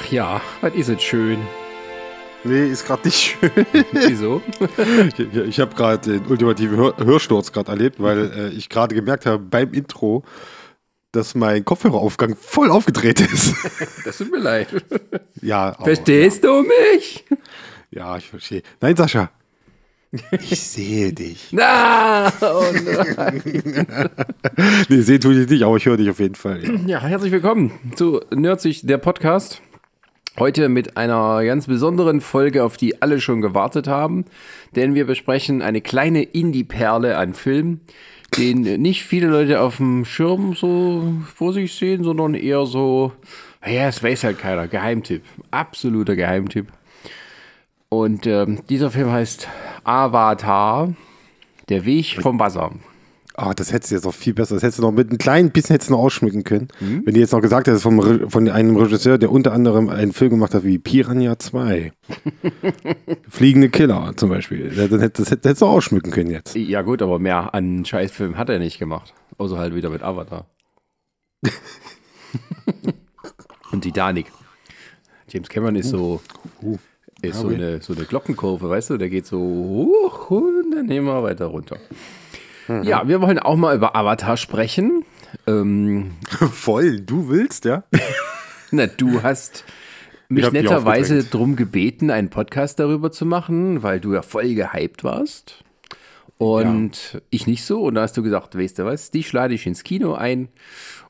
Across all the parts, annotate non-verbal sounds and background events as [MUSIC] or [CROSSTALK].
Ach ja, was ist es schön. Nee, ist gerade nicht schön. [LAUGHS] Wieso? ich ich habe gerade den ultimativen Hör Hörsturz gerade erlebt, weil äh, ich gerade gemerkt habe beim Intro, dass mein Kopfhöreraufgang voll aufgedreht ist. [LAUGHS] Das tut mir leid. ja. aber- Verstehst du mich? Ja, ich verstehe. Nein, Sascha. Ich sehe dich. [LAUGHS] Na, oh nein. Nee, sehen tue ich nicht, aber ich höre dich auf jeden Fall. Ja. Ja, herzlich willkommen zu Nerdsich, der Podcast. Heute mit einer ganz besonderen Folge, auf die alle schon gewartet haben. Denn wir besprechen eine kleine Indie-Perle an Film, den nicht viele Leute auf dem Schirm so vor sich sehen, sondern eher so, ja, es weiß halt keiner. Geheimtipp. Absoluter Geheimtipp. Und ähm, dieser Film heißt Avatar, der Weg vom Wasser. Ah, das hättest du jetzt noch viel besser. Das hättest du noch mit einem kleinen bisschen hättest du noch ausschmücken können. Mhm. Wenn du jetzt noch gesagt hättest vom, von einem Regisseur, der unter anderem einen Film gemacht hat wie Piranha 2. [LAUGHS] Fliegende Killer zum Beispiel. Dann hättest, das hättest du ausschmücken können jetzt. Ja gut, aber mehr an Scheißfilm hat er nicht gemacht. Außer halt wieder mit Avatar. [LAUGHS] Und Titanic. James Cameron ist so, Uh, ist ah, so, eine, so eine Glockenkurve, weißt du? Der geht so hoch und dann nehmen wir weiter runter. Mhm. Ja, wir wollen auch mal über Avatar sprechen. Ähm, [LAUGHS] Voll, du willst, ja? [LAUGHS] na, du hast mich netterweise drum gebeten, einen Podcast darüber zu machen, weil du ja voll gehypt warst. Und ich nicht so. Und da hast du gesagt, weißt du was, dich lade ich ins Kino ein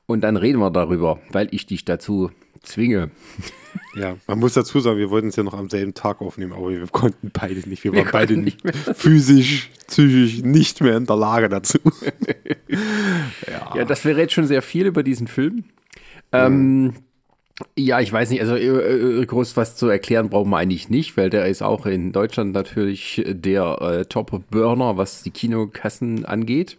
und dann reden wir darüber, weil ich dich dazu zwinge. Ja, [LAUGHS] man muss dazu sagen, wir wollten es ja noch am selben Tag aufnehmen, aber wir konnten beide nicht. Wir, Wir waren beide nicht mehr. [LAUGHS] physisch, psychisch nicht mehr in der Lage dazu. [LAUGHS] Ja, das verrät schon sehr viel über diesen Film. Ähm, ja, ich weiß nicht, also äh, äh, groß was zu erklären brauchen wir eigentlich nicht, weil der ist auch in Deutschland natürlich der äh, Top-Burner, was die Kinokassen angeht.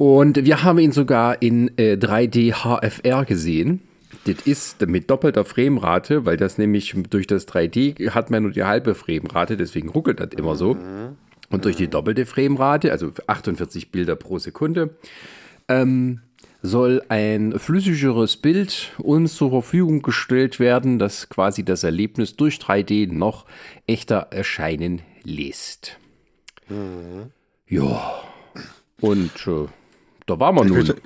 Und wir haben ihn sogar in äh, 3D HFR gesehen. Das ist mit doppelter Framerate, weil das nämlich durch das 3D hat man nur die halbe Framerate, deswegen ruckelt das immer so. Und durch die doppelte Framerate, also 48 Bilder pro Sekunde, ähm, soll ein flüssigeres Bild uns zur Verfügung gestellt werden, das quasi das Erlebnis durch 3D noch echter erscheinen lässt. Ja. Und äh, da waren wir nun. möchte-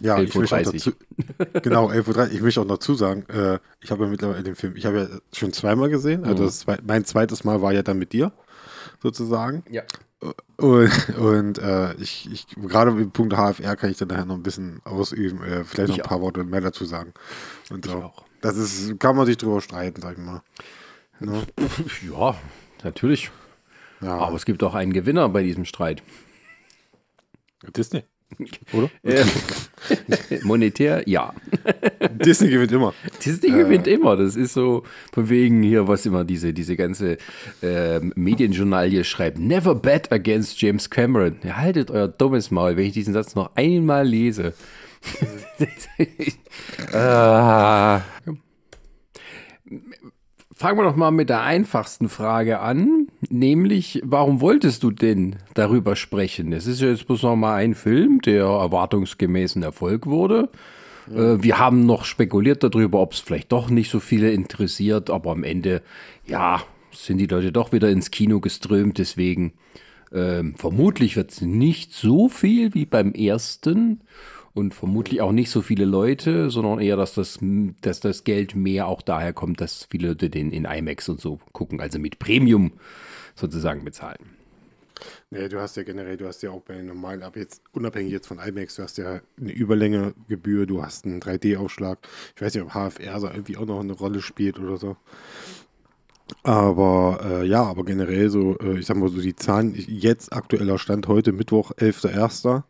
Ja, ich möchte auch 11.30 dazu, genau, 11.30 Uhr. Ich möchte auch dazu sagen, äh, ich habe ja mittlerweile den Film, ich habe ja schon zweimal gesehen. Also das zwei, mein zweites Mal war ja dann mit dir, sozusagen. Ja. Und, und äh, ich, ich gerade im Punkt HFR kann ich dann nachher noch ein bisschen ausüben, äh, vielleicht noch Ich ein paar Worte mehr dazu sagen. Und so. auch. Das ist, kann man sich drüber streiten, sag ich mal. Ne? Ja, natürlich. Ja, Aber es gibt auch einen Gewinner bei diesem Streit. Disney. Oder? [LAUGHS] Äh, [LAUGHS] monetär, ja. Disney gewinnt immer. Disney gewinnt immer. Das ist so von wegen hier, was immer diese, diese ganze ähm, Medienjournalie schreibt. Never bet against James Cameron. Ja, haltet euer dummes Maul, wenn ich diesen Satz noch einmal lese. ah. [LAUGHS] Fangen wir doch mal mit der einfachsten Frage an, nämlich, warum wolltest du denn darüber sprechen? Es ist ja jetzt bloß noch mal ein Film, der erwartungsgemäß ein Erfolg wurde. Äh, Wir haben noch spekuliert darüber, ob es vielleicht doch nicht so viele interessiert, aber am Ende, ja, sind die Leute doch wieder ins Kino geströmt. Deswegen ähm, vermutlich wird es nicht so viel wie beim ersten und vermutlich auch nicht so viele Leute, sondern eher, dass das, dass das Geld mehr auch daher kommt, dass viele Leute den in IMAX und so gucken, also mit Premium sozusagen bezahlen. Nee, du hast ja generell, du hast ja auch bei normalen, aber jetzt unabhängig jetzt von IMAX, du hast ja eine Überlängegebühr, du hast einen 3D-Aufschlag. Ich weiß nicht, ob HFR da irgendwie auch noch eine Rolle spielt oder so. Aber äh, ja, aber generell so, äh, ich sag mal so, die Zahlen, jetzt aktueller Stand heute, Mittwoch, 11.01.,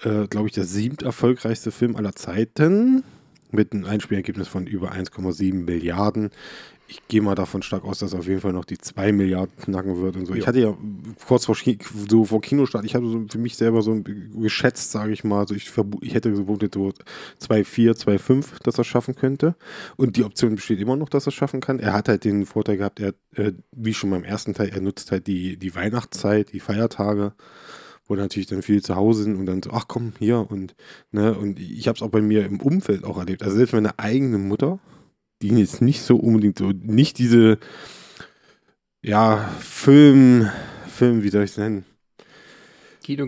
äh, glaube ich, der siebt erfolgreichste Film aller Zeiten mit einem Einspielergebnis von über 1,7 Milliarden. Ich gehe mal davon stark aus, dass auf jeden Fall noch die 2 Milliarden knacken wird und so. Ich Ja. hatte ja kurz vor, so vor Kinostart, ich hatte so für mich selber so geschätzt, sage ich mal, so ich, ich hätte vermutet so 2,4, 2,5, dass er schaffen könnte. Und die Option besteht immer noch, dass er schaffen kann. Er hat halt den Vorteil gehabt, er, äh, wie schon beim ersten Teil, er nutzt halt die, die Weihnachtszeit, die Feiertage wo natürlich dann viele zu Hause sind und dann so, ach komm, hier und, ne, und ich habe es auch bei mir im Umfeld auch erlebt. Also selbst meine eigene Mutter, ging jetzt nicht so unbedingt so, nicht diese, ja, Film, Film, wie soll ich es nennen?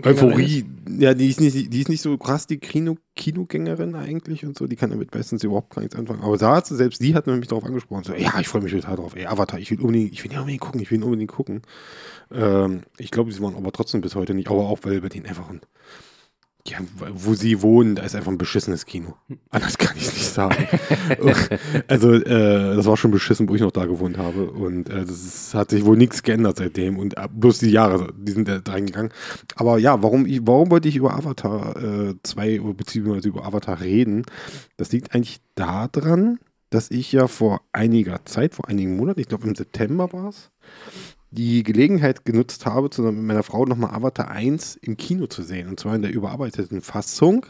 Euphorie, ja, die ist, nicht, die ist nicht so krass, die Kino, Kinogängerin eigentlich und so, die kann damit meistens überhaupt gar nichts anfangen. Aber da selbst die hat mich darauf angesprochen, so, ja, ich freue mich total drauf, ey, Avatar, ich will unbedingt, ich will ja unbedingt gucken, ich will unbedingt gucken. Ähm, ich glaube, sie waren aber trotzdem bis heute nicht, aber auch, weil bei denen einfach ein ja, wo sie wohnen, da ist einfach ein beschissenes Kino. Anders kann ich es nicht sagen. [LAUGHS] also, äh, das war schon beschissen, wo ich noch da gewohnt habe. Und äh, das ist, hat sich wohl nichts geändert seitdem. Und äh, bloß die Jahre, die sind da reingegangen. Aber ja, warum, ich, warum wollte ich über Avatar 2 äh, beziehungsweise über Avatar reden? Das liegt eigentlich daran, dass ich ja vor einiger Zeit, vor einigen Monaten, ich glaube im September war es, die Gelegenheit genutzt habe, zusammen mit meiner Frau nochmal Avatar 1 im Kino zu sehen. Und zwar in der überarbeiteten Fassung,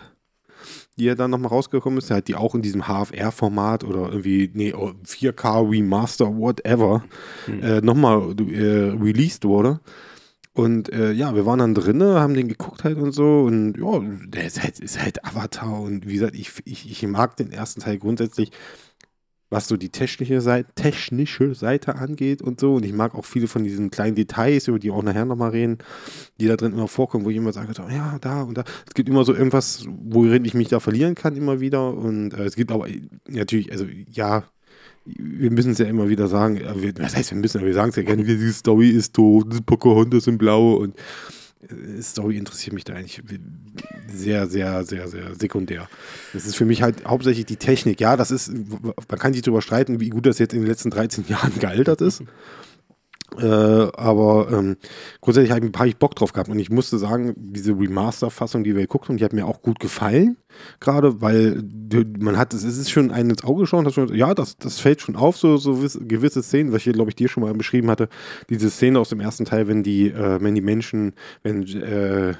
die ja dann nochmal rausgekommen ist, halt die auch in diesem HFR-Format oder irgendwie, nee, 4K Remaster, whatever, mhm. äh, nochmal äh, released wurde. Und äh, ja, wir waren dann drinnen, haben den geguckt halt und so. Und ja, der ist halt, ist halt Avatar. Und wie gesagt, ich, ich, ich mag den ersten Teil grundsätzlich was so die technische Seite, technische Seite angeht und so. Und ich mag auch viele von diesen kleinen Details, über die auch nachher nochmal reden, die da drin immer vorkommen, wo ich immer sage, ja, da und da. Es gibt immer so irgendwas, worin ich mich da verlieren kann, immer wieder. Und äh, es gibt aber natürlich, also ja, wir müssen es ja immer wieder sagen, wir, was heißt, wir müssen, wir sagen es ja gerne, die Story ist tot, Pocahontas sind blau und äh, Story interessiert mich da eigentlich sehr, sehr, sehr, sehr sekundär. Das ist für mich halt hauptsächlich die Technik. Ja, das ist, man kann sich darüber streiten, wie gut das jetzt in den letzten 13 Jahren gealtert ist. Äh, aber ähm, grundsätzlich habe ich Bock drauf gehabt und ich musste sagen, diese Remaster-Fassung, die wir geguckt haben, die hat mir auch gut gefallen. Gerade weil man hat, es ist schon ein ins Auge geschaut, schon, ja, das, das fällt schon auf, so, so gewisse Szenen, was ich, glaube ich, dir schon mal beschrieben hatte. Diese Szene aus dem ersten Teil, wenn die, äh, wenn die Menschen, wenn äh,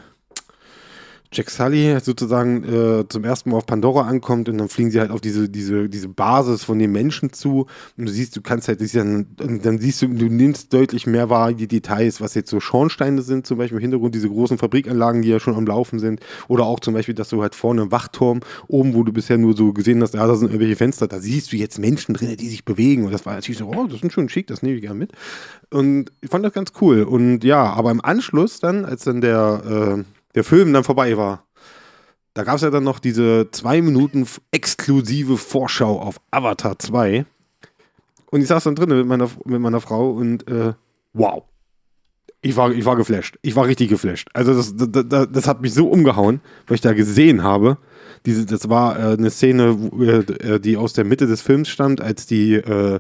Jack Sully sozusagen äh, zum ersten Mal auf Pandora ankommt und dann fliegen sie halt auf diese, diese, diese Basis von den Menschen zu. Und du siehst, du kannst halt, dann, dann siehst du, du nimmst deutlich mehr wahr die Details, was jetzt so Schornsteine sind, zum Beispiel im Hintergrund diese großen Fabrikanlagen, die ja schon am Laufen sind. Oder auch zum Beispiel, dass du halt vorne im Wachturm, oben, wo du bisher nur so gesehen hast, ja, da sind irgendwelche Fenster, da siehst du jetzt Menschen drin, die sich bewegen. Und das war natürlich so, oh, das ist schon schick, das nehme ich gerne mit. Und ich fand das ganz cool. Und ja, aber im Anschluss dann, als dann der, äh, der Film dann vorbei war, da gab es ja dann noch diese zwei Minuten exklusive Vorschau auf Avatar 2. Und ich saß dann drin mit meiner, mit meiner Frau und äh, wow. Ich war, ich war geflasht. Ich war richtig geflasht. Also das, das, das hat mich so umgehauen, weil ich da gesehen habe. Diese, das war äh, eine Szene, äh, die aus der Mitte des Films stand, als die äh,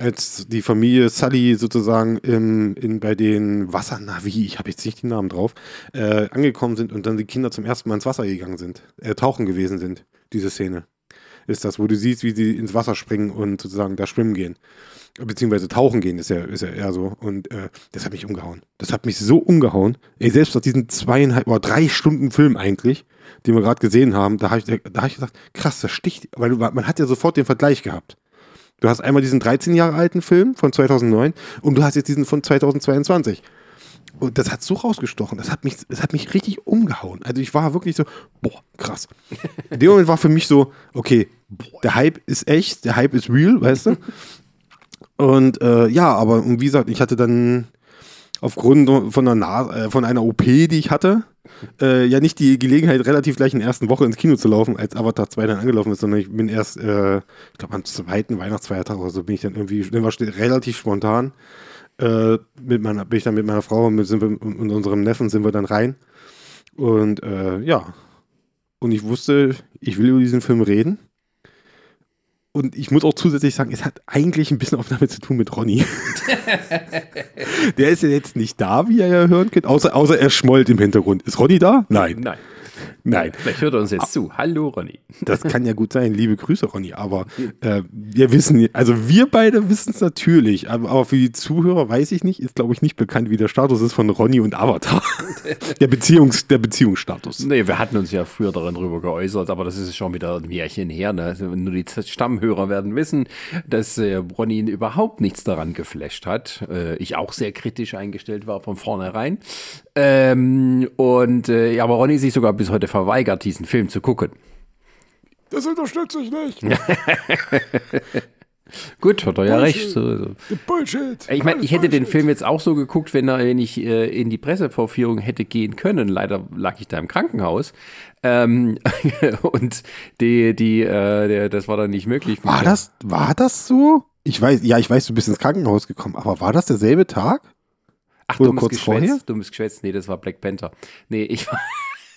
als die Familie Sully sozusagen im, in, bei den Wassernavi, ich habe jetzt nicht den Namen drauf, äh, angekommen sind und dann die Kinder zum ersten Mal ins Wasser gegangen sind, äh, tauchen gewesen sind, diese Szene. Ist das, wo du siehst, wie sie ins Wasser springen und sozusagen da schwimmen gehen. Beziehungsweise tauchen gehen, ist ja, ist ja eher so. Und äh, das hat mich umgehauen. Das hat mich so umgehauen. Ey, selbst aus diesen zweieinhalb oder drei Stunden Film eigentlich, den wir gerade gesehen haben, da habe ich, da hab ich gesagt, krass, das sticht, weil man hat ja sofort den Vergleich gehabt. Du hast einmal diesen 13 Jahre alten Film von 2009 und du hast jetzt diesen von 2022. Und das hat so rausgestochen. Das hat mich, das hat mich richtig umgehauen. Also ich war wirklich so, boah, krass. In dem Moment war für mich so, okay, der Hype ist echt, der Hype ist real, weißt du? Und äh, ja, aber wie gesagt, ich hatte dann aufgrund von einer, äh, von einer OP, die ich hatte, äh, ja nicht die Gelegenheit, relativ gleich in der ersten Woche ins Kino zu laufen, als Avatar 2 dann angelaufen ist, sondern ich bin erst, äh, ich glaube, am zweiten Weihnachtsfeiertag oder so bin ich dann irgendwie, dann war relativ spontan. Äh, mit meiner, bin ich dann mit meiner Frau und, mit, sind wir, und unserem Neffen sind wir dann rein. Und äh, ja. Und ich wusste, ich will über diesen Film reden. Und ich muss auch zusätzlich sagen, es hat eigentlich ein bisschen auch damit zu tun mit Ronny. [LAUGHS] Der ist ja jetzt nicht da, wie ihr ja hören könnt, außer, außer er schmollt im Hintergrund. Ist Ronny da? Nein. Nein. Nein. Vielleicht hört er uns jetzt ah. zu. Hallo, Ronny. Das kann ja gut sein. Liebe Grüße, Ronny. Aber äh, wir wissen, also wir beide wissen es natürlich, aber, aber, für die Zuhörer weiß ich nicht, ist glaube ich nicht bekannt, wie der Status ist von Ronny und Avatar. [LAUGHS] der, Beziehungs, der Beziehungsstatus. Nee, wir hatten uns ja früher darin drüber geäußert, aber das ist schon wieder ein Jährchen her. Ne? Also nur die Stammhörer werden wissen, dass äh, Ronny überhaupt nichts daran geflasht hat. Äh, ich auch sehr kritisch eingestellt war von vornherein. Ähm, und äh, ja, aber Ronny sich sogar bis heute verweigert, diesen Film zu gucken. Das unterstütze ich nicht. [LAUGHS] Gut, hat er ja recht. So, so. Bullshit. Ich meine, ich hätte den Film jetzt auch so geguckt, wenn er nicht äh, in die Pressevorführung hätte gehen können. Leider lag ich da im Krankenhaus. Ähm, [LAUGHS] und die, die, äh, der, das war dann nicht möglich. War das, war das so? Ich weiß, ja, ich weiß, du bist ins Krankenhaus gekommen, aber war das derselbe Tag? Ach, Oder dummes kurz Geschwätz, vorher? dummes Geschwätz. Nee, das war Black Panther. Nee, ich war,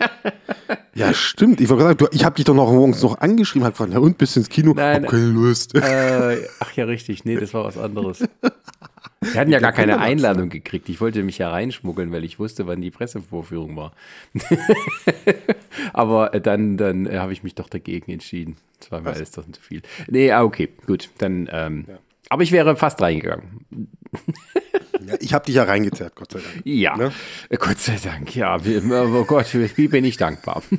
[LAUGHS] Ja, stimmt. Ich wollte gerade sagen, ich habe dich doch noch morgens noch angeschrieben, hat gefragt, na und bist ins Kino? Nein. Hab keine Lust. äh, ach ja, richtig. Nee, das war was anderes. Wir hatten ja gar keine Einladung gekriegt. Ich wollte mich ja reinschmuggeln, weil ich wusste, wann die Pressevorführung war. [LAUGHS] Aber äh, dann, dann äh, habe ich mich doch dagegen entschieden. Das war mir alles doch zu viel. Nee, ah, okay, gut. Dann, ähm, aber ich wäre fast reingegangen. [LAUGHS] Ja, ich habe dich ja reingezerrt, Gott sei Dank. Ja, Ne? Äh, Gott sei Dank. Ja, wie, oh Gott, wie bin ich dankbar. [LAUGHS]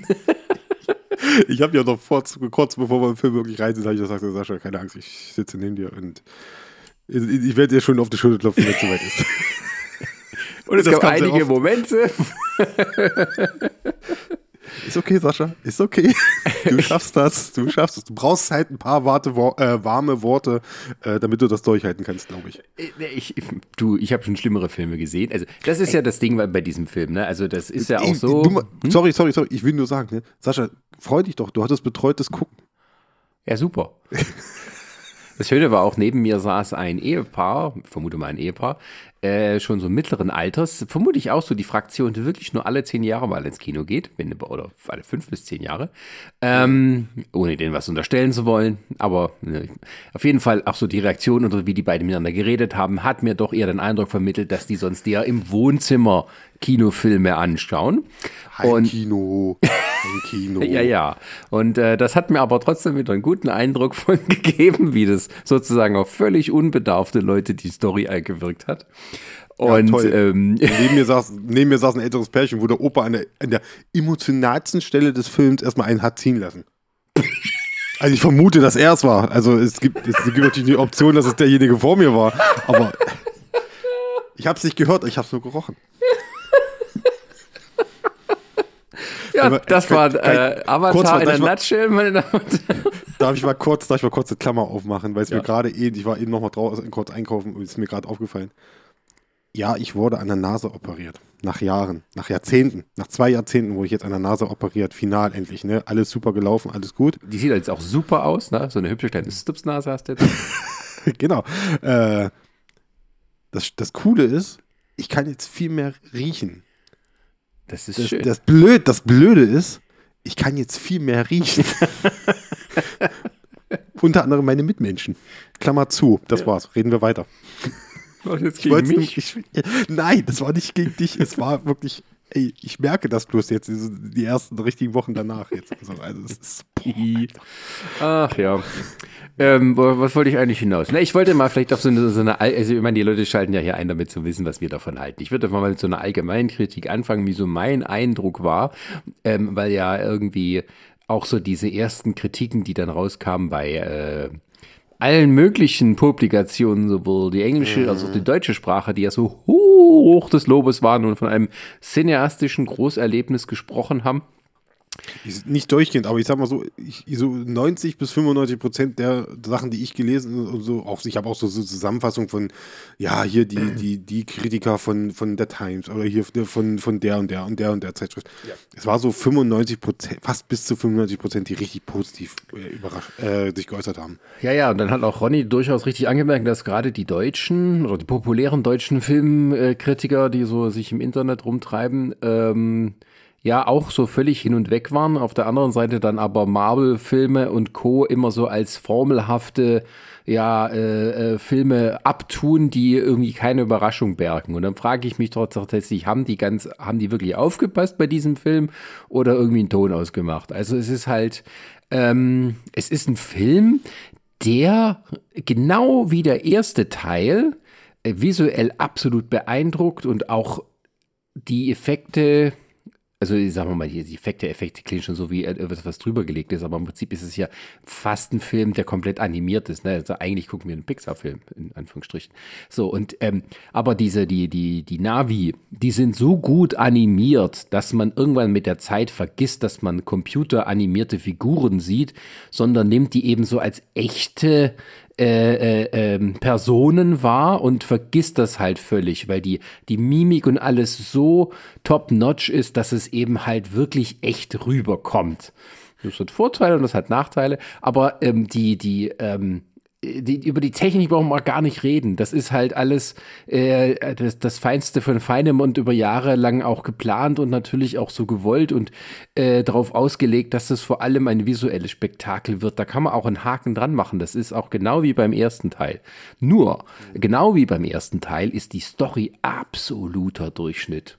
Ich habe ja noch vor, kurz bevor wir im Film wirklich rein sind, habe ich gesagt, Sascha, keine Angst, ich sitze neben dir und ich, ich werde dir schon auf die Schulter klopfen, wenn es soweit ist. [LAUGHS] Und es Das gab einige. Momente, [LAUGHS] Ist okay, Sascha, ist okay. [LAUGHS] Du schaffst das, du schaffst es. Du brauchst halt ein paar warte, äh, warme Worte, äh, damit du das durchhalten kannst, glaube ich. Äh, Ich, du, ich habe schon schlimmere Filme gesehen. Also, das ist ja das Ding bei, diesem Film, ne? Also, das ist ja auch Ey, so. Du, mal- sorry, sorry, sorry, ich will nur sagen, ne? Sascha, freu dich doch, du hattest betreutes Gucken. Ja, super. [LAUGHS] Das Schöne war auch, neben mir saß ein Ehepaar, vermute mal ein Ehepaar, äh, schon so mittleren Alters, vermute ich auch so die Fraktion, die wirklich nur alle zehn Jahre mal ins Kino geht, wenn, oder alle fünf bis zehn Jahre, ähm, ohne denen was unterstellen zu wollen, aber ne, auf jeden Fall auch so die Reaktion oder wie die beiden miteinander geredet haben, hat mir doch eher den Eindruck vermittelt, dass die sonst eher im Wohnzimmer Kinofilme anschauen. Und Heimkino, Heimkino. [LAUGHS] ja, ja. Und äh, das hat mir aber trotzdem wieder einen guten Eindruck von [LAUGHS] gegeben, wie das sozusagen auf völlig unbedarfte Leute die Story eingewirkt hat. Und toll. ähm, Neben mir, saß, neben mir saß ein älteres Pärchen, wo der Opa an der, an der emotionalsten Stelle des Films erstmal einen hat ziehen lassen. [LAUGHS] Also ich vermute, dass er es war. Also es gibt, es gibt natürlich die Option, dass es derjenige vor mir war. Aber ich habe es nicht gehört, ich habe es nur gerochen. Ja, aber das war äh, Avatar in der Nutshell, meine Damen und Herren. Darf ich mal kurz, darf ich mal kurz eine Klammer aufmachen, weil es Ja. mir gerade eben, ich war eben noch mal draußen kurz einkaufen und es ist mir gerade aufgefallen. Ja, ich wurde an der Nase operiert. Nach Jahren, nach Jahrzehnten, nach zwei Jahrzehnten wurde ich jetzt an der Nase operiert, final endlich, ne? Alles super gelaufen, alles gut. Die sieht jetzt auch super aus, ne? So eine hübsche kleine Stupsnase hast du jetzt. [LAUGHS] genau. Äh, das, das Coole ist, ich kann jetzt viel mehr riechen. Das ist Das, schön. das, Blöd, das Blöde ist, ich kann jetzt viel mehr riechen. [LAUGHS] Unter anderem meine Mitmenschen. Klammer zu, das war's. Reden wir weiter. Ich wollte gegen nicht, mich? ich, nein, das war nicht gegen dich. Es war wirklich, ey, ich merke das bloß jetzt, die ersten richtigen Wochen danach jetzt. Also, es ist, Ach ja. Ähm, was wollte ich eigentlich hinaus? Na, ich wollte mal vielleicht auf so eine, so eine also ich meine, die Leute schalten ja hier ein, damit zu wissen, was wir davon halten. Ich würde mal mit so einer allgemeinen Kritik anfangen, wie so mein Eindruck war, ähm, weil ja irgendwie auch so diese ersten Kritiken, die dann rauskamen bei äh, allen möglichen Publikationen, sowohl die englische als auch die deutsche Sprache, die ja so hoch des Lobes waren und von einem cineastischen Großerlebnis gesprochen haben. Ich- nicht durchgehend, aber ich sag mal so, ich, so 90 bis 95 Prozent der Sachen, die ich gelesen und so, auch ich habe auch so, so Zusammenfassungen von, ja, hier die, die, die Kritiker von, von der Times oder hier von, von der und der und der und der Zeitschrift. Es war so 95 Prozent, fast bis zu 95 Prozent, die richtig positiv äh, äh, sich geäußert haben. Ja, ja, und dann hat auch Ronny durchaus richtig angemerkt, dass gerade die deutschen oder die populären deutschen Filmkritiker, die so sich im Internet rumtreiben, ähm, ja auch so völlig hin und weg waren. Auf der anderen Seite dann aber Marvel-Filme und Co. immer so als formelhafte ja, äh, äh, Filme abtun, die irgendwie keine Überraschung bergen. Und dann frage ich mich doch tatsächlich, haben die ganz, haben die wirklich aufgepasst bei diesem Film oder irgendwie einen Ton ausgemacht? Also es ist halt, ähm, es ist ein Film, der genau wie der erste Teil äh, visuell absolut beeindruckt und auch die Effekte, also sagen wir mal, die Effekte, Effekte klingen schon so wie etwas, was drüber gelegt ist, aber im Prinzip ist es ja fast ein Film, der komplett animiert ist. Ne? Also eigentlich gucken wir einen Pixar-Film, in Anführungsstrichen. So, und ähm, aber diese, die, die, die Navi, die sind so gut animiert, dass man irgendwann mit der Zeit vergisst, dass man computeranimierte Figuren sieht, sondern nimmt die eben so als echte äh, äh, ähm, Personen wahr und vergisst das halt völlig, weil die, die Mimik und alles so top-notch ist, dass es eben halt wirklich echt rüberkommt. Das hat Vorteile und das hat Nachteile, aber ähm, die, die, ähm, die, über die Technik brauchen wir gar nicht reden. Das ist halt alles äh, das, das Feinste von Feinem und über Jahre lang auch geplant und natürlich auch so gewollt und äh, darauf ausgelegt, dass das vor allem ein visuelles Spektakel wird. Da kann man auch einen Haken dran machen. Das ist auch genau wie beim ersten Teil. Nur, genau wie beim ersten Teil ist die Story absoluter Durchschnitt.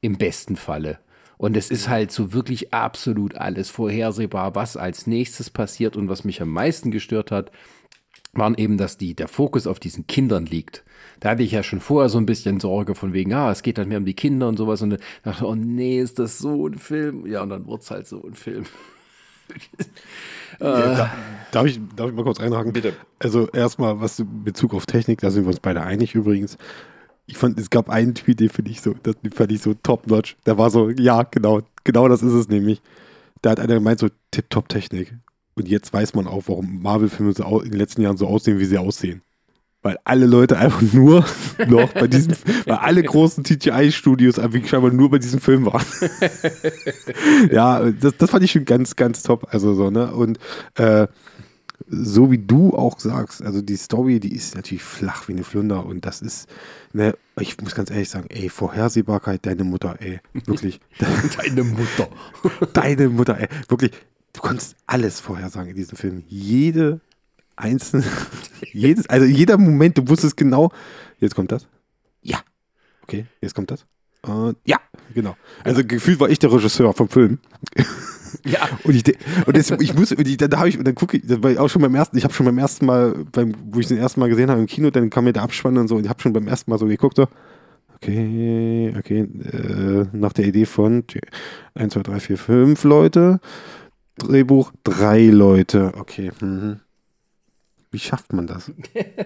Im besten Falle. Und es ist halt so wirklich absolut alles vorhersehbar, was als nächstes passiert und was mich am meisten gestört hat, waren eben, dass die, der Fokus auf diesen Kindern liegt. Da hatte ich ja schon vorher so ein bisschen Sorge von wegen, ah, es geht dann mehr um die Kinder und sowas. Und dann dachte, oh nee, ist das so ein Film? Ja, und dann wurde es halt so ein Film. [LAUGHS] ja, da, darf, ich, darf ich mal kurz einhaken? Bitte. Also erstmal, was in Bezug auf Technik, da sind wir uns beide einig übrigens. Ich fand, es gab einen Tweet, den finde ich so, das fand ich so top-notch. Der war so, ja, genau, genau das ist es nämlich. Da hat einer gemeint, so Tip-Top-Technik. Und jetzt weiß man auch, warum Marvel-Filme so in den letzten Jahren so aussehen, wie sie aussehen. Weil alle Leute einfach nur [LAUGHS] noch bei diesem, weil alle großen CGI-Studios einfach scheinbar nur bei diesem Film waren. [LAUGHS] ja, das, das fand ich schon ganz, ganz top. Also so, ne? Und äh, so wie du auch sagst, also die Story, die ist natürlich flach wie eine Flunder und das ist, ne, ich muss ganz ehrlich sagen, ey, Vorhersehbarkeit, deine Mutter, ey, wirklich. [LAUGHS] deine Mutter. deine Mutter, ey, wirklich, du konntest alles vorhersagen in diesem Film. Jede einzelne, [LAUGHS] jedes, also jeder Moment, du wusstest genau, jetzt kommt das. Ja. Okay, jetzt kommt das. Und ja, genau. Also gefühlt war ich der Regisseur vom Film. Ja. [LAUGHS] Und ich, und das, ich muss, und ich, dann habe ich, und dann gucke ich, das war auch schon beim ersten, ich habe schon beim ersten Mal, beim, wo ich den ersten Mal gesehen habe im Kino, dann kam mir der Abspann und so, und ich habe schon beim ersten Mal so geguckt, so, okay, okay, äh, nach der Idee von 1, 2, 3, 4, 5 Leute, Drehbuch drei Leute. Okay. Mhm. Wie schafft man das?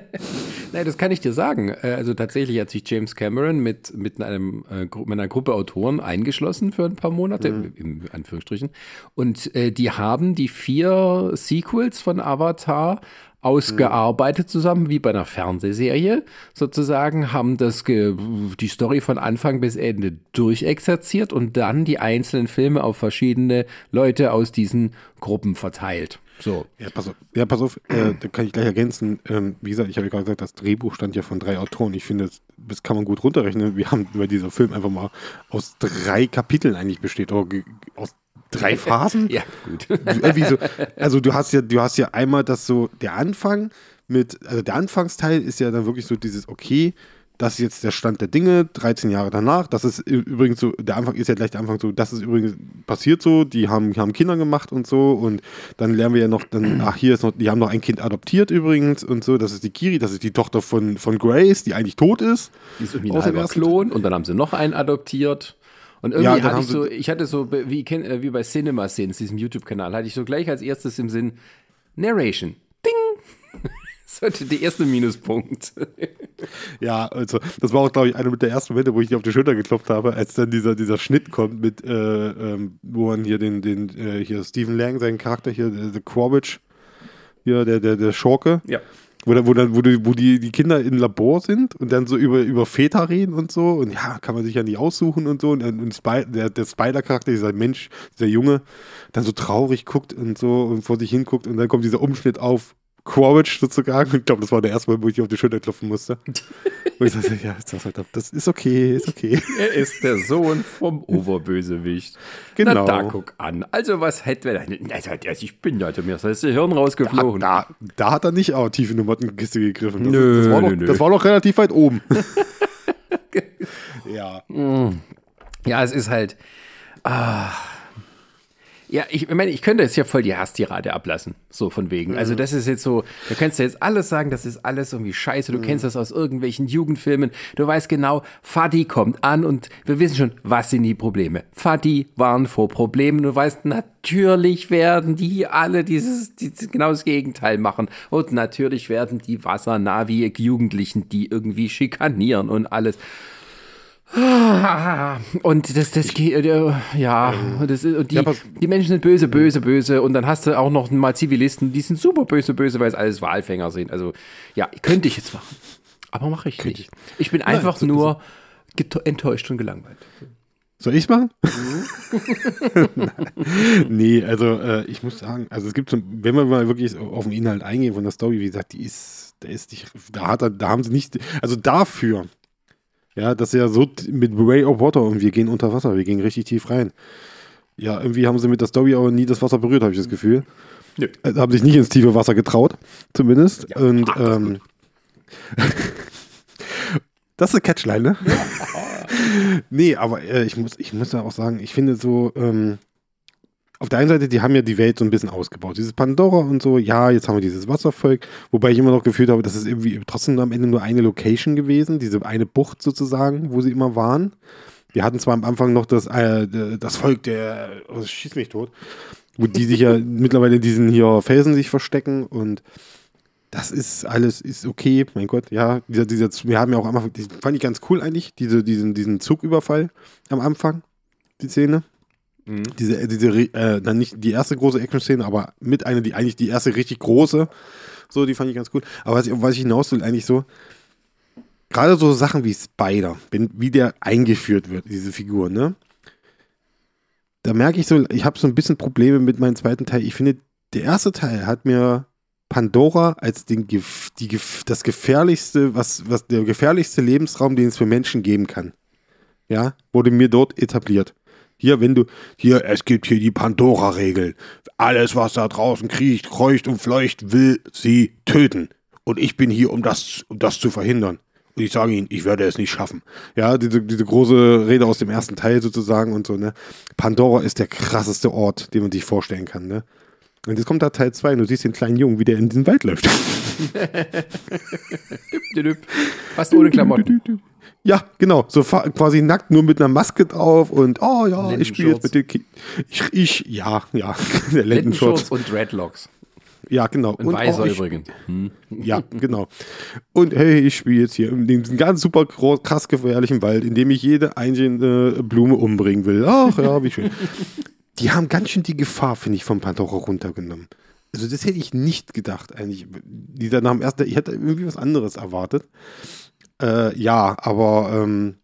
[LAUGHS] Nein, das kann ich dir sagen. Äh, also tatsächlich hat sich James Cameron mit, mit, einem, äh, mit einer Gruppe Autoren eingeschlossen für ein paar Monate, mhm. im Anführungsstrichen. Und äh, die haben die vier Sequels von Avatar ausgearbeitet zusammen, wie bei einer Fernsehserie sozusagen, haben das die Story von Anfang bis Ende durchexerziert und dann die einzelnen Filme auf verschiedene Leute aus diesen Gruppen verteilt. So. Ja, pass auf, ja, pass auf äh, da kann ich gleich ergänzen. Ähm, wie gesagt, ich habe ja gerade gesagt, das Drehbuch stand ja von drei Autoren. Ich finde, das, das kann man gut runterrechnen. Wir haben über dieser Film einfach mal aus drei Kapiteln eigentlich besteht, oder aus drei [LAUGHS] Phasen. ja, gut. [LAUGHS] so, also du hast ja, du hast ja einmal das so, der Anfang mit, also der Anfangsteil ist ja dann wirklich so dieses, okay, das ist jetzt der Stand der Dinge, 13 Jahre danach. Das ist übrigens so, der Anfang ist ja gleich der Anfang so, das ist übrigens passiert so, die haben, haben Kinder gemacht und so und dann lernen wir ja noch, dann, [CLEARS THROAT] ach, hier ist noch, die haben noch ein Kind adoptiert übrigens und so, das ist die Kiri, das ist die Tochter von, von Grace, die eigentlich tot ist. Die ist irgendwie ein halber Klon und dann haben sie noch einen adoptiert. Und irgendwie ja, hatte ich so, ich hatte so, wie, äh, wie bei Cinema Scenes, diesem YouTube-Kanal, hatte ich so gleich als erstes im Sinn Narration. Ding! [LAUGHS] das war der erste Minuspunkt. [LAUGHS] ja, also das war auch, glaube ich, einer mit der ersten Momente, wo ich auf die Schulter geklopft habe, als dann dieser, dieser Schnitt kommt mit, äh, ähm, wo man hier den, den, äh, hier Stephen Lang, seinen Charakter hier, The Quabbage, hier, der, der, der Schurke. Ja wo, wo, dann, wo, die, wo die, die Kinder im Labor sind und dann so über, über Väter reden und so. Und ja, kann man sich ja nicht aussuchen und so. Und, und Spy, der, der Spider-Charakter, dieser Mensch, dieser Junge, dann so traurig guckt und so und vor sich hinguckt. Und dann kommt dieser Umschnitt auf Quaritch sozusagen. Ich glaube, das war der erste Mal, wo ich auf die Schulter klopfen musste. [LAUGHS] Wo ich sagte, ja, das ist okay, ist okay. Er ist der Sohn vom [LAUGHS] Oberbösewicht. Genau. Na, da guck an. Also, was hätte er denn? Ich bin ja, mir ist das Hirn rausgeflogen. Da, da, da, hat er nicht auch tief in die Mottenkiste gegriffen. Das, nö, das, war nö, doch, nö. das war doch relativ weit oben. [LAUGHS] ja. Ja, es ist halt. Ah ja, ich meine, ich könnte jetzt ja voll die Hasstirade ablassen. So von wegen. Also, das ist jetzt so, da könntest du jetzt alles sagen, das ist alles irgendwie scheiße. Du mhm. kennst das aus irgendwelchen Jugendfilmen. Du weißt genau, Fadi kommt an und wir wissen schon, was sind die Probleme. Fadi waren vor Problemen. Du weißt, natürlich werden die alle dieses, dieses genau das Gegenteil machen. Und natürlich werden die Wassernavi-Jugendlichen die irgendwie schikanieren und alles. Und das, das geht, äh, ja, und, das, und die, ja, die Menschen sind böse, böse, böse. Und dann hast du auch noch mal Zivilisten, die sind super böse, böse, weil es alles Walfänger sind. Also, ja, könnte ich jetzt machen. Aber mache ich nicht. Ich bin einfach Nein, nur enttäuscht und gelangweilt. Soll ich's machen? [LAUGHS] nee, also äh, ich muss sagen, also es gibt so, wenn wir mal wirklich auf den Inhalt eingehen von der Story, wie gesagt, die ist, da ist nicht, da hat da haben sie nicht, also dafür, ja, das ist ja so mit Way of Water und wir gehen unter Wasser, wir gehen richtig tief rein. Ja, irgendwie haben sie mit der Story aber nie das Wasser berührt, habe ich das Gefühl. Nö. Also haben sich nicht ins tiefe Wasser getraut, zumindest. Ja, und ach, ähm, [LAUGHS] das ist eine Catchline, ne? Ja. [LAUGHS] nee, aber äh, ich, muss, ich muss ja auch sagen, ich finde so, ähm, auf der einen Seite, die haben ja die Welt so ein bisschen ausgebaut. Dieses Pandora und so, ja, jetzt haben wir dieses Wasservolk, wobei ich immer noch gefühlt habe, das ist irgendwie trotzdem am Ende nur eine Location gewesen, diese eine Bucht sozusagen, wo sie immer waren. Wir hatten zwar am Anfang noch das, äh, das Volk, der, oh, schieß mich tot, wo die sich ja [LAUGHS] mittlerweile in diesen hier Felsen sich verstecken und das ist alles, ist okay, mein Gott, ja, dieser, dieser, wir haben ja auch am Anfang, fand ich ganz cool eigentlich, diese, diesen, diesen Zugüberfall am Anfang, die Szene. Mhm. Diese, diese, äh, dann nicht die erste große Action-Szene, aber mit einer, die eigentlich die erste richtig große, so, die fand ich ganz cool. Aber was ich, was ich hinaus will, eigentlich so, gerade so Sachen wie Spider, wenn, wie der eingeführt wird, diese Figur, ne? Da merke ich so, ich habe so ein bisschen Probleme mit meinem zweiten Teil. Ich finde, der erste Teil hat mir Pandora als den, die, das gefährlichste, was, was der gefährlichste Lebensraum, den es für Menschen geben kann. Ja, wurde mir dort etabliert. Hier, wenn du, hier, es gibt hier die Pandora-Regeln. Alles, was da draußen kriecht, kreucht und fleucht, will sie töten. Und ich bin hier, um das, um das zu verhindern. Und ich sage Ihnen, ich werde es nicht schaffen. Ja, diese, diese große Rede aus dem ersten Teil sozusagen und so, ne. Pandora ist der krasseste Ort, den man sich vorstellen kann, ne. Und jetzt kommt da Teil 2 und du siehst den kleinen Jungen, wie der in diesen Wald läuft. [LAUGHS] Fast ohne Klamotten. [LAUGHS] Ja, genau. So quasi nackt, nur mit einer Maske drauf und oh ja, ich spiele jetzt mit den Kindern. Ich, ich, ja, ja. [LAUGHS] Der Lendenschurz und Dreadlocks. Ja, genau. Und, und weißer ich, übrigens. Hm. Ja, genau. Und hey, ich spiele jetzt hier in diesem ganz super krass gefährlichen Wald, in dem ich jede einzelne Blume umbringen will. Ach ja, wie schön [LAUGHS] die haben ganz schön die Gefahr, finde ich, vom Pandora runtergenommen. Also das hätte ich nicht gedacht eigentlich. Dieser nach dem ersten, ich hätte irgendwie was anderes erwartet. Äh, ja, aber ähm,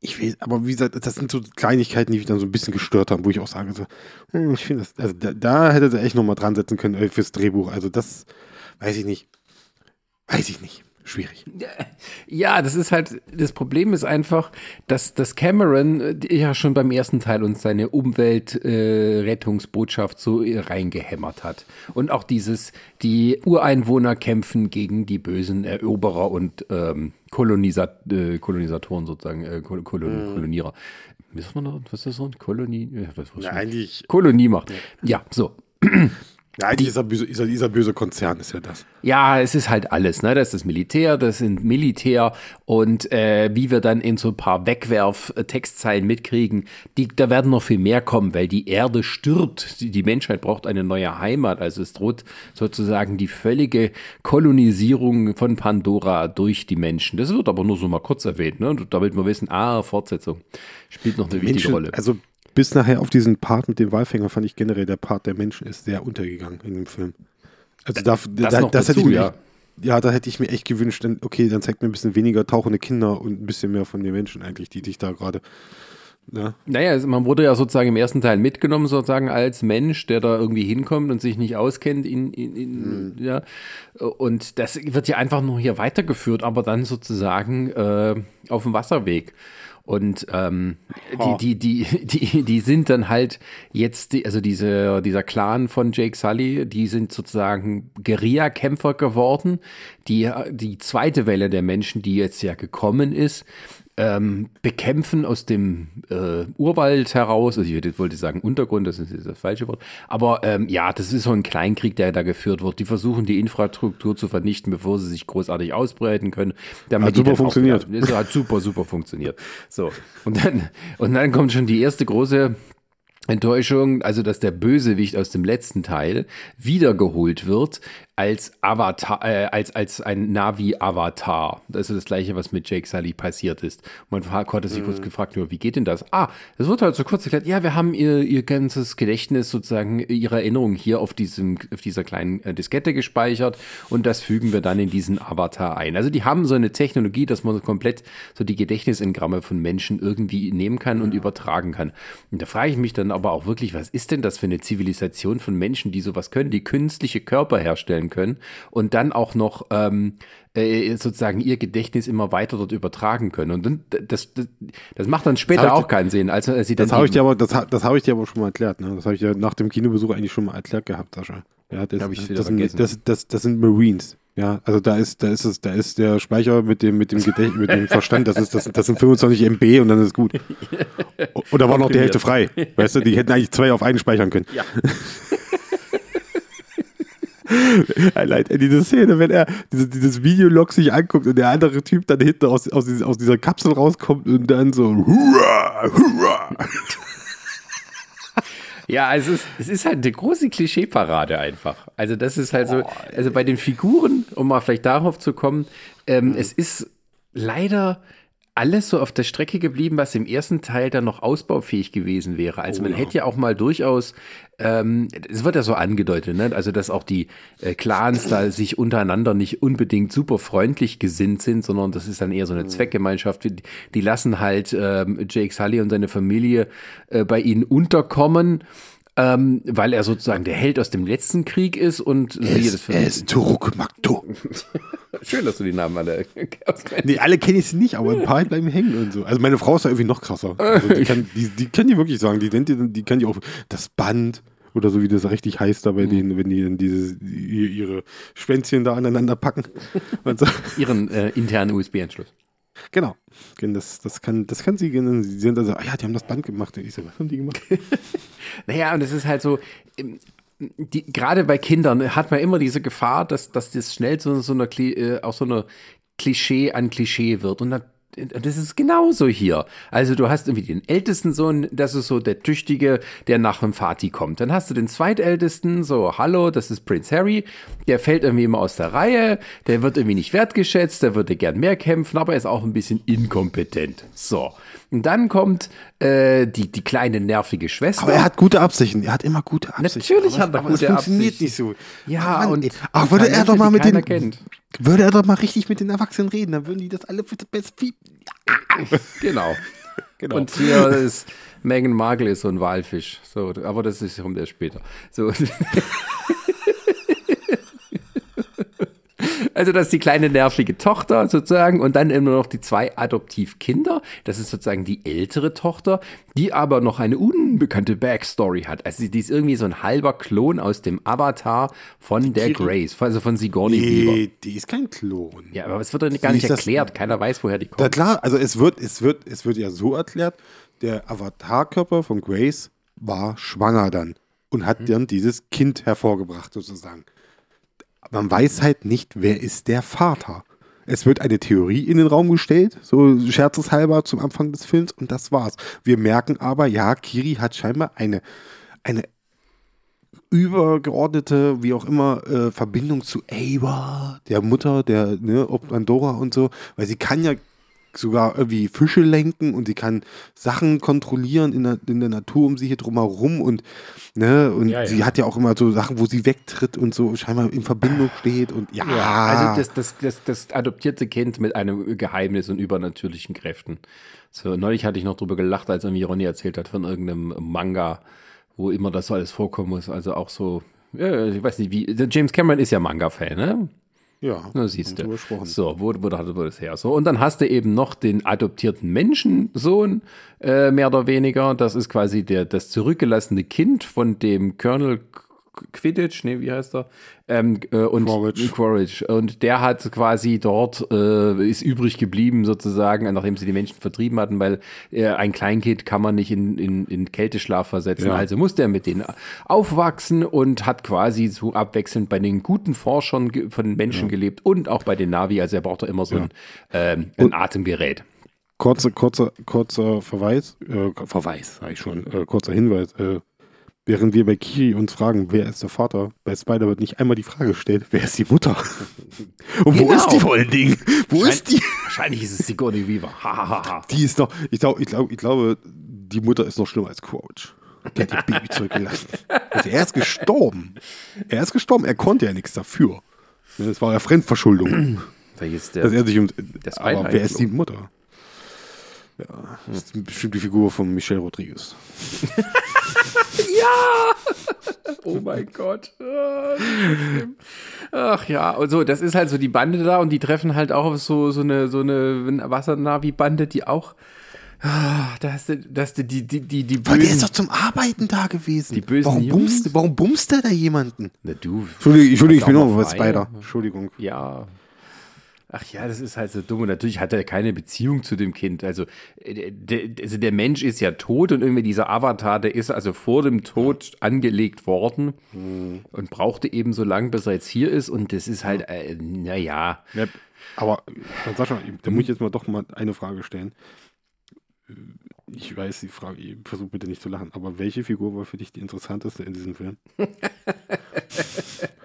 ich weiß, aber wie gesagt, das sind so Kleinigkeiten, die mich dann so ein bisschen gestört haben, wo ich auch sage, so, hm, ich finde das, also da, da hätte sie echt nochmal dran setzen können äh, fürs Drehbuch. Also das weiß ich nicht. Weiß ich nicht schwierig. [LAUGHS] Ja, das ist halt, das Problem ist einfach, dass, dass Cameron äh, ja schon beim ersten Teil uns seine Umweltrettungsbotschaft äh, so reingehämmert hat. Und auch dieses, die Ureinwohner kämpfen gegen die bösen Eroberer und ähm, Kolonisat äh, Kolonisatoren sozusagen, äh, Kol Kolon mm. Kolonierer. Was ist das so? Kolonie? Ja, was, was ja, eigentlich. Kolonie macht. Ja, so. Ja, dieser böse, dieser, dieser böse Konzern ist ja das. Ja, es ist halt alles. Ne? Das ist das Militär, das sind Militär und äh, wie wir dann in so ein paar Wegwerf-Textzeilen mitkriegen, die, da werden noch viel mehr kommen, weil die Erde stirbt. Die, die Menschheit braucht eine neue Heimat. Also es droht sozusagen die völlige Kolonisierung von Pandora durch die Menschen. Das wird aber nur so mal kurz erwähnt, ne? damit wir wissen, ah, Fortsetzung spielt noch eine Menschen, wichtige Rolle. Also bis nachher auf diesen Part mit dem Walfänger fand ich generell, der Part der Menschen ist sehr untergegangen in dem Film. Also da, das, da, das dazu, hätte ich mir, ja. ja, da hätte ich mir echt gewünscht, denn, okay, dann zeigt mir ein bisschen weniger tauchende Kinder und ein bisschen mehr von den Menschen eigentlich, die dich da gerade. Ja. Ne? Naja, also man wurde ja sozusagen im ersten Teil mitgenommen, sozusagen als Mensch, der da irgendwie hinkommt und sich nicht auskennt. In, in, in hm. ja. Und das wird ja einfach nur hier weitergeführt, aber dann sozusagen äh, auf dem Wasserweg. Und ähm, die, die, die, die, die sind dann halt jetzt, die, also diese, dieser Clan von Jake Sully, die sind sozusagen Guerilla-Kämpfer geworden. Die, die zweite Welle der Menschen, die jetzt ja gekommen ist, ähm, bekämpfen aus dem äh, Urwald heraus, also ich wollte sagen Untergrund, das ist das falsche Wort, aber ähm, ja, das ist so ein Kleinkrieg, der da geführt wird. Die versuchen die Infrastruktur zu vernichten, bevor sie sich großartig ausbreiten können. Hat super funktioniert. Das hat super, super funktioniert. So, und dann, und dann kommt schon die erste große Enttäuschung, also dass der Bösewicht aus dem letzten Teil wiedergeholt wird, als Avatar, äh, als, als ein Navi-Avatar. Das ist das gleiche, was mit Jake Sully passiert ist. Man hat sich mhm. kurz gefragt, nur, wie geht denn das? Ah, es wird halt so kurz erklärt, ja, wir haben ihr, ihr ganzes Gedächtnis sozusagen, ihre Erinnerung hier auf diesem, auf dieser kleinen äh, Diskette gespeichert und das fügen wir dann in diesen Avatar ein. Also die haben so eine Technologie, dass man komplett so die Gedächtnisengramme von Menschen irgendwie nehmen kann und übertragen kann. Und da frage ich mich dann aber auch wirklich, was ist denn das für eine Zivilisation von Menschen, die sowas können, die künstliche Körper herstellen können und dann auch noch ähm, äh, sozusagen ihr Gedächtnis immer weiter dort übertragen können. Und dann, das, das, das macht dann später auch keinen Sinn. Also, als sie das habe ich dir aber, das, das habe ich dir aber schon mal erklärt. Ne? Das habe ich ja nach dem Kinobesuch eigentlich schon mal erklärt gehabt, Sascha. Ja, das, das, das, sind, das, das, das sind Marines. Ja, also da ist, da ist es, da ist der Speicher mit dem, mit dem Gedächtnis, mit dem Verstand, das ist, das, das sind 25 MB und dann ist gut. [LAUGHS] Und da war noch die Hälfte frei. Weißt du, die hätten eigentlich zwei auf einen speichern können. Ja. [LAUGHS] Allein diese Szene, wenn er diese, dieses Videolog sich anguckt und der andere Typ dann hinten aus, aus, dieser, aus dieser Kapsel rauskommt und dann so hurra, hurra. Ja, also es ist, es ist halt eine große Klischeeparade einfach. Also das ist halt so, also bei den Figuren, um mal vielleicht darauf zu kommen, ähm, es ist leider alles so auf der Strecke geblieben, was im ersten Teil dann noch ausbaufähig gewesen wäre. Also oh, man ja. hätte ja auch mal durchaus, ähm, es wird ja so angedeutet, ne? also dass auch die äh, Clans da sich untereinander nicht unbedingt super freundlich gesinnt sind, sondern das ist dann eher so eine mhm. Zweckgemeinschaft. Die, die lassen halt ähm, Jake Sully und seine Familie äh, bei ihnen unterkommen ähm, weil er sozusagen der Held aus dem letzten Krieg ist und es, siehe das Er ist Turuk Makto. [LAUGHS] Schön, dass du die Namen alle [LAUGHS] Nee, alle kenne ich nicht, aber ein paar bleiben hängen und so. Also meine Frau ist ja irgendwie noch krasser. Also die, kann, die, die kann die wirklich sagen. Die, die, die kann die auch das Band oder so wie das richtig heißt da bei mhm. denen, wenn die dann dieses, ihre Schwänzchen da aneinander packen. So. Ihren äh, internen USB-Anschluss. Genau. Das, das, kann, das kann sie, sie sind also, ah ja, die haben das Band gemacht. Ich so, was haben die gemacht? [LAUGHS] naja, und es ist halt so, ähm, die, gerade bei Kindern hat man immer diese Gefahr, dass, dass das schnell zu so einer, äh, auch so einer Klischee an Klischee wird. Und das ist genauso hier. Also du hast irgendwie den ältesten Sohn, das ist so der Tüchtige, der nach dem Vati kommt. Dann hast du den zweitältesten, so, hallo, das ist Prince Harry. Der fällt irgendwie immer aus der Reihe, der wird irgendwie nicht wertgeschätzt, der würde gern mehr kämpfen, aber er ist auch ein bisschen inkompetent. So. Und dann kommt äh, die, die kleine nervige Schwester. Aber er hat gute Absichten. Er hat immer gute Absichten. Natürlich aber hat er gute Absichten. funktioniert nicht so. Ja, Mann, und ach, würde er doch mal mit den kennt. würde er doch mal richtig mit den Erwachsenen reden, dann würden die das alle für das Beste. [LAUGHS] genau. genau. Und hier ist Meghan Markle ist so ein Walfisch. So, aber das ist kommt erst später. So. [LAUGHS] Also das ist die kleine nervige Tochter sozusagen und dann immer noch die zwei Adoptivkinder. Das ist sozusagen die ältere Tochter, die aber noch eine unbekannte Backstory hat. Also die ist irgendwie so ein halber Klon aus dem Avatar von der Grace, also von Sigourney nee, Weaver. die ist kein Klon. Ja, aber es wird doch gar nicht erklärt. Keiner weiß, woher die kommt. Ja klar, also es wird, es wird, es wird ja so erklärt, der Avatarkörper von Grace war schwanger dann und hat hm. dann dieses Kind hervorgebracht sozusagen man weiß halt nicht, wer ist der Vater. Es wird eine Theorie in den Raum gestellt, so scherzeshalber zum Anfang des Films, und das war's. Wir merken aber, ja, Kiri hat scheinbar eine, eine übergeordnete, wie auch immer, äh, Verbindung zu Ava, der Mutter, der, ne, Andorra und so, weil sie kann ja sogar irgendwie Fische lenken und sie kann Sachen kontrollieren in der, in der Natur um sie hier drumherum und, ne, und ja, ja. sie hat ja auch immer so Sachen, wo sie wegtritt und so scheinbar in Verbindung steht und ja. ja also das, das, das, das adoptierte Kind mit einem Geheimnis und übernatürlichen Kräften. So, neulich hatte ich noch drüber gelacht, als irgendwie Ronny erzählt hat von irgendeinem Manga, wo immer das alles vorkommen muss. Also auch so, ja, ich weiß nicht, wie, James Cameron ist ja Manga-Fan, ne? Ja, Na, siehst du. So, wo, wo, wo das her? So, und dann hast du eben noch den adoptierten Menschensohn, äh, mehr oder weniger. Das ist quasi der, das zurückgelassene Kind von dem Colonel Quidditch, nee, wie heißt er? Ähm, äh, und Quaritch. Quaritch. Und der hat quasi dort, äh, ist übrig geblieben sozusagen, nachdem sie die Menschen vertrieben hatten, weil äh, ein Kleinkind kann man nicht in, in, in Kälteschlaf versetzen. Ja. Also musste er mit denen aufwachsen und hat quasi so abwechselnd bei den guten Forschern von den Menschen ja. gelebt und auch bei den Navi. Also er braucht brauchte immer so ein, ähm, ein Atemgerät. Kurzer, kurzer, kurzer Verweis, äh, Verweis, sag ich schon, äh, kurzer Hinweis. Äh, Während wir bei Kiri uns fragen, wer ist der Vater, bei Spider wird nicht einmal die Frage gestellt, wer ist die Mutter? Und wo Genau. ist die vor allen Dingen? Wo ist die? Wahrscheinlich ist es Sigourney Weaver. Die ist noch, ich glaube, ich, glaub, ich glaube, die Mutter ist noch schlimmer als Crouch. Der hat ihr Baby zurückgelassen. Also er ist gestorben. Er ist gestorben, er konnte ja nichts dafür. Das war ja Fremdverschuldung, Welches dass der, er sich um. Das Aber wer ist die. Mutter? Ja, das ist bestimmt die Figur von Michelle Rodriguez. [LAUGHS] [LAUGHS] Oh mein Gott. Ah. Ach ja, und so, das ist halt so die Bande da und die treffen halt auch auf so, so eine, so eine Wassernavi-Bande, die auch. Ah, da hast du, da hast du die, die, die, die Weil der ist bösen. doch zum Arbeiten da gewesen. Die bösen warum Jungs? bumst, warum bumst der da jemanden? Na du. Entschuldigung, Entschuldigung ich bin auch frei? Spider. Entschuldigung. Ja. Ach ja, das ist halt so dumm. Und natürlich hat er keine Beziehung zu dem Kind. Also, äh, der, also der Mensch ist ja tot und irgendwie dieser Avatar, der ist also vor dem Tod angelegt worden und brauchte eben so lange, bis er jetzt hier ist. Und das ist halt, äh, naja. Ja, aber äh, Sascha, da muss ich jetzt mal doch mal eine Frage stellen. Ich weiß die Frage, ich versuche bitte nicht zu lachen, aber welche Figur war für dich die interessanteste in diesem Film?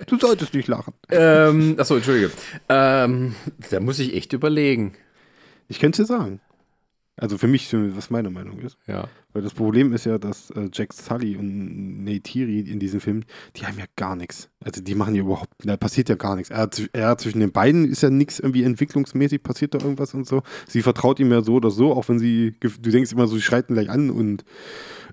du solltest nicht lachen. Ähm, achso, Entschuldige. Ähm, da muss ich echt überlegen. Ich könnte es dir sagen. Also für mich, was meine Meinung ist. Ja. Weil das Problem ist ja, dass äh, Jack Sully und Neytiri in diesem Film, die haben ja gar nichts. Also die machen ja überhaupt, da passiert ja gar nichts. Er, er zwischen den beiden ist ja nichts irgendwie entwicklungsmäßig, passiert da irgendwas und so. Sie vertraut ihm ja so oder so, auch wenn sie, du denkst immer so, sie schreit ihn gleich an und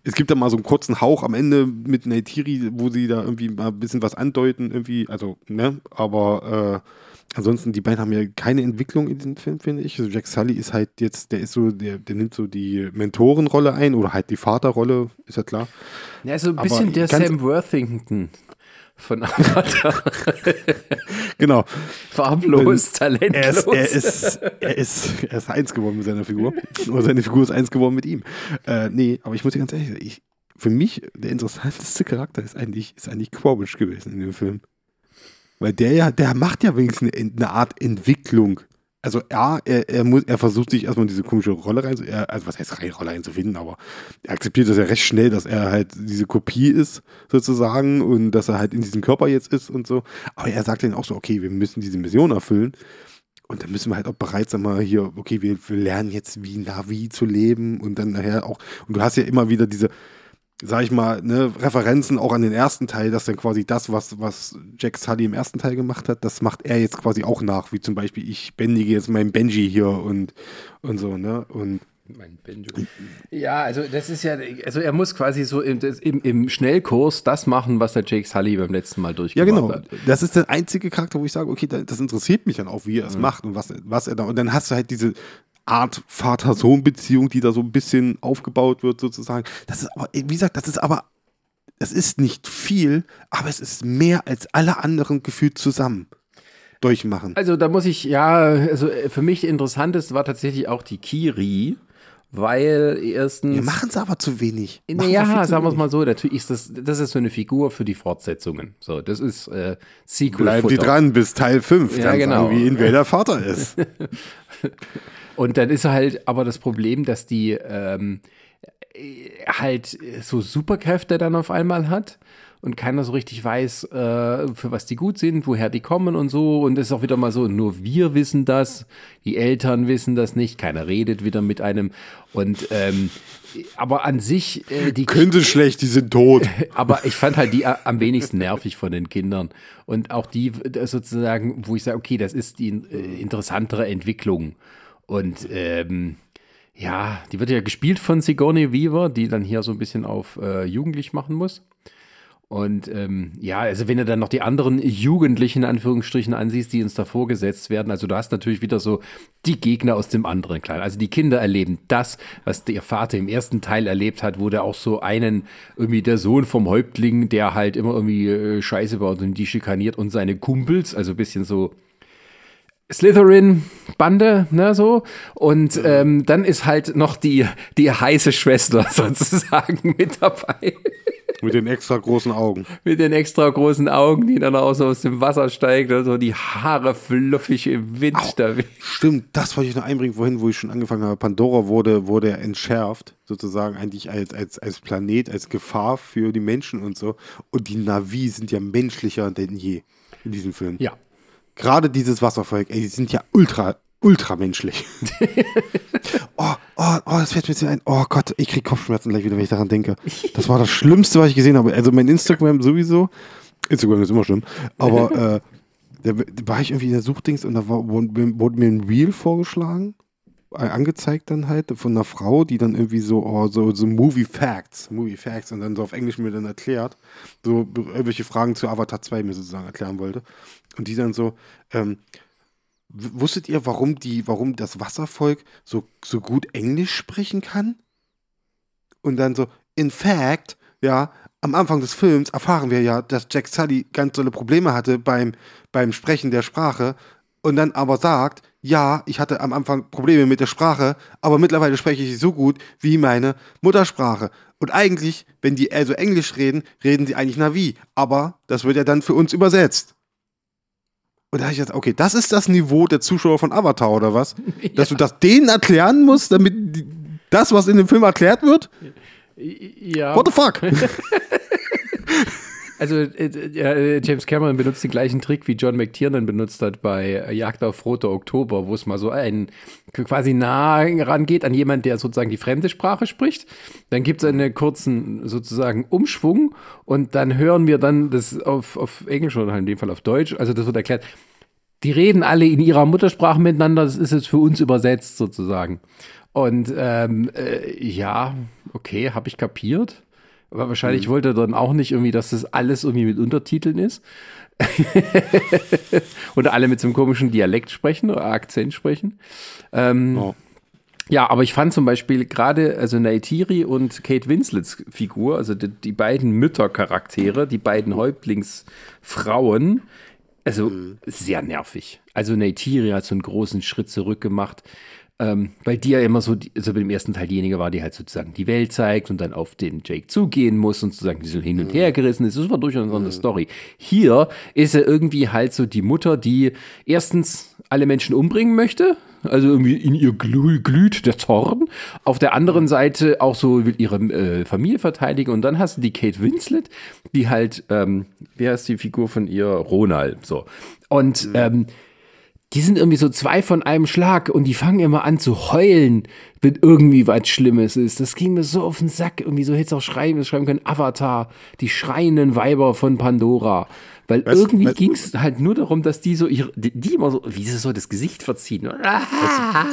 es gibt da mal so einen kurzen Hauch am Ende mit Neytiri, wo sie da irgendwie mal ein bisschen was andeuten, irgendwie, also, ne, aber äh, ansonsten, die beiden haben ja keine Entwicklung in diesem Film, finde ich. Also Jack Sully ist halt jetzt, der ist so, der, der nimmt so die Mentorenrolle ein oder halt die Vaterrolle, ist ja klar. Ja, so ein Aber bisschen der Sam Worthington von [LAUGHS] Avatar. Genau. Farblos, Er talentlos. ist, er, ist, er, ist, er ist eins geworden mit seiner Figur. Oder seine Figur ist eins geworden mit ihm. Äh, nee, aber ich muss dir ganz ehrlich sagen, ich, für mich der interessanteste Charakter ist eigentlich, ist eigentlich Quabish gewesen in dem Film. Weil der ja, der macht ja wenigstens eine, eine Art Entwicklung. Also ja, er, er, muss, er versucht sich erstmal in diese komische Rolle rein, er, also was heißt rein Rolle einzufinden, aber er akzeptiert das ja recht schnell, dass er halt diese Kopie ist, sozusagen, und dass er halt in diesem Körper jetzt ist und so. Aber er sagt dann auch so, okay, wir müssen diese Mission erfüllen. Und dann müssen wir halt auch bereit sein, mal hier, okay, wir, wir lernen jetzt wie Navi zu leben und dann nachher auch, und du hast ja immer wieder diese, sag ich mal, ne, Referenzen auch an den ersten Teil, dass dann quasi das, was, was Jack Sully im ersten Teil gemacht hat, das macht er jetzt quasi auch nach, wie zum Beispiel, ich bändige jetzt meinen Benji hier und, und so, ne, und Mein Benjo. Ja, also das ist ja, also er muss quasi so im, im, im Schnellkurs das machen, was der Jake Sully beim letzten Mal Ja, durchgemacht genau. hat. Das ist der einzige Charakter, wo ich sage, okay, da- das interessiert mich dann auch, wie er es macht und was, was er da. Und dann hast du halt diese Art Vater-Sohn-Beziehung, die da so ein bisschen aufgebaut wird, sozusagen. Das ist aber, wie gesagt, das ist aber, das ist nicht viel, aber es ist mehr als alle anderen gefühlt zusammen durchmachen. Also da muss ich, ja, also für mich interessanteste war tatsächlich auch die Kiri, weil erstens. Wir machen es aber zu wenig. Machen wir viel Ja, zu sagen wir es mal so, natürlich ist das, das ist so eine Figur für die Fortsetzungen. So, das ist äh, Sequel. Bleiben die dran bis Teil 5, Ja, dann genau. sagen wir ihnen, wer der Vater ist. [LAUGHS] Und dann ist halt aber das Problem, dass die ähm, äh, halt so Superkräfte dann auf einmal hat und keiner so richtig weiß, äh, für was die gut sind, woher die kommen und so. Und es ist auch wieder mal so, nur wir wissen das, die Eltern wissen das nicht, keiner redet wieder mit einem. Und ähm, aber an sich, äh, die Können sie schlecht, die sind tot. [LAUGHS] aber ich fand halt die am wenigsten nervig von den Kindern. Und auch die äh, sozusagen, wo ich sage, okay, das ist die äh, interessantere Entwicklung. Und ähm, ja, die wird ja gespielt von Sigourney Weaver, die dann hier so ein bisschen auf äh, jugendlich machen muss. Und ähm, ja, also wenn du dann noch die anderen Jugendlichen, in Anführungsstrichen, ansiehst, die uns da vorgesetzt werden, also du hast natürlich wieder so die Gegner aus dem anderen Kleinen. Also die Kinder erleben das, was der Vater im ersten Teil erlebt hat, wo der auch so einen, irgendwie der Sohn vom Häuptling, der halt immer irgendwie äh, Scheiße baut und die schikaniert und seine Kumpels, also ein bisschen so Slytherin-Bande, ne, so. Und ähm, dann ist halt noch die, die heiße Schwester [LAUGHS] sozusagen mit dabei. Mit den extra großen Augen. mit den extra großen Augen, die dann auch so aus dem Wasser steigt und so die Haare fluffig im Wind. Au, da. Stimmt, das wollte ich noch einbringen, wohin, wo ich schon angefangen habe. Pandora wurde, wurde entschärft, sozusagen eigentlich als, als, als Planet, als Gefahr für die Menschen und so. Und die Navi sind ja menschlicher denn je in diesem Film. Ja. Gerade dieses Wasservolk, ey, die sind ja ultra, ultra menschlich. [LAUGHS] oh, oh, oh, das fällt mir jetzt ein. Oh Gott, ich krieg Kopfschmerzen gleich wieder, wenn ich daran denke. Das war das Schlimmste, was ich gesehen habe. Also mein Instagram sowieso. Instagram ist immer schlimm. Aber [LAUGHS] äh, da, war ich irgendwie in der Suchdings und da war, wurde, wurde mir ein Reel vorgeschlagen angezeigt dann halt von einer Frau, die dann irgendwie so, oh, so, so Movie Facts, Movie Facts und dann so auf Englisch mir dann erklärt, so irgendwelche Fragen zu Avatar 2 mir sozusagen erklären wollte. Und die dann so, ähm, wusstet ihr, warum die, warum das Wasservolk so, so gut Englisch sprechen kann? Und dann so, in fact, ja, am Anfang des Films erfahren wir ja, dass Jack Sully ganz tolle Probleme hatte beim, beim Sprechen der Sprache und dann aber sagt, ja, ich hatte am Anfang Probleme mit der Sprache, aber mittlerweile spreche ich sie so gut wie meine Muttersprache. Und eigentlich, wenn die also Englisch reden, reden sie eigentlich Navi, aber das wird ja dann für uns übersetzt. Und da habe ich jetzt, okay, das ist das Niveau der Zuschauer von Avatar oder was? [LAUGHS] Dass du das denen erklären musst, damit die, das, was in dem Film erklärt wird? Ja. What the fuck? [LAUGHS] [LAUGHS] Also äh, äh, James Cameron benutzt den gleichen Trick, wie John McTiernan benutzt hat bei äh, Jagd auf Rote Oktober, wo es mal so ein quasi nah rangeht an jemand, der sozusagen die fremde Sprache spricht. Dann gibt es einen kurzen sozusagen Umschwung und dann hören wir dann das auf, auf Englisch oder in dem Fall auf Deutsch. Also das wird erklärt. Die reden alle in ihrer Muttersprache miteinander. Das ist jetzt für uns übersetzt sozusagen. Und ähm, äh, ja, okay, habe ich kapiert. Aber wahrscheinlich Mhm. wollte er dann auch nicht irgendwie, dass das alles irgendwie mit Untertiteln ist. [LAUGHS] oder alle mit so einem komischen Dialekt sprechen oder Akzent sprechen. Ähm, Oh. Ja, aber ich fand zum Beispiel gerade, also Neytiri und Kate Winslets Figur, also die, die beiden Müttercharaktere, die beiden Häuptlingsfrauen, also sehr nervig. Also Neytiri hat so einen großen Schritt zurück gemacht, ähm, weil die ja immer so, die- also dem ersten Teil diejenige war, die halt sozusagen die Welt zeigt und dann auf den Jake zugehen muss und sozusagen so hin und her gerissen ist. Das war durchaus eine Story. Hier ist er irgendwie halt so die Mutter, die erstens alle Menschen umbringen möchte, also irgendwie in ihr glü glüht der Zorn. Auf der anderen Seite auch so will ihre äh, Familie verteidigen. Und dann hast du die Kate Winslet, die halt, ähm, wie heißt die Figur von ihr? Ronald. So. Und ähm, die sind irgendwie so zwei von einem Schlag und die fangen immer an zu heulen, wenn irgendwie was Schlimmes ist. Das ging mir so auf den Sack. Irgendwie so hätte es auch schreiben, schreiben können, Avatar, die schreienden Weiber von Pandora. Weil Weißt- irgendwie ging es halt nur darum, dass die so ihre, die, die immer so, wie sie so das Gesicht verziehen. Ah!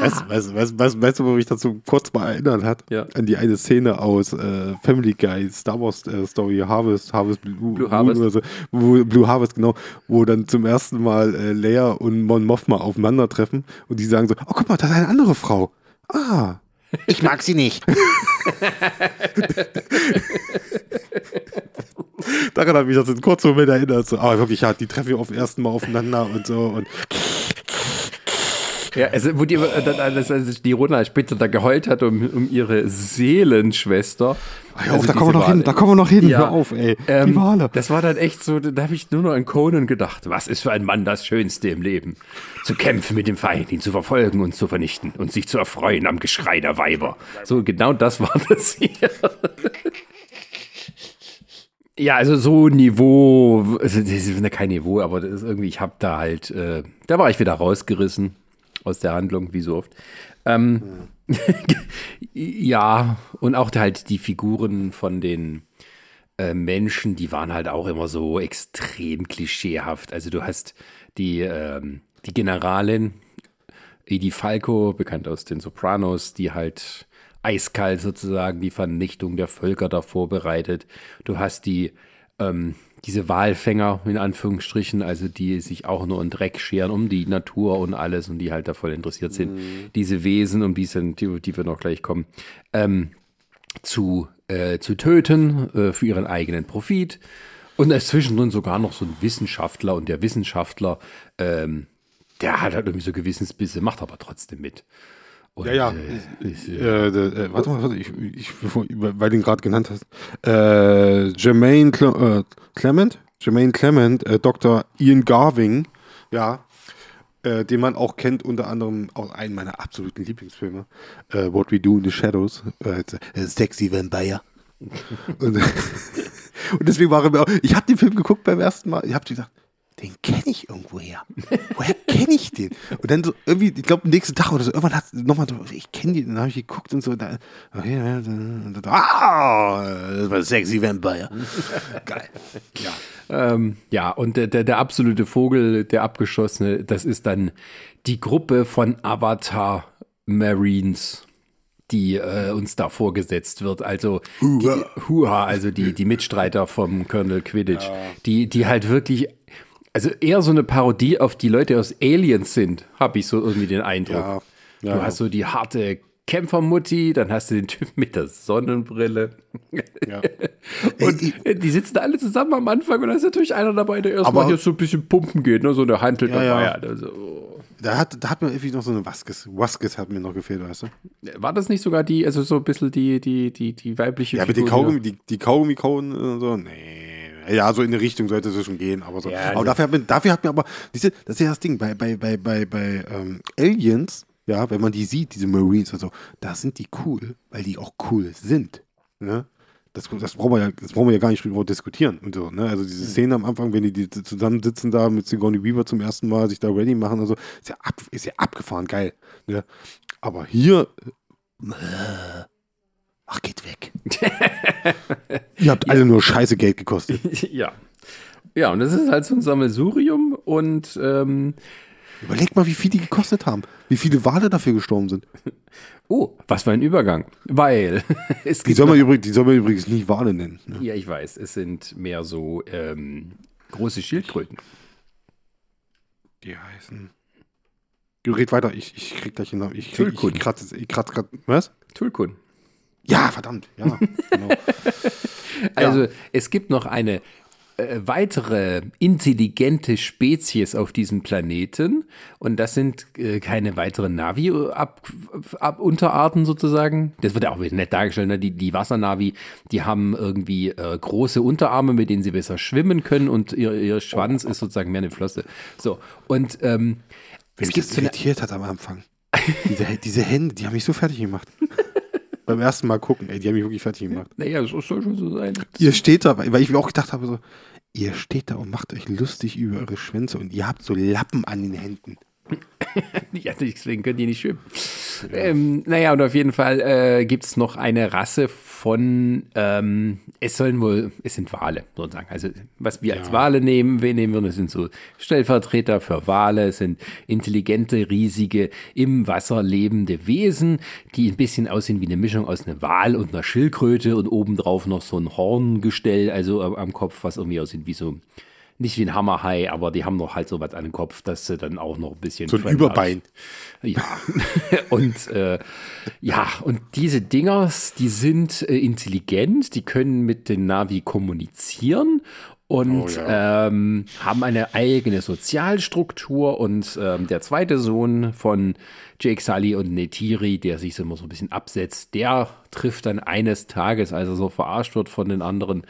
Weißt, weißt, weißt, weißt, weißt du, wo mich dazu kurz mal erinnert hat? Ja. An die eine Szene aus äh, Family Guy, Star Wars äh, Story, Harvest, Harvest Blue, Blue Harvest. Oder so, wo, Blue Harvest, genau, wo dann zum ersten Mal äh, Leia und Mon Mothma aufeinandertreffen und die sagen so, oh guck mal, das ist eine andere Frau. Ah, ich mag sie nicht. [LAUGHS] Daran hat mich das in kurzen Moment erinnert. So, aber wirklich, ja, die treffen wir auf ersten Mal aufeinander und so. Und Ja, also, wo die, äh, dann, als, als die Rona später da geheult hat um, um ihre Seelenschwester. Hör auf, Also da kommen wir noch hin, da kommen wir noch hin. Ja. Hör auf, ey. Ähm, die Wale. Das war dann echt so, da habe ich nur noch an Conan gedacht. Was ist für ein Mann das Schönste im Leben? Zu kämpfen mit dem Feind, ihn zu verfolgen und zu vernichten und sich zu erfreuen am Geschrei der Weiber. So, genau das war das hier. Ja, also so Niveau, also das ist kein Niveau, aber das ist irgendwie, ich habe da halt, äh, da war ich wieder rausgerissen aus der Handlung, wie so oft. Ähm, [LAUGHS] ja, und auch halt die Figuren von den äh, Menschen, die waren halt auch immer so extrem klischeehaft. Also du hast die, ähm, die Generalin, Edie Falco, bekannt aus den Sopranos, die halt eiskalt sozusagen die Vernichtung der Völker da vorbereitet. Du hast die, ähm, diese Walfänger in Anführungsstrichen, also die sich auch nur in Dreck scheren um die Natur und alles und die halt da voll interessiert sind. Diese Wesen, um die, sind, die, die wir noch gleich kommen, ähm, zu, äh, zu töten äh, für ihren eigenen Profit. Und da ist zwischendrin sogar noch so ein Wissenschaftler und der Wissenschaftler, ähm, der hat halt irgendwie so Gewissensbisse, macht aber trotzdem mit. Und, ja, ja. Äh, ich, äh, äh, warte mal, warte, ich, ich, weil du ihn gerade genannt hast. Äh, Jermaine Cle äh, Clement, Jermaine Clement, äh, Dr. Ian Garving, ja, den man auch kennt, unter anderem aus einem meiner absoluten Lieblingsfilme, What We Do in the Shadows, Sexy Vampire. [LAUGHS] und, [LAUGHS] und, deswegen war er mir auch, ich habe den Film geguckt beim ersten Mal, ich habe gesagt, den kenne ich irgendwo her. Woher kenne ich den? Und dann so irgendwie, ich glaube, am nächsten Tag oder so, irgendwann hat nochmal so, ich kenne den, dann habe ich geguckt und so, da, okay, ah, das war Sexy Vampire. [LAUGHS] Geil. Ja. Ähm, ja, und der, der, der absolute Vogel, der abgeschossene, das ist dann die Gruppe von Avatar Marines die äh, uns da vorgesetzt wird. Also die, Huha, also die, die Mitstreiter vom Colonel Quidditch, ja. die, die halt wirklich also eher so eine Parodie auf die Leute aus Aliens sind, habe ich so irgendwie den Eindruck. Ja, ja. Du hast so die harte Kämpfermutti, dann hast du den Typ mit der Sonnenbrille. Ja. [LAUGHS] und die sitzen da alle zusammen am Anfang und da ist natürlich einer dabei, der erstmal jetzt so ein bisschen pumpen geht, ne? so eine Handel ja, dabei hat. Also, oh. da, hat, da hat mir irgendwie noch so eine Waskes. Waskes hat mir noch gefehlt, weißt du? War das nicht sogar die, also so ein bisschen die, die, die, die weibliche Ja, aber die Kaugummi, die, die Kaugummi-Kauen und so, nee. Ja, so in die Richtung sollte es schon gehen, aber so. Ja, aber dafür hat, mir, dafür hat mir aber, diese, das ist ja das Ding, bei, bei, bei, bei, bei ähm, Aliens, ja, wenn man die sieht, diese Marines und so, da sind die cool, weil die auch cool sind. Ne? Das, das, brauchen wir ja, das brauchen wir ja gar nicht drüber diskutieren und so, ne? Also diese hm. Szene am Anfang, wenn die, die zusammensitzen da mit Sigourney Weaver zum ersten Mal, sich da ready machen und so, ist ja, ab, ist ja abgefahren geil. Ne? Aber hier, äh, ach, geht weg. [LAUGHS] Ihr habt alle nur scheiße Geld gekostet. [LAUGHS] ja. Ja, und das ist halt so ein Sammelsurium und ähm, Überleg mal, wie viel die gekostet haben. Wie viele Wale dafür gestorben sind. [LAUGHS] Oh, was für ein Übergang. Weil es gibt. Die soll man, übrigens, die soll man übrigens nicht Wale nennen. Ne? Ja, ich weiß. Es sind mehr so ähm, große Schildkröten. Die heißen. Red weiter, ich, ich krieg gleich hin. Ich, ich, ich kratze, ich kratze, kratze, was? Tulkun. Ja, verdammt, ja. Genau. [LAUGHS] also ja. es gibt noch eine äh, weitere intelligente Spezies auf diesem Planeten und das sind äh, keine weiteren Navi-Unterarten sozusagen. Das wird ja auch nett dargestellt. Ne? Die, die Wassernavi, die haben irgendwie äh, große Unterarme, mit denen sie besser schwimmen können und ihr, ihr Schwanz oh. ist sozusagen mehr eine Flosse. So und ähm, Wenn es mich das irritiert hat am Anfang. diese, diese Hände, die haben mich so fertig gemacht. Beim ersten Mal gucken. Ey, die haben mich wirklich fertig gemacht. Naja, das soll schon so sein. Ihr steht da, weil ich mir auch gedacht habe, so, ihr steht da und macht euch lustig über eure Schwänze und ihr habt so Lappen an den Händen. Ja, deswegen könnt ihr nicht schwimmen. Ja. Ähm, naja, und auf jeden Fall äh, gibt es noch eine Rasse von, ähm, es sollen wohl, es sind Wale, sozusagen. Also, was wir ja. als Wale nehmen, wir nehmen das sind so Stellvertreter für Wale, es sind intelligente, riesige, im Wasser lebende Wesen, die ein bisschen aussehen wie eine Mischung aus einem Wal und einer Schildkröte und obendrauf noch so ein Horngestell, also am Kopf, was irgendwie aussieht wie so nicht wie ein Hammerhai, aber die haben noch halt so was an den Kopf, dass sie dann auch noch ein bisschen. So ein Überbein. Ja. [LAUGHS] und äh, ja, und diese Dinger, die sind äh, intelligent, die können mit den Navi kommunizieren und oh, ja. ähm, haben eine eigene Sozialstruktur. Und ähm, der zweite Sohn von Jake Sully und Netiri, der sich so immer so ein bisschen absetzt, der trifft dann eines Tages, als er so verarscht wird von den anderen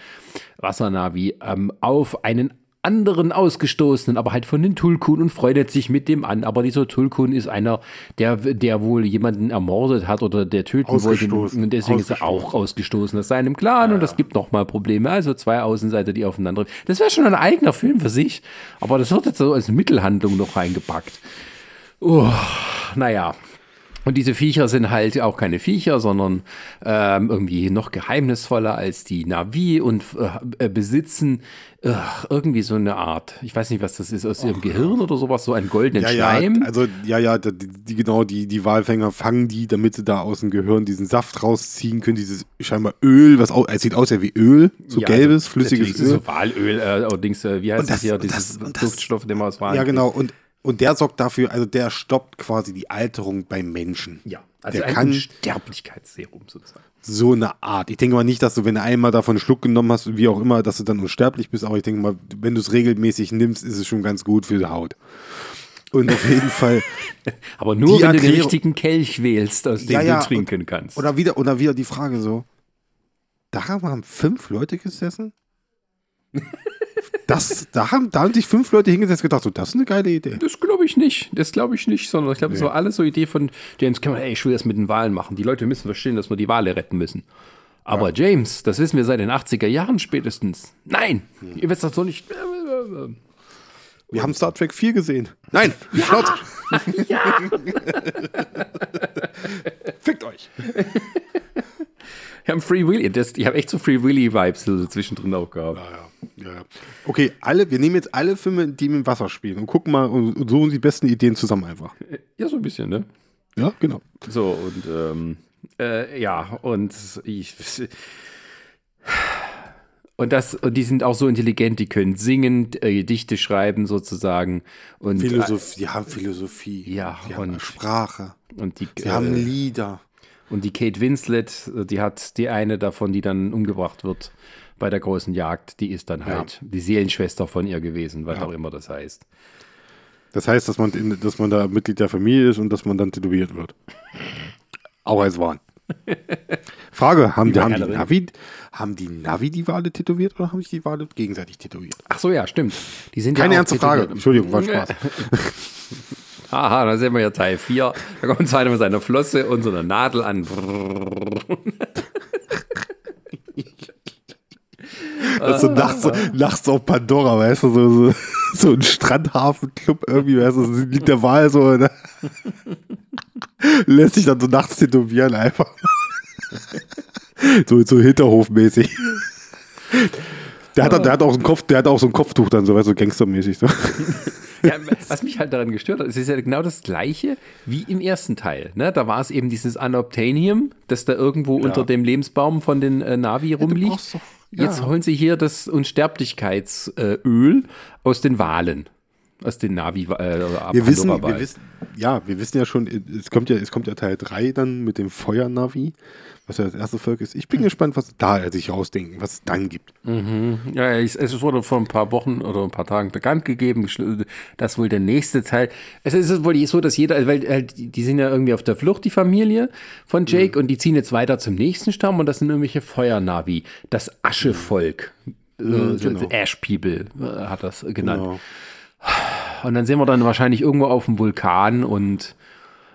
Wassernavi, ähm, auf einen anderen Ausgestoßenen, aber halt von den Tulkun und freundet sich mit dem an. Aber dieser Tulkun ist einer, der, der wohl jemanden ermordet hat oder der töten wollte. Und deswegen ist er auch ausgestoßen aus seinem Clan ja, und das gibt nochmal Probleme. Also zwei Außenseiter, die aufeinander. Das wäre schon ein eigener Film für sich, aber das wird jetzt so als Mittelhandlung noch reingepackt. Oh, naja, und diese Viecher sind halt auch keine Viecher, sondern ähm, irgendwie noch geheimnisvoller als die Navi und äh, besitzen äh, irgendwie so eine Art, ich weiß nicht, was das ist, aus ihrem Gehirn oder sowas, so einen goldenen ja, Schleim. Ja, also ja, ja, die, die, genau, die, die Walfänger fangen die, damit sie da aus dem Gehirn diesen Saft rausziehen können, dieses scheinbar Öl, was auch, es sieht aus ja wie Öl, so ja, gelbes, also, flüssiges Öl. So Walöl, äh, allerdings, äh, wie heißt das, das hier, dieses das, Duftstoff, den man aus Walen Ja, genau, und und der sorgt dafür, also der stoppt quasi die Alterung beim Menschen. Ja, also der ein kann Sterblichkeitsserum sozusagen. So eine Art. Ich denke mal nicht, dass du, wenn du einmal davon einen Schluck genommen hast, wie auch immer, dass du dann unsterblich bist, aber ich denke mal, wenn du es regelmäßig nimmst, ist es schon ganz gut für die Haut. Und auf jeden [LAUGHS] Fall. Aber nur wenn du den Erklärung- richtigen Kelch wählst, aus dem Ja, ja, du trinken kannst. Oder wieder, oder wieder die Frage so: Da haben fünf Leute gesessen? [LAUGHS] Das, da, haben, da haben sich fünf Leute hingesetzt und gedacht, so, das ist eine geile Idee. Das glaube ich nicht. Das glaube ich nicht, sondern ich glaube, das war alles so Idee von James Cameron, ey, ich will das mit den Wahlen machen. Die Leute müssen verstehen, dass wir die Wale retten müssen. Aber James, das wissen wir seit den 80er Jahren spätestens. Nein, ihr wisst das doch nicht. Wir haben Star Trek 4 gesehen. Nein, [LAUGHS] schaut. [LAUGHS] Fickt euch. Wir haben Free Willy. Das, ich habe echt so Free Willy-Vibes so zwischendrin auch gehabt. Ja, ja. Okay, alle, wir nehmen jetzt alle Filme, die im Wasser spielen und gucken mal und, und suchen die besten Ideen zusammen einfach. Ja, so ein bisschen, ne? Ja, genau. So, und ähm, äh, ja, und ich. Und, das, und die sind auch so intelligent, die können singen, äh, Gedichte schreiben sozusagen. Und, Philosophie, die haben Philosophie. Ja, die haben und- Sprache. und die, Die haben äh, Lieder. Und die Kate Winslet, äh, die hat die eine davon, die dann umgebracht wird bei der großen Jagd, die ist dann halt die Seelenschwester von ihr gewesen, was auch immer das heißt. Das heißt, dass man, in, dass man da Mitglied der Familie ist und dass man dann tätowiert wird. Auch als Wahn. [LAUGHS] Frage, haben, die, haben, die. Navi, haben die Navi die Wale tätowiert oder haben sich die Wale gegenseitig tätowiert? Ach so, ja, stimmt. Die sind Keine ja ernste Frage. tätowiert. Entschuldigung, war Spaß. [LAUGHS] Aha, da sehen wir ja Teil 4. Da kommt so einer mit seiner Flosse und so einer Nadel an. Also nachts, so- nachts auf Pandora, weißt du, so, so, so ein Strandhafenclub irgendwie, weißt du, so liegt der Wal so, ne? lässt sich dann so nachts tätowieren einfach. so, so hinterhofmäßig. Der hat, der hat auch so ein Kopf, der hat auch so ein Kopftuch dann, so, weißt du, so gangstermäßig. So. [LAUGHS] Ja, was mich halt daran gestört hat, es ist ja genau das gleiche wie im ersten Teil. Ne? Da war es eben dieses Unobtainium, das da irgendwo unter dem Lebensbaum von den äh, Navi rumliegt. ja. Jetzt holen sie hier das Unsterblichkeitsöl aus den Walen. Aus den Navi äh, Wir wissen, wir wissen, ja, wir wissen ja schon, es kommt ja, es kommt ja Teil 3 dann mit dem Feuernavi, was ja das erste Volk ist. Ich bin gespannt, was da sich ausdenken, was es dann gibt. Ja, ja, es wurde vor ein paar Wochen oder ein paar Tagen bekannt gegeben, dass wohl der nächste Teil. Es ist wohl so, dass jeder, weil halt, die sind ja irgendwie auf der Flucht, die Familie von Jake, und die ziehen jetzt weiter zum nächsten Stamm und das sind irgendwelche Feuernavi, das Aschevolk. Äh, genau. Ash People äh, hat das genannt. Genau. Und dann sind wir dann wahrscheinlich irgendwo auf dem Vulkan und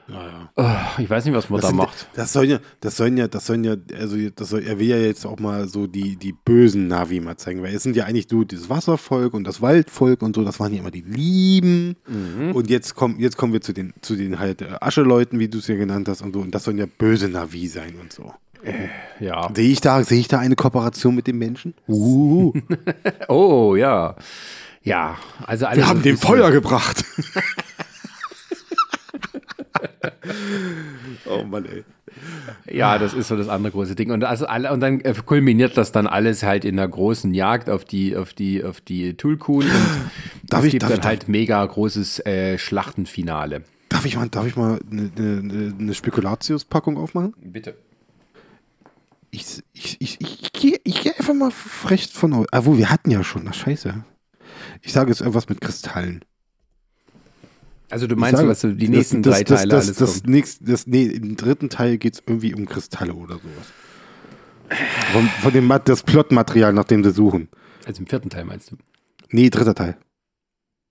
Ja, äh, ich weiß nicht, was man da sind- macht. Das sollen ja, das sollen ja, das sollen ja, also das soll, er will ja jetzt auch mal so die, die bösen Navi mal zeigen, weil es sind ja eigentlich nur das Wasservolk und das Waldvolk und so, das waren ja immer die Lieben. Mhm. Und jetzt kommen, jetzt kommen wir zu den, zu den halt äh, Ascheleuten, wie du es ja genannt hast und so, und das sollen ja böse Navi sein und so. Ja. Sehe ich da, sehe ich da eine Kooperation mit den Menschen? Uh, [LAUGHS] Oh, ja. Ja, also alle wir haben dem Feuer gebracht. [LAUGHS] oh Mann, ey. Ja, das ist so das andere große Ding. Und, also alle, und dann äh, kulminiert das dann alles halt in einer großen Jagd auf die, auf die, auf die Tulkun. Und Darf es ich- gibt darf dann ich- halt mega großes äh, Schlachtenfinale. Darf ich mal, darf ich mal eine, eine, eine Spekulatius-Packung aufmachen? Bitte. Ich, ich, ich, ich, ich gehe geh einfach mal frech von. Ah, wo, wir hatten ja schon, na scheiße. Ich sage jetzt irgendwas mit Kristallen. Also du meinst, was so die nächsten das, drei das, Teile das, alles das, kommen? nächst, das, nee, Im dritten Teil geht es irgendwie um Kristalle oder sowas. Von, von dem das Plotmaterial, nach dem sie suchen. Also im vierten Teil meinst du? Nee, dritter Teil.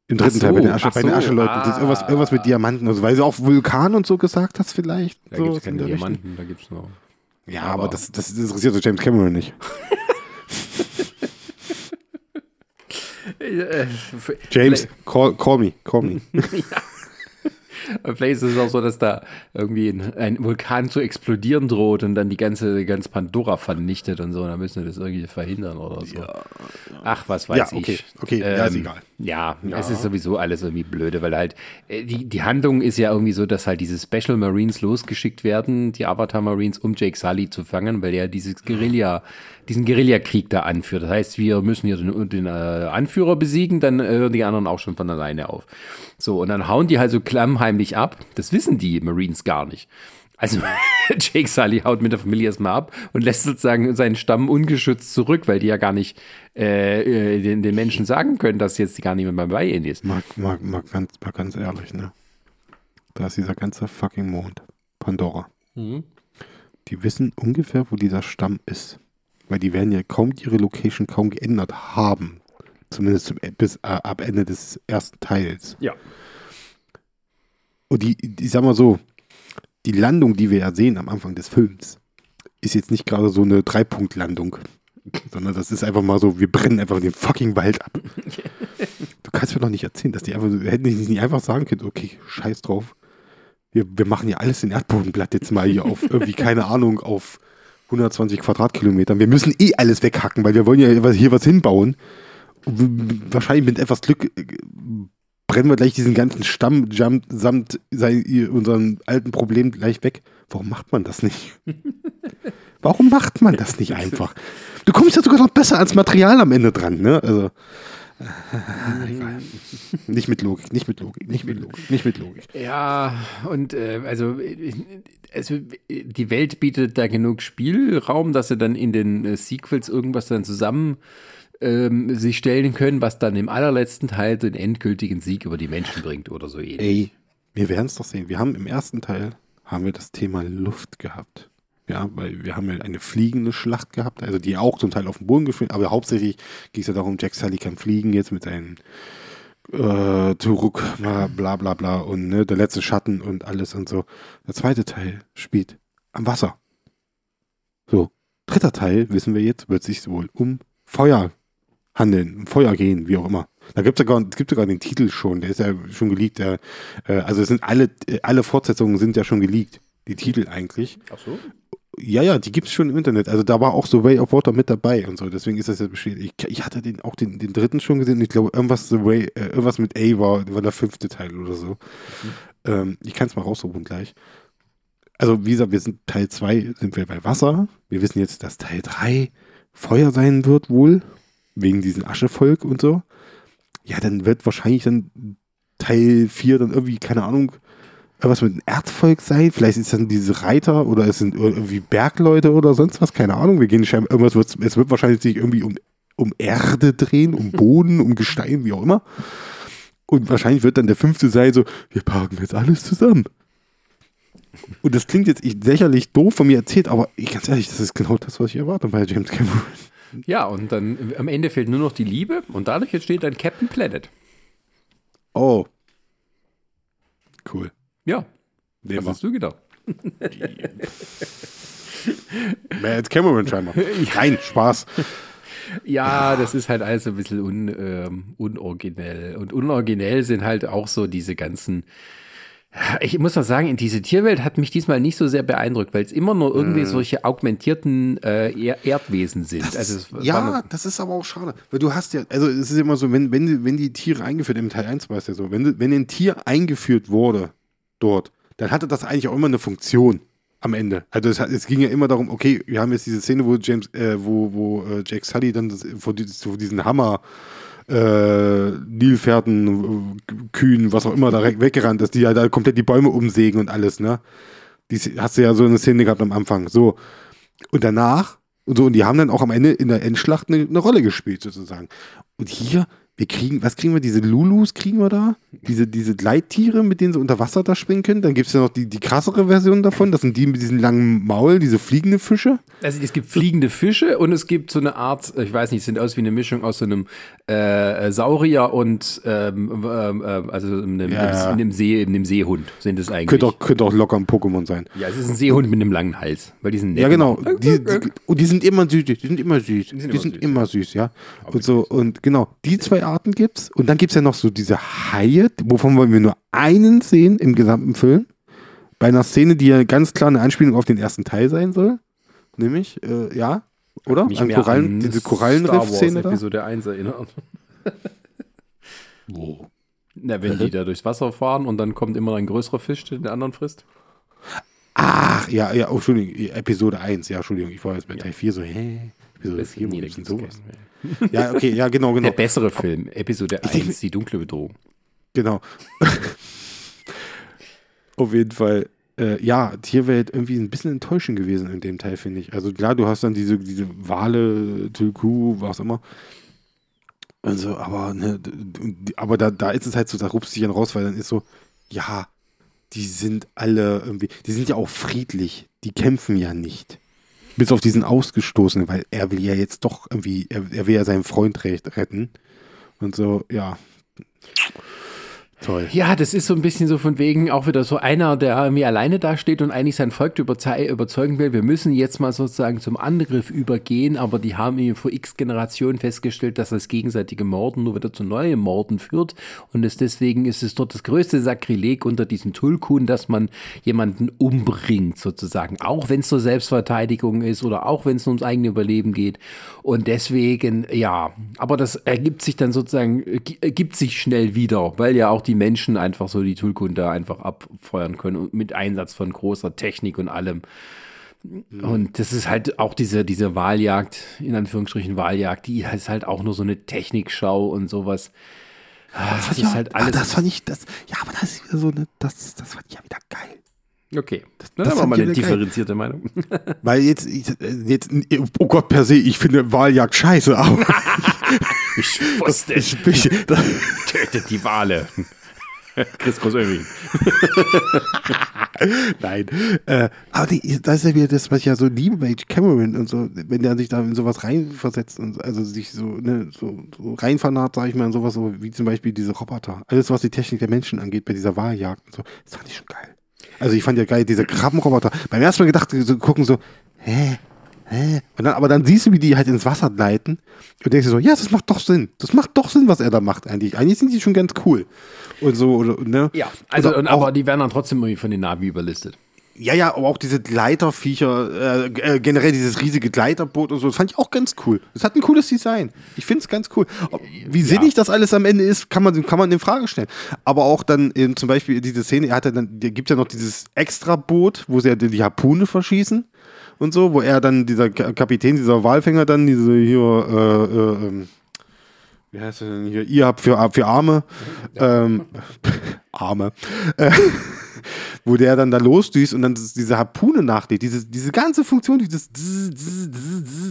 Im dritten Ach Teil bei so, den, Asche, ach bei den so, Ascheleuten. Ist irgendwas, ah. irgendwas mit Diamanten. Also, weil sie auch Vulkan und so gesagt hast, vielleicht. Da so gibt es in keine der Richtung. Diamanten, da gibt es nur. Ja, Aber- aber, das, das interessiert so James Cameron nicht. [LAUGHS] Äh, James, call, call me, call me. [LAUGHS] Vielleicht ist es auch so, dass da irgendwie ein, ein Vulkan zu explodieren droht und dann die ganze, die ganze Pandora vernichtet und so. Und dann müssen wir das irgendwie verhindern oder so. Ach, was weiß Ja, okay, ich. Ähm, okay, ja, ist egal. Ja, es ist sowieso alles irgendwie blöde, weil halt äh, die, die Handlung ist ja irgendwie so, dass halt diese Special Marines losgeschickt werden, die Avatar Marines, um Jake Sully zu fangen, weil er dieses Guerilla, diesen Guerillakrieg da anführt. Das heißt, wir müssen hier den, den äh, Anführer besiegen, dann äh, hören die anderen auch schon von alleine auf. So, und dann hauen die halt so klammheimlich ab. Das wissen die Marines gar nicht. Also [LAUGHS] Jake Sully haut mit der Familie erstmal ab und lässt sozusagen seinen Stamm ungeschützt zurück, weil die ja gar nicht äh, äh den, den, Menschen sagen können, dass jetzt gar niemand mehr bei ihnen ist. Mal, mal, mal, ganz, mal ganz ehrlich, ne? Da ist dieser ganze fucking Mond. Pandora. Mhm. Die wissen ungefähr, wo dieser Stamm ist. Weil die werden ja kaum ihre Location kaum geändert haben. Zumindest zum, bis äh, ab Ende des ersten Teils. Ja. Und die, ich sag mal so, die Landung, die wir ja sehen am Anfang des Films, ist jetzt nicht gerade so eine Dreipunktlandung. [LAUGHS] Sondern das ist einfach mal so, wir brennen einfach den fucking Wald ab. [LAUGHS] du kannst mir doch nicht erzählen, dass die einfach, hätten die nicht einfach sagen können, okay, scheiß drauf. Wir, wir machen ja alles in Erdbodenblatt jetzt mal hier auf irgendwie, keine Ahnung, auf 120 Quadratkilometern. Wir müssen eh alles weghacken, weil wir wollen ja hier was hinbauen. Wahrscheinlich mit etwas Glück äh, brennen wir gleich diesen ganzen Stamm samt unseren alten Problemen gleich weg. Warum macht man das nicht? [LAUGHS] Warum macht man das nicht einfach? Du kommst ja sogar noch besser ans Material am Ende dran, ne? Also. [LAUGHS] nicht mit Logik, nicht mit Logik, nicht mit Logik, nicht mit Logik. Ja, und äh, also, also die Welt bietet da genug Spielraum, dass sie dann in den äh, Sequels irgendwas dann zusammen ähm, sich stellen können, was dann im allerletzten Teil den endgültigen Sieg über die Menschen bringt oder so ähnlich. Ey, wir werden es doch sehen. Wir haben im ersten Teil haben wir das Thema Luft gehabt. Ja, weil wir haben ja eine fliegende Schlacht gehabt, also die auch zum Teil auf dem Boden gespielt, aber hauptsächlich ging es ja darum, Jack Sully kann fliegen jetzt mit seinen äh, Turuk, bla bla bla und ne, der letzte Schatten und alles und so. Der zweite Teil spielt am Wasser. So, dritter Teil, wissen wir jetzt, wird sich wohl um Feuer handeln, Feuer gehen, wie auch immer. Da gibt es sogar, gibt sogar den Titel schon, der ist ja schon geleakt. Der, äh, also es sind alle, alle Fortsetzungen sind ja schon geleakt, die Titel eigentlich. Ach so? Ja, ja, die gibt es schon im Internet. Also da war auch so Way of Water mit dabei und so. Deswegen ist das jetzt bestätigt. Ich, ich hatte den auch den, den dritten schon gesehen. Ich glaube, irgendwas, The Way, äh, irgendwas mit A war, war der fünfte Teil oder so. Mhm. Ähm, ich kann es mal raussuchen gleich. Also, wie gesagt, wir sind Teil 2, sind wir bei Wasser. Wir wissen jetzt, dass Teil 3 Feuer sein wird, wohl wegen diesem Aschevolk und so. Ja, dann wird wahrscheinlich dann Teil 4 dann irgendwie, keine Ahnung, was mit dem Erdvolk sein. Vielleicht ist das dann diese Reiter oder es sind irgendwie Bergleute oder sonst was, keine Ahnung. Wir gehen scheinbar, irgendwas wird, es wird wahrscheinlich sich irgendwie um, um Erde drehen, um [LAUGHS] Boden, um Gestein, wie auch immer. Und wahrscheinlich wird dann der fünfte sein so, wir packen jetzt alles zusammen. Und das klingt jetzt lächerlich doof von mir erzählt, aber ich, ganz ehrlich, das ist genau das, was ich erwarte bei James Cameron. Ja, und dann am Ende fehlt nur noch die Liebe und dadurch entsteht dann Captain Planet. Oh. Cool. Ja. Was hast du gedacht? Als Cameron scheinbar. [LAUGHS] Nein, Spaß. Ja, das ist halt alles ein bisschen un, ähm, unoriginell. Und unoriginell sind halt auch so diese ganzen ich muss mal sagen, in diese Tierwelt hat mich diesmal nicht so sehr beeindruckt, weil es immer nur irgendwie mm. solche augmentierten äh, Erdwesen sind. Das also ist, ja, das ist aber auch schade. Weil du hast ja, also es ist immer so, wenn, wenn, wenn die Tiere eingeführt, im Teil 1 war es ja so, wenn, wenn ein Tier eingeführt wurde dort, dann hatte das eigentlich auch immer eine Funktion am Ende. Also es, es ging ja immer darum, okay, wir haben jetzt diese Szene, wo James, äh, wo, wo äh, Jake Sully dann das, vor, die, vor diesen Hammer äh, Nilpferden, Kühen, was auch immer da weggerannt ist, die ja da komplett die Bäume umsägen und alles, ne? Die hast du ja so eine Szene gehabt am Anfang. So. Und danach, und so, und die haben dann auch am Ende in der Endschlacht eine, eine Rolle gespielt, sozusagen. Und hier wir kriegen, was kriegen wir? Diese Lulus kriegen wir da? Diese, diese Gleittiere, mit denen sie unter Wasser da springen können. Dann gibt es ja noch die, die krassere Version davon. Das sind die mit diesen langen Maul, diese fliegende Fische. Also es gibt fliegende Fische und es gibt so eine Art, ich weiß nicht, sind aus wie eine Mischung aus so einem äh, Saurier und ähm, ähm, äh, also einem, ja. einem, See, einem Seehund sind es eigentlich. Könnte auch, könnte auch locker ein Pokémon sein. Ja, es ist ein Seehund mit einem langen Hals. Weil die sind ja, genau. Die, die, und die sind immer süß. Die sind immer süß. Die sind, die sind immer, süß. süß, ja. Und so, und genau, die zwei Arten gibt's. Und dann gibt es ja noch so diese Haie, wovon wollen wir nur einen sehen im gesamten Film. Bei einer Szene, die ja ganz klar eine Anspielung auf den ersten Teil sein soll. Nämlich, äh, ja, oder? Mich an Korallen, an diese Korallenriff-Szene da. Episode 1 erinnert. [LAUGHS] Wo? Na, wenn die da durchs Wasser fahren und dann kommt immer ein größerer Fisch, der den anderen frisst. Ach, ja, ja, oh, Entschuldigung, Episode 1, ja, Entschuldigung, ich war jetzt bei Teil 4 so, hä? Episode 4, wo ist sowas? [LAUGHS] Ja, okay, ja, genau, genau. Der bessere Film, Episode 1, denke, die dunkle Bedrohung. Genau. [LAUGHS] Auf jeden Fall äh, ja, Tierwelt irgendwie ein bisschen enttäuschend gewesen in dem Teil, finde ich. Also klar, du hast dann diese, diese Wale, Tulku, was immer. Also, aber, ne, aber da, da ist es halt so, da rupst sich dann raus, weil dann ist so, ja, die sind alle irgendwie, die sind ja auch friedlich, die kämpfen ja nicht. Bis auf diesen Ausgestoßenen, weil er will ja jetzt doch irgendwie, er, er will ja seinen Freund retten. Und so, ja. Toll. Ja, das ist so ein bisschen so von wegen auch wieder so einer, der irgendwie alleine dasteht und eigentlich sein Volk überzeugen will, wir müssen jetzt mal sozusagen zum Angriff übergehen, aber die haben eben vor x Generationen festgestellt, dass das gegenseitige Morden nur wieder zu neuen Morden führt. Und es deswegen ist es dort das größte Sakrileg unter diesen Tulkun, dass man jemanden umbringt sozusagen, auch wenn es zur Selbstverteidigung ist oder auch wenn es ums eigene Überleben geht. Und deswegen, ja, aber das ergibt sich dann sozusagen, ergibt sich schnell wieder, weil ja auch die die Menschen einfach so die Toolkunde einfach abfeuern können und mit Einsatz von großer Technik und allem. Mhm. Und das ist halt auch diese, diese Wahljagd, in Anführungsstrichen Wahljagd, die ist halt auch nur so eine Technikschau und sowas. Das, das ist halt alles. Ah, das fand ich, das, ja, aber das ist wieder so eine, das, das fand ich ja wieder geil. Okay, das, das, das war mal eine differenzierte geil. Meinung. [LAUGHS] Weil jetzt, jetzt, oh Gott, per se, ich finde Wahljagd scheiße, aber. [LAUGHS] ich wusste [LAUGHS] es. Tötet die Wale. Chris Groß-Oehring. [LAUGHS] Nein. Äh, aber die, das ist ja wieder das, was ich ja so liebe bei Cameron und so, wenn der sich da in sowas reinversetzt und also sich so, ne, so, so reinvernarrt, sag ich mal, in sowas so, wie zum Beispiel diese Roboter. Alles, was die Technik der Menschen angeht, bei dieser Wahljagd und so, das fand ich schon geil. Also ich fand ja geil, diese Krabbenroboter. Beim ersten Mal gedacht, so gucken so, hä, hä? Dann, aber dann siehst du, wie die halt ins Wasser gleiten und denkst dir so, ja, das macht doch Sinn. Das macht doch Sinn, was er da macht eigentlich. Eigentlich sind die schon ganz cool und so, oder, ne? Ja, also, und, aber die werden dann trotzdem irgendwie von den Navi überlistet. Ja, ja, aber auch diese Gleiterviecher, äh, äh, generell dieses riesige Gleiterboot und so, das fand ich auch ganz cool. Das hat ein cooles Design. Ich finde es ganz cool. Wie sinnig ja. das alles am Ende ist, kann man, kann man in Frage stellen. Aber auch dann eben zum Beispiel diese Szene, er hat ja dann, gibt ja noch dieses Extra-Boot, wo sie ja die Harpune verschießen und so, wo er dann, dieser Kapitän, dieser Walfänger dann, diese hier, äh, äh, ähm, wie heißt das denn hier? Ihr habt für, für Arme. Ähm, [LAUGHS] Arme. Äh, wo der dann da losdüst und dann diese Harpune nachlädt. Diese, diese ganze Funktion, dieses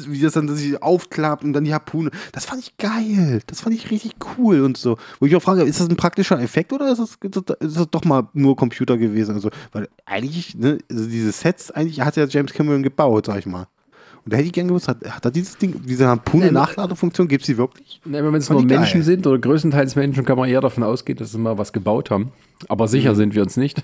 wie das dann sich aufklappt und dann die Harpune. Das fand ich geil. Das fand ich richtig cool und so. Wo ich auch frage, ist das ein praktischer Effekt oder ist das, ist das doch mal nur Computer gewesen? Also, weil eigentlich, ne, also diese Sets, eigentlich hat ja James Cameron gebaut, sag ich mal. Und da hätte ich gerne gewusst, hat, hat er dieses Ding, diese Harpune-Nachladefunktion, gibt es die wirklich? Ne, wenn es nur Menschen geil. sind oder größtenteils Menschen, kann man eher davon ausgehen, dass sie mal was gebaut haben. Aber sicher mhm. sind wir uns nicht.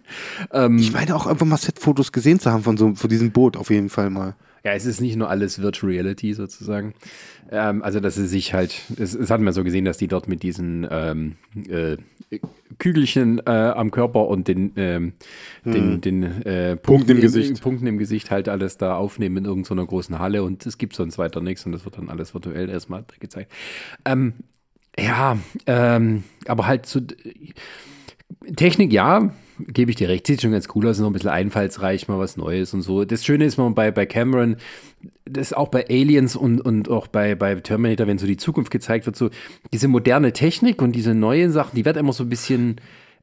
[LAUGHS] ähm, ich meine auch einfach mal Set-Fotos gesehen zu haben von so von diesem Boot auf jeden Fall mal. Ja, es ist nicht nur alles Virtual Reality sozusagen. Ähm, also, dass sie sich halt, es, es hat man so gesehen, dass die dort mit diesen ähm, äh, Kügelchen äh, am Körper und den, ähm, hm. den, den äh, Punkten, im Gesicht. Punkten im Gesicht halt alles da aufnehmen in irgendeiner großen Halle und es gibt sonst weiter nichts und das wird dann alles virtuell erstmal gezeigt. Ähm, ja, ähm, aber halt zu Technik, ja, gebe ich dir recht, sieht schon ganz cool aus, noch ein bisschen einfallsreich, mal was Neues und so. Das Schöne ist man bei, bei Cameron, das auch bei Aliens und, und auch bei, bei Terminator, wenn so die Zukunft gezeigt wird, so diese moderne Technik und diese neuen Sachen, die wird immer so ein bisschen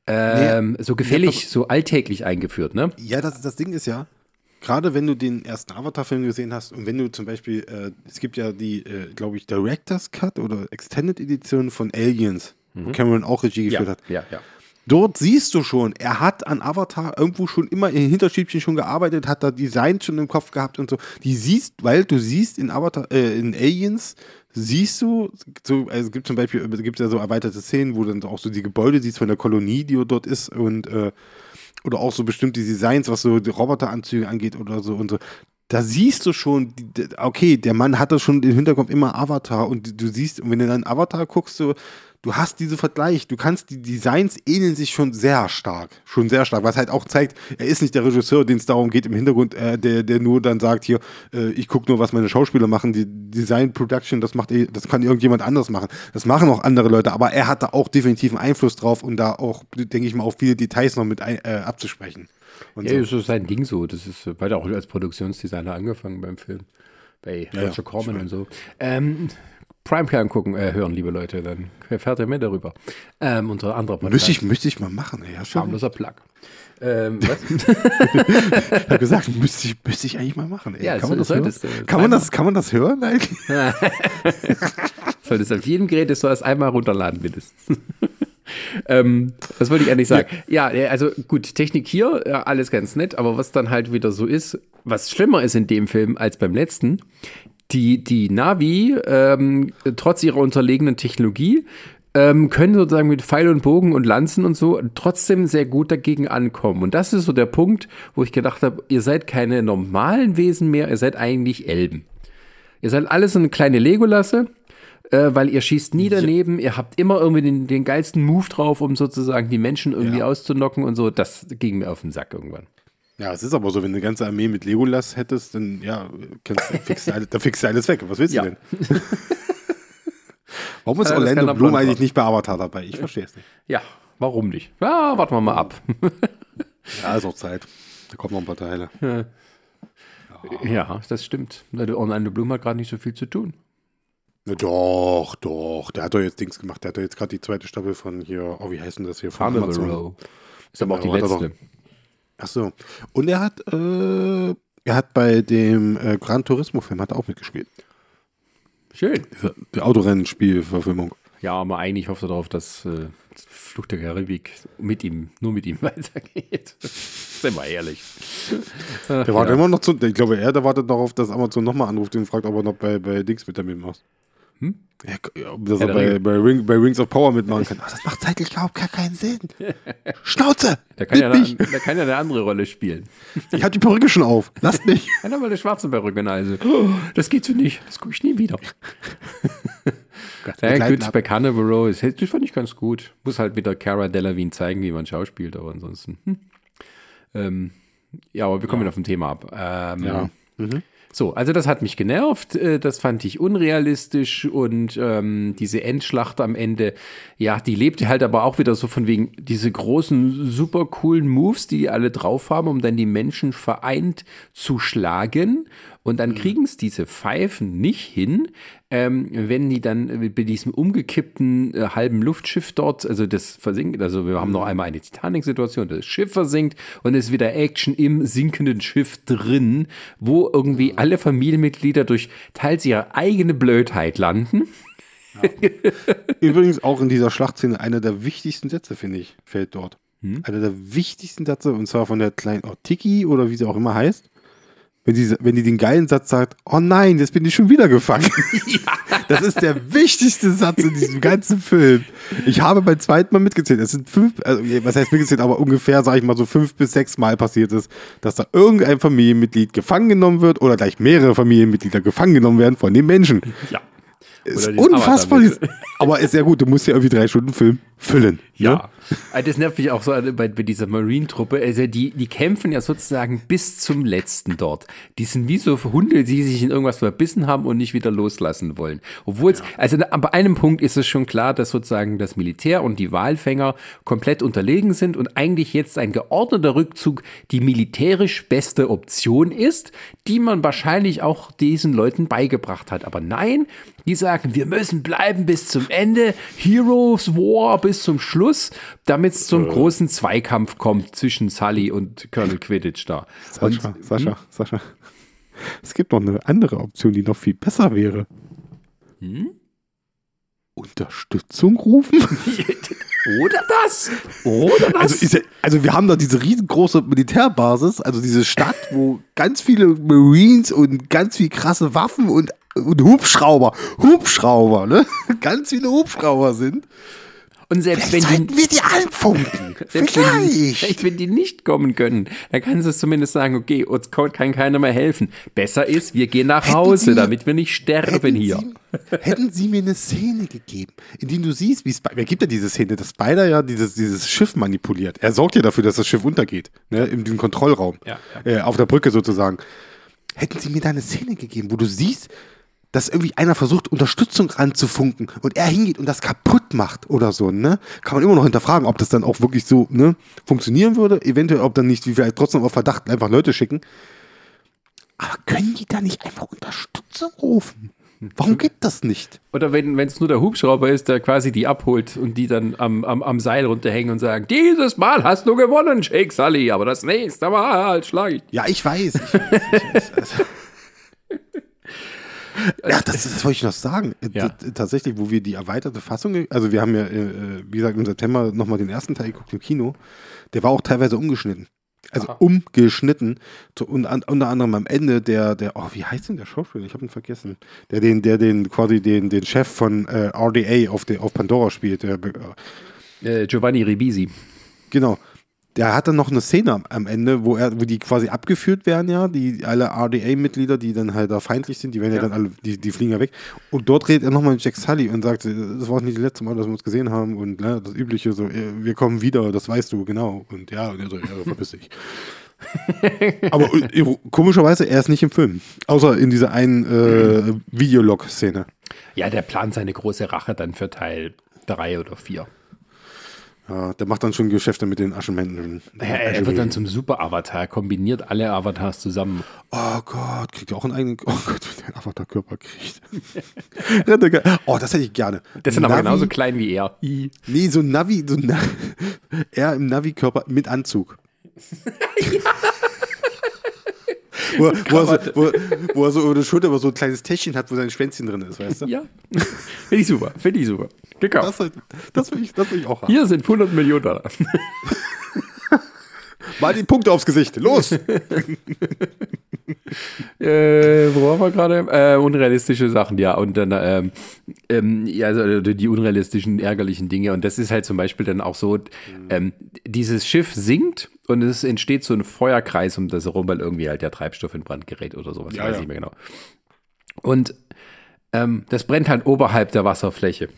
ähm, nee, so gefällig, ja, so alltäglich eingeführt, ne? Ja, das, das Ding ist ja, gerade wenn du den ersten Avatar-Film gesehen hast und wenn du zum Beispiel, äh, es gibt ja die, äh, glaube ich, Director's Cut oder Extended Edition von Aliens, mhm. wo Cameron auch Regie geführt ja, hat. Ja, ja. Dort siehst du schon, er hat an Avatar irgendwo schon immer in Hinterschiebchen schon gearbeitet, hat da Design schon im Kopf gehabt und so. Die siehst, weil du siehst in Avatar, äh, in Aliens, siehst du, so, also es gibt zum Beispiel, es gibt ja so erweiterte Szenen, wo dann auch so die Gebäude siehst von der Kolonie, die dort ist und äh, oder auch so bestimmte Designs, was so die Roboteranzüge angeht oder so und so. Da siehst du schon, okay, der Mann hatte schon im Hinterkopf immer Avatar und du siehst, wenn du dann Avatar guckst, so, du hast diese Vergleich, du kannst, die Designs ähneln sich schon sehr stark, schon sehr stark, was halt auch zeigt, er ist nicht der Regisseur, den es darum geht im Hintergrund, äh, der, der nur dann sagt, hier, äh, ich gucke nur, was meine Schauspieler machen, die Design Production, das macht, eh, das kann irgendjemand anders machen. Das machen auch andere Leute, aber er hat da auch definitiv einen Einfluss drauf, um da auch, denke ich mal, auf viele Details noch mit ein, äh, abzusprechen. Und ja, so. ist sein Ding so. Das ist weiter auch als Produktionsdesigner angefangen beim Film. Bei Roger ja, Corman und so. Ähm, Primetime gucken, äh, hören, liebe Leute, dann erfährt ihr mehr darüber. Ähm, unter anderem Podcast. Müsste ich, müsste ich mal machen, ey. Schamloser Plug. Ähm, was? [LAUGHS] ich habe gesagt, müsste ich, müsste ich eigentlich mal machen. Ey. Ja, kann, man das hören? kann, man das, kann man das hören eigentlich? [LAUGHS] Solltest auf jedem Gerät das erst einmal runterladen, mindestens. [LAUGHS] ähm, was wollte ich eigentlich sagen? Ja. ja, also gut, Technik hier, ja, alles ganz nett, aber was dann halt wieder so ist, was schlimmer ist in dem Film als beim letzten, die, die Navi, ähm, trotz ihrer unterlegenen Technologie, ähm, können sozusagen mit Pfeil und Bogen und Lanzen und so trotzdem sehr gut dagegen ankommen. Und das ist so der Punkt, wo ich gedacht habe, ihr seid keine normalen Wesen mehr, ihr seid eigentlich Elben. Ihr seid alles so eine kleine Legolasse, äh, weil ihr schießt nie daneben, ja. ihr habt immer irgendwie den, den geilsten Move drauf, um sozusagen die Menschen irgendwie ja. auszunocken und so. Das ging mir auf den Sack irgendwann. Ja, es ist aber so, wenn du eine ganze Armee mit Legolas hättest, dann ja, kannst, fixst du, da fixst du alles weg. Was willst du denn? [LAUGHS] Warum ist Orlando Bloom eigentlich nicht bei Avatar dabei? Ich verstehe es nicht. Ja, warum nicht? Ja, warten wir mal ab. [LAUGHS] ja, ist auch Zeit. Da kommen noch ein paar Teile. [LAUGHS] Ja, ja das stimmt. Orlando Bloom hat gerade nicht so viel zu tun. Ja, doch, doch. Der hat doch jetzt Dings gemacht. Der hat doch jetzt gerade die zweite Staffel von hier, oh, wie heißt denn das hier? Von Row. Ist aber auch die letzte. Ach so. Und er hat, äh, er hat bei dem äh, Gran Turismo Film hat er auch mitgespielt. Schön. Die Autorennenspielverfilmung. Ja, aber eigentlich hofft er darauf, dass äh, Fluch der Karibik mit ihm, nur mit ihm [LAUGHS] weitergeht. Sind wir ehrlich. Der wartet ja. immer noch zu, ich glaube, er der wartet darauf, dass Amazon nochmal anruft und fragt, ob er noch bei, bei Dings mit damit macht. Hm? Ja, dass ja, er bei, bei, Ring, bei, Rings of Power mitmachen kann. Das macht zeitlich überhaupt gar keinen Sinn. [LAUGHS] Schnauze! Der kann, ja eine, der kann ja eine andere Rolle spielen. [LAUGHS] Ich habe die Perücke schon auf. Lasst [LAUGHS] mich. Er hat mal eine schwarze Perücke, also. das geht so nicht. Das gucke ich nie wieder. ja, gut, bei Carnival Row, das fand ich ganz gut. Muss halt wieder Cara Delevingne zeigen, wie man schauspielt, aber ansonsten. Hm. Ähm, ja, aber wir kommen ja. wieder vom Thema ab. Ähm, ja. Mhm. So, also das hat mich genervt, äh, das fand ich unrealistisch und ähm, diese Endschlacht am Ende, ja, die lebte halt aber auch wieder so von wegen diese großen, super coolen Moves, die die alle drauf haben, um dann die Menschen vereint zu schlagen. Und dann mhm. kriegen es diese Pfeifen nicht hin, ähm, wenn die dann bei diesem umgekippten äh, halben Luftschiff dort, also das versinkt, also wir haben noch mhm. einmal eine Titanic-Situation, das Schiff versinkt und es ist wieder Action im sinkenden Schiff drin, wo irgendwie mhm. alle Familienmitglieder durch teils ihre eigene Blödheit landen. Ja. [LAUGHS] Übrigens auch in dieser Schlachtszene einer der wichtigsten Sätze, finde ich, fällt dort. Hm? Einer der wichtigsten Sätze, und zwar von der kleinen Ortiki oder wie sie auch immer heißt. Wenn die, wenn die den geilen Satz sagt, oh nein, jetzt bin ich schon wieder gefangen. [LAUGHS] Ja. Das ist der wichtigste Satz in diesem ganzen Film. Ich habe beim zweiten Mal mitgezählt. Es sind fünf, also, was heißt mitgezählt, aber ungefähr, sage ich mal, so fünf bis sechs Mal passiert ist, dass da irgendein Familienmitglied gefangen genommen wird oder gleich mehrere Familienmitglieder gefangen genommen werden von den Menschen. Ja. Ist unfassbar. Aber ist ja gut, du musst ja irgendwie drei Stunden Film füllen. Ja. Ne? Also das nervt mich auch so bei, bei dieser Marine-Truppe. Also die, die kämpfen ja sozusagen bis zum letzten dort. Die sind wie so Hunde, die sich in irgendwas verbissen haben und nicht wieder loslassen wollen. Obwohl es, ja. also bei einem Punkt ist es schon klar, dass sozusagen das Militär und die Walfänger komplett unterlegen sind und eigentlich jetzt ein geordneter Rückzug die militärisch beste Option ist, die man wahrscheinlich auch diesen Leuten beigebracht hat. Aber nein, die sagen, wir müssen bleiben bis zum Ende. Heroes War bis zum Schluss, damit es zum äh. großen Zweikampf kommt zwischen Sully und Colonel Quidditch da. Sascha, und, Sascha, hm? Sascha. Es gibt noch eine andere Option, die noch viel besser wäre. Hm? Unterstützung rufen? [LAUGHS] Oder das? Oder das? Also, ja, also, wir haben da diese riesengroße Militärbasis, also diese Stadt, wo ganz viele Marines und ganz viel krasse Waffen und, und Hubschrauber, Hubschrauber, ne? [LAUGHS] Ganz viele Hubschrauber sind. Und [LAUGHS] selbst wenn die, wir die anfunken. Selbst Wenn die, vielleicht, wenn die nicht kommen können, dann kannst du zumindest sagen, okay, uns kann keiner mehr helfen. Besser ist, wir gehen nach Hause, mir, damit wir nicht sterben hier. Sie, hätten sie mir eine Szene gegeben, in der du siehst, wie Spider, wer gibt ja diese Szene, dass Spider ja dieses, dieses Schiff manipuliert. Er sorgt ja dafür, dass das Schiff untergeht, ne, in dem Kontrollraum, ja, ja. Äh, auf der Brücke sozusagen. Hätten sie mir da eine Szene gegeben, wo du siehst, dass irgendwie einer versucht, Unterstützung ranzufunken und er hingeht und das kaputt macht oder so, ne? Kann man immer noch hinterfragen, ob das dann auch wirklich so, ne, funktionieren würde. Eventuell, ob dann nicht, wie wir trotzdem auf Verdacht einfach Leute schicken. Aber können die da nicht einfach Unterstützung rufen? Warum geht das nicht? Oder wenn es nur der Hubschrauber ist, der quasi die abholt und die dann am, am, am Seil runterhängen und sagen, dieses Mal hast du gewonnen, Shake Sully, aber das nächste Mal schlag ich. Ja, ich weiß. Ich weiß, ich weiß [LAUGHS] also. Ja, das, das wollte ich noch sagen. Ja. T- Tatsächlich, wo wir die erweiterte Fassung, also wir haben ja, äh, wie gesagt, im September nochmal den ersten Teil geguckt im Kino, der war auch teilweise umgeschnitten. Also Aha. umgeschnitten. So, und an, unter anderem am Ende der, der, oh, wie heißt denn der Schauspieler? Ich habe ihn vergessen. Der den, der den quasi den, den Chef von äh, RDA auf, der, auf Pandora spielt. Der, äh, Äh, Giovanni Ribisi. Genau. Der hat dann noch eine Szene am, Ende, wo er, wo die quasi abgeführt werden, ja, die alle RDA-Mitglieder, die dann halt da feindlich sind, die werden ja, Ja. dann alle, die, die fliegen ja weg. Und dort redet er nochmal mit Jack Sully und sagt, das war nicht das letzte Mal, dass wir uns gesehen haben und ne, das übliche, so, äh, wir kommen wieder, das weißt du, genau. Und ja, und er so, ja, verpiss dich. [LAUGHS] Aber äh, komischerweise, er ist nicht im Film. Außer in dieser einen äh, Videolog-Szene. Ja, der plant seine große Rache dann für Teil 3 oder 4. Ja, der macht dann schon Geschäfte mit den Aschenmännchen. Er, er wird dann zum Super-Avatar, kombiniert alle Avatars zusammen. Oh Gott, kriegt er auch einen eigenen. Oh Gott, wenn der einen Avatar-Körper kriegt. [LAUGHS] Oh, das hätte ich gerne. Das sind aber Navi- genauso klein wie er. Nee, so ein Navi, so Na [LAUGHS] er im Navi-Körper mit Anzug. [LAUGHS] wo, er- wo, er so, wo, wo er so über der Schulter aber so ein kleines Täschchen hat, wo sein Schwänzchen drin ist, weißt du? Ja. Finde ich super, finde ich super. Gekauft. Das, das, will ich, das will ich auch haben. Hier sind 100 Millionen Dollar. [LAUGHS] Mal die Punkte aufs Gesicht. Los! [LAUGHS] Äh, wo waren wir gerade? Äh, unrealistische Sachen, ja. Und dann, ähm, ähm, ja, also die unrealistischen, ärgerlichen Dinge. Und das ist halt zum Beispiel dann auch so, ähm, dieses Schiff sinkt und es entsteht so ein Feuerkreis um das herum, weil irgendwie halt der Treibstoff in Brand gerät oder sowas. Ja, weiß ja. nicht mehr genau. Und ähm, das brennt halt oberhalb der Wasserfläche.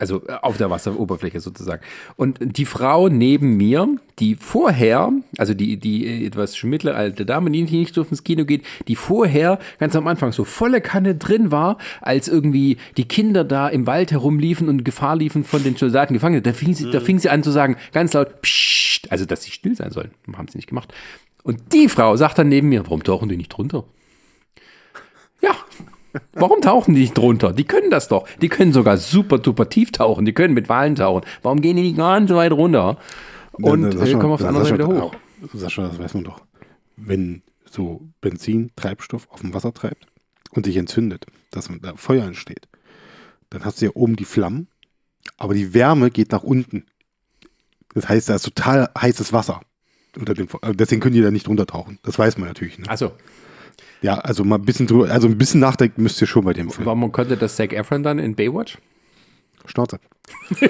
Also äh, auf der Wasseroberfläche sozusagen. Und die Frau neben mir, die vorher, also die, die äh, etwas mittelalte Dame, die nicht so ins Kino geht, die vorher ganz am Anfang so volle Kanne drin war, als irgendwie die Kinder da im Wald herumliefen und Gefahr liefen von den Soldaten gefangen. Da fing sie, da fing sie an zu sagen, ganz laut, Psst, also dass sie still sein sollen. Haben sie nicht gemacht. Und die Frau sagt dann neben mir, warum tauchen die nicht drunter? Ja. Warum tauchen die nicht drunter? Die können das doch. Die können sogar super duper tief tauchen. Die können mit Walen tauchen. Warum gehen die nicht ganz weit runter? Und Na, na, äh, kommen auf der anderen Sascha, Seite hoch. Sascha, das weiß man doch. Wenn so Benzin, Treibstoff auf dem Wasser treibt und sich entzündet, dass da Feuer entsteht, dann hast du ja oben die Flammen, aber die Wärme geht nach unten. Das heißt, da ist total heißes Wasser. Unter dem, äh, deswegen können die da nicht runtertauchen. Das weiß man natürlich. Ne? Achso, Ja, also mal ein bisschen drüber, also ein bisschen nachdenken müsst ihr schon bei dem Film. warum konnte das Zac Efron dann in Baywatch? Schnauze. [LAUGHS]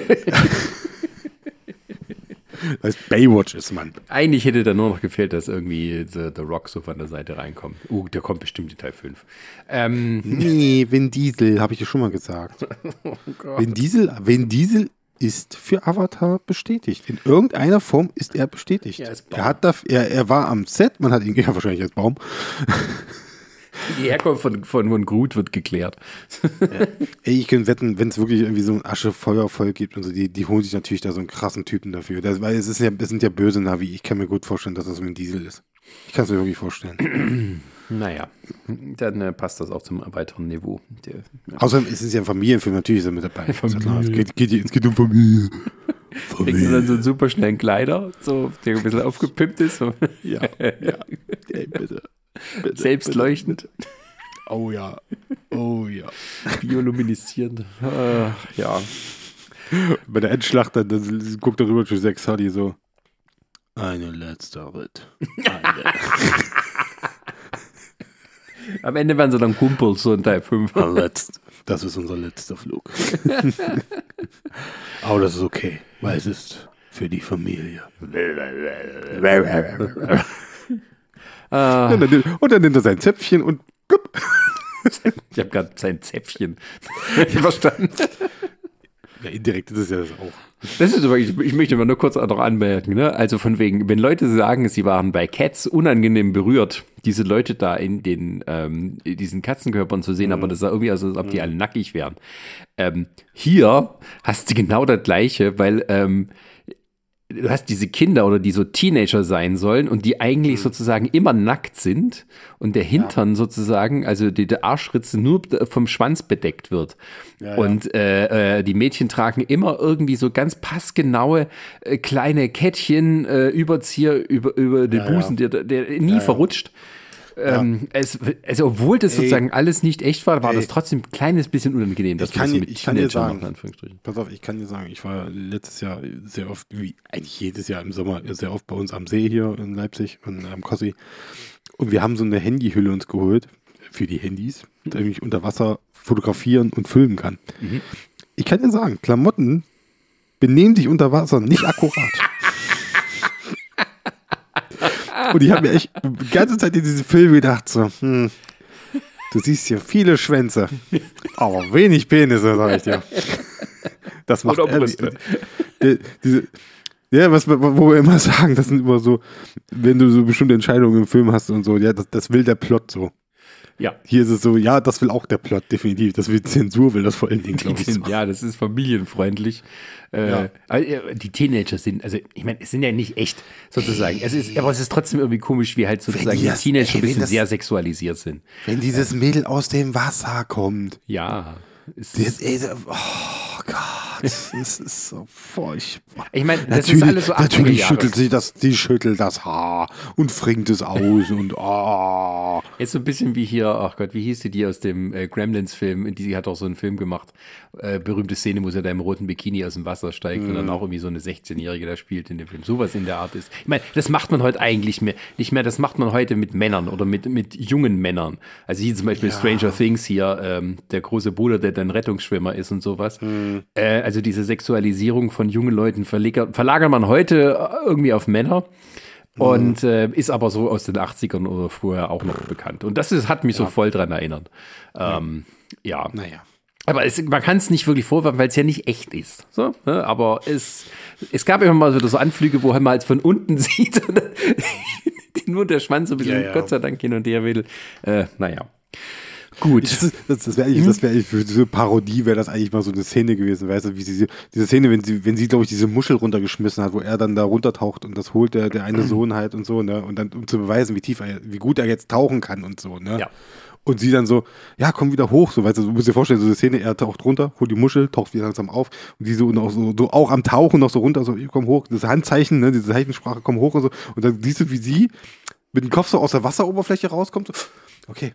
Weil Baywatch ist, Mann. Eigentlich hätte da nur noch gefehlt, dass irgendwie The, The Rock so von der Seite reinkommt. Uh, der kommt bestimmt in Teil 5. Ähm, Nee, Vin Diesel, habe ich dir schon mal gesagt. [LAUGHS] Oh Vin Diesel, Vin Diesel ist für Avatar bestätigt. In irgendeiner Form ist er bestätigt. Ja, er, hat da, er, er war am Set, man hat ihn [LAUGHS] ja wahrscheinlich als Baum. die Herkunft von, von, von Groot wird geklärt. Ey, ich könnte wetten, wenn es wirklich irgendwie so ein Aschefeuervolk gibt und so, die, die holen sich natürlich da so einen krassen Typen dafür. Das, weil es, ist ja, es sind ja böse Navi. Ich kann mir gut vorstellen, dass das Vin Diesel ist. Ich kann es mir wirklich vorstellen. [CLEARS THROAT] Naja, dann äh, passt das auch zum weiteren Niveau. Der, Außerdem ist es ja ein Familienfilm, natürlich ist er mit dabei. [LAUGHS] Ja klar, Es, Familie. geht, geht, es geht um Familie. kriegt man dann so einen super schnellen Kleider, so, der ein bisschen aufgepimpt ist, Ja, [LAUGHS] ja. Ey, bitte. bitte selbstleuchtend, Oh ja. Oh ja. bioluminisierend. Ah, ja. Bei der Endschlacht, dann, dann guckt er rüber zu Sex Hardy so. Eine letzte Ritt. Eine, [LAUGHS] Am Ende werden sie dann Kumpels, so in Teil 5. letzt, das ist unser letzter Flug. [LAUGHS] Aber das ist okay, weil es ist für die Familie. Ah, Und, dann, nimmt- er sein Zäpfchen und ich habe gerade sein Zäpfchen verstanden. Ja, indirekt ist es ja das auch. Das ist übrigens, ich möchte mal nur kurz noch anmerken, ne? Also von wegen, wenn Leute sagen, sie waren bei Cats unangenehm berührt, diese Leute da in den ähm, in diesen Katzenkörpern zu sehen, aber das sah irgendwie aus, als ob die alle nackig wären. Ähm, hier hast du genau das gleiche, weil ähm, du hast diese Kinder oder die so Teenager sein sollen und die eigentlich mhm. sozusagen immer nackt sind und der Hintern ja. sozusagen, also die, der Arschritze nur vom Schwanz bedeckt wird. Ja, und äh, äh, die Mädchen tragen immer irgendwie so ganz passgenaue äh, kleine Kettchen, äh, Überzieher über, über den Busen, der, der nie verrutscht. Ähm, es, also obwohl das sozusagen Ey. alles nicht echt war, war Ey. das trotzdem ein kleines bisschen unangenehm, dass ich kann, das mit ich kann dir sagen, Pass auf, ich kann dir sagen, ich war letztes Jahr sehr oft, wie eigentlich jedes Jahr im Sommer, sehr oft bei uns am See hier in Leipzig und am Kossi. Und wir haben so eine Handyhülle uns geholt für die Handys, damit ich unter Wasser fotografieren und filmen kann. Mhm. Ich kann dir sagen, Klamotten benehmen sich unter Wasser nicht akkurat. [LAUGHS] [LAUGHS] Und ich habe mir echt die ganze Zeit in diesem Film gedacht, so, hm, du siehst hier viele Schwänze, aber wenig Penisse, sag ich dir. Das macht Oder Brüste. Äh, diese, ja, was, wo wir immer [LAUGHS] sagen, das sind immer so, wenn du so bestimmte Entscheidungen im Film hast und so, ja, das, das will der Plot so. Ja. Hier ist es so, ja, das will auch der Plot, definitiv. Das will Zensur, will das vor allen Dingen, glaube ich. Ja, das ist familienfreundlich. Äh, ja. Äh, die Teenager sind, also ich meine, es sind ja nicht echt sozusagen. Es ist, aber es ist trotzdem irgendwie komisch, wie halt sozusagen die, das, Teenager ey, ein bisschen das, sehr sexualisiert sind. Wenn dieses Mädel aus dem Wasser kommt. Ja. Ist, das, ey, oh Gott. Das ist so furchtbar. Ich meine, das natürlich, ist alles so Natürlich schüttelt sie das, die schüttelt das Haar und fringt es aus und oh. Jetzt so ein bisschen wie hier, ach Gott, wie hieß die, die aus dem äh, Gremlins-Film, die hat auch so einen Film gemacht, äh, berühmte Szene, wo sie da im roten Bikini aus dem Wasser steigt mm. und dann mhm. auch irgendwie so eine 16-Jährige da spielt in dem Film. Sowas in der Art ist. Ich meine, das macht man heute eigentlich mehr, nicht mehr, das macht man heute mit Männern oder mit, mit jungen Männern. Also hier zum Beispiel ja. Stranger Things hier, ähm, der große Bruder, der dann Rettungsschwimmer ist und sowas. Äh, also diese Sexualisierung von jungen Leuten verlagert, man heute irgendwie auf Männer. Mhm. Und äh, ist aber so aus den 80ern oder vorher auch noch bekannt. Und das ist, hat mich ja. so voll dran erinnert. Ähm, ja. Naja. Aber es, man kann es nicht wirklich vorwerfen, weil es ja nicht echt ist. So, ne? Aber es, es gab immer mal so, so Anflüge, wo man halt von unten [LAUGHS] sieht und [LAUGHS] nur der Schwanz so ein bisschen, ja, ja. Gott sei Dank, hin und her will. Äh, naja. Gut. Das, das, das wäre eigentlich, das wär eigentlich für diese Parodie, wäre das eigentlich mal so eine Szene gewesen, weißt du, wie sie, diese Szene, wenn sie, wenn sie, glaube ich, diese Muschel runtergeschmissen hat, wo er dann da runtertaucht und das holt der, der eine Sohn halt und so, ne, und dann, um zu beweisen, wie tief er, wie gut er jetzt tauchen kann und so, ne. Ja. Und sie dann so, ja, komm wieder hoch, so, weißt du, du musst dir vorstellen, so eine Szene, er taucht runter, holt die Muschel, taucht wieder langsam auf und die so, noch so, so auch am Tauchen noch so runter, so, komm hoch, das Handzeichen, ne, diese Zeichensprache, komm hoch und so, und dann siehst du, wie sie mit dem Kopf so aus der Wasseroberfläche rauskommt, so, okay,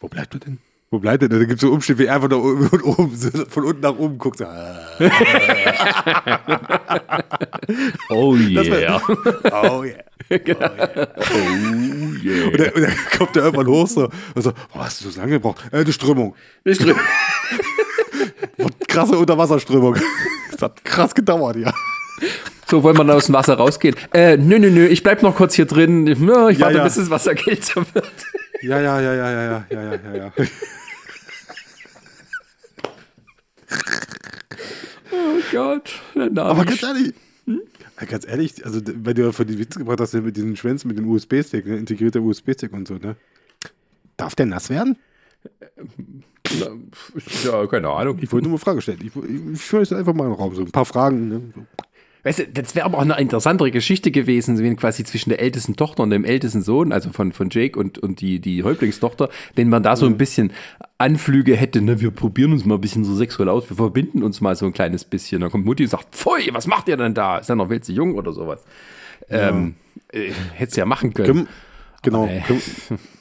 wo bleibt er denn? Wo bleibt er denn? Da gibt es so Umstände, wie einfach oben, oben, von unten nach oben guckt. [LAUGHS] oh yeah. oh yeah. [LAUGHS] Oh yeah. Oh yeah. Und, dann, und dann kommt er irgendwann hoch so und so, boah, hast du so lange gebraucht? Äh, die Strömung. Die Strömung. [LAUGHS] krasse Unterwasserströmung. Das hat krass gedauert, ja. So, wollen wir aus dem Wasser rausgehen? Äh, nö, nö, nö, ich bleib noch kurz hier drin. Ich warte, ja, ja. bis das Wasser kälter wird. Ja, ja, ja, ja, ja, ja, ja, ja, ja. [LAUGHS] Oh Gott, der Name. Aber ganz ehrlich, hm? ganz ehrlich, also wenn du von den Witz gebracht hast, mit diesen Schwänzen, mit dem USB-Stick, ne? integrierter USB-Stick und so, ne? Darf der nass werden? Ja, keine Ahnung. Ich wollte nur eine Frage stellen. Ich, ich, ich einfach mal in den Raum, so ein paar Fragen. Ne? So. Weißt du, das wäre aber auch eine interessantere Geschichte gewesen, wenn quasi zwischen der ältesten Tochter und dem ältesten Sohn, also von, von Jake und, und die, die Häuptlingstochter, wenn man da so ein mhm. bisschen Anflüge hätte, ne, wir probieren uns mal ein bisschen so sexuell aus, wir verbinden uns mal so ein kleines bisschen. Dann kommt Mutti und sagt, pfui, was macht ihr denn da? Ist ja noch Wilze jung oder sowas. Ja. Ähm, äh, Hättest ja machen können. können genau. Können,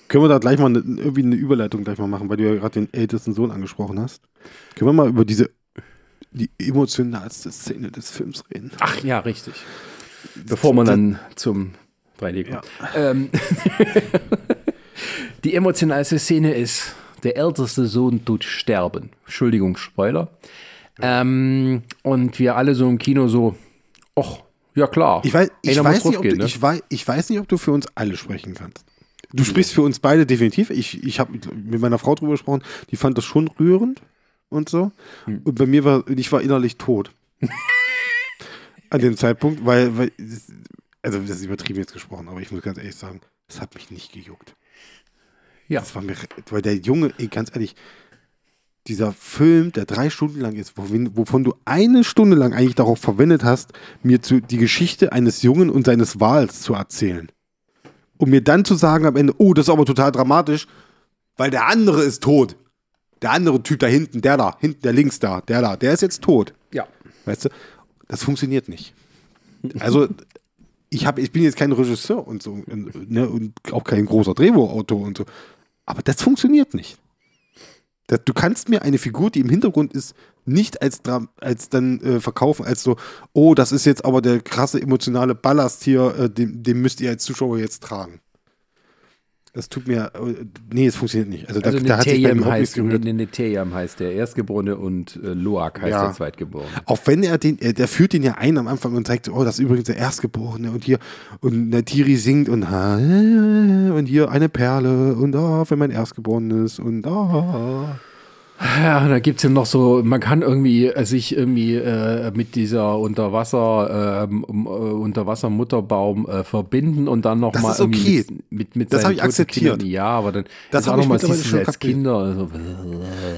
können, wir da gleich mal eine, irgendwie eine Überleitung gleich mal machen, weil du ja gerade den ältesten Sohn angesprochen hast. Können wir mal über diese die emotionalste Szene des Films reden. Ach ja, richtig. Bevor man dann zum 3D kommt. Ja. Ähm, [LAUGHS] die emotionalste Szene ist, der älteste Sohn tut sterben. Entschuldigung, Spoiler. Ähm, und wir alle so im Kino so, ach, ja klar. Ich weiß, ich, weiß nicht, gehen, du, ne? ich, weiß, ich weiß nicht, ob du für uns alle sprechen kannst. Du sprichst für uns beide definitiv. Ich, ich habe mit meiner Frau drüber gesprochen, die fand das schon rührend und so. Hm. Und bei mir war, ich war innerlich tot. [LAUGHS] An dem Zeitpunkt, weil, weil, also das ist übertrieben jetzt gesprochen, aber ich muss ganz ehrlich sagen, es hat mich nicht gejuckt. Ja. Das war mir, weil der Junge, ey, ganz ehrlich, dieser Film, der drei Stunden lang ist, wovon du eine Stunde lang eigentlich darauf verwendet hast, mir zu, die Geschichte eines Jungen und seines Wals zu erzählen. Um mir dann zu sagen am Ende, oh, das ist aber total dramatisch, weil der andere ist tot. Der andere Typ da hinten, der da, hinten, der links da, der da, der ist jetzt tot. Ja. Weißt du, das funktioniert nicht. Also, ich, hab, ich bin jetzt kein Regisseur und so, ne, und auch kein großer Drehbuchautor und so. Aber das funktioniert nicht. Das, du kannst mir eine Figur, die im Hintergrund ist, nicht als, als dann äh, verkaufen, als so, oh, das ist jetzt aber der krasse emotionale Ballast hier, äh, den, den müsst ihr als Zuschauer jetzt tragen. Das tut mir, äh, nee, es funktioniert nicht. Also, also da, da hat sich bei heißt, Neteyam heißt der Erstgeborene und äh, Loak heißt ja. der Zweitgeborene. Auch wenn er den, er, der führt den ja ein am Anfang und zeigt, oh, das ist übrigens der Erstgeborene und hier, und Natiri singt und, und hier eine Perle und oh, wenn mein Erstgeborenes und oh. Ja, da gibt es ja noch so, man kann irgendwie äh, sich irgendwie äh, mit dieser Unterwasser, ähm, äh, Unterwasser-Mutterbaum äh, verbinden und dann nochmal okay. mit, mit, mit Das habe ich akzeptiert. Kindern. Ja, aber dann das habe ich mal schon als Kinder. Also,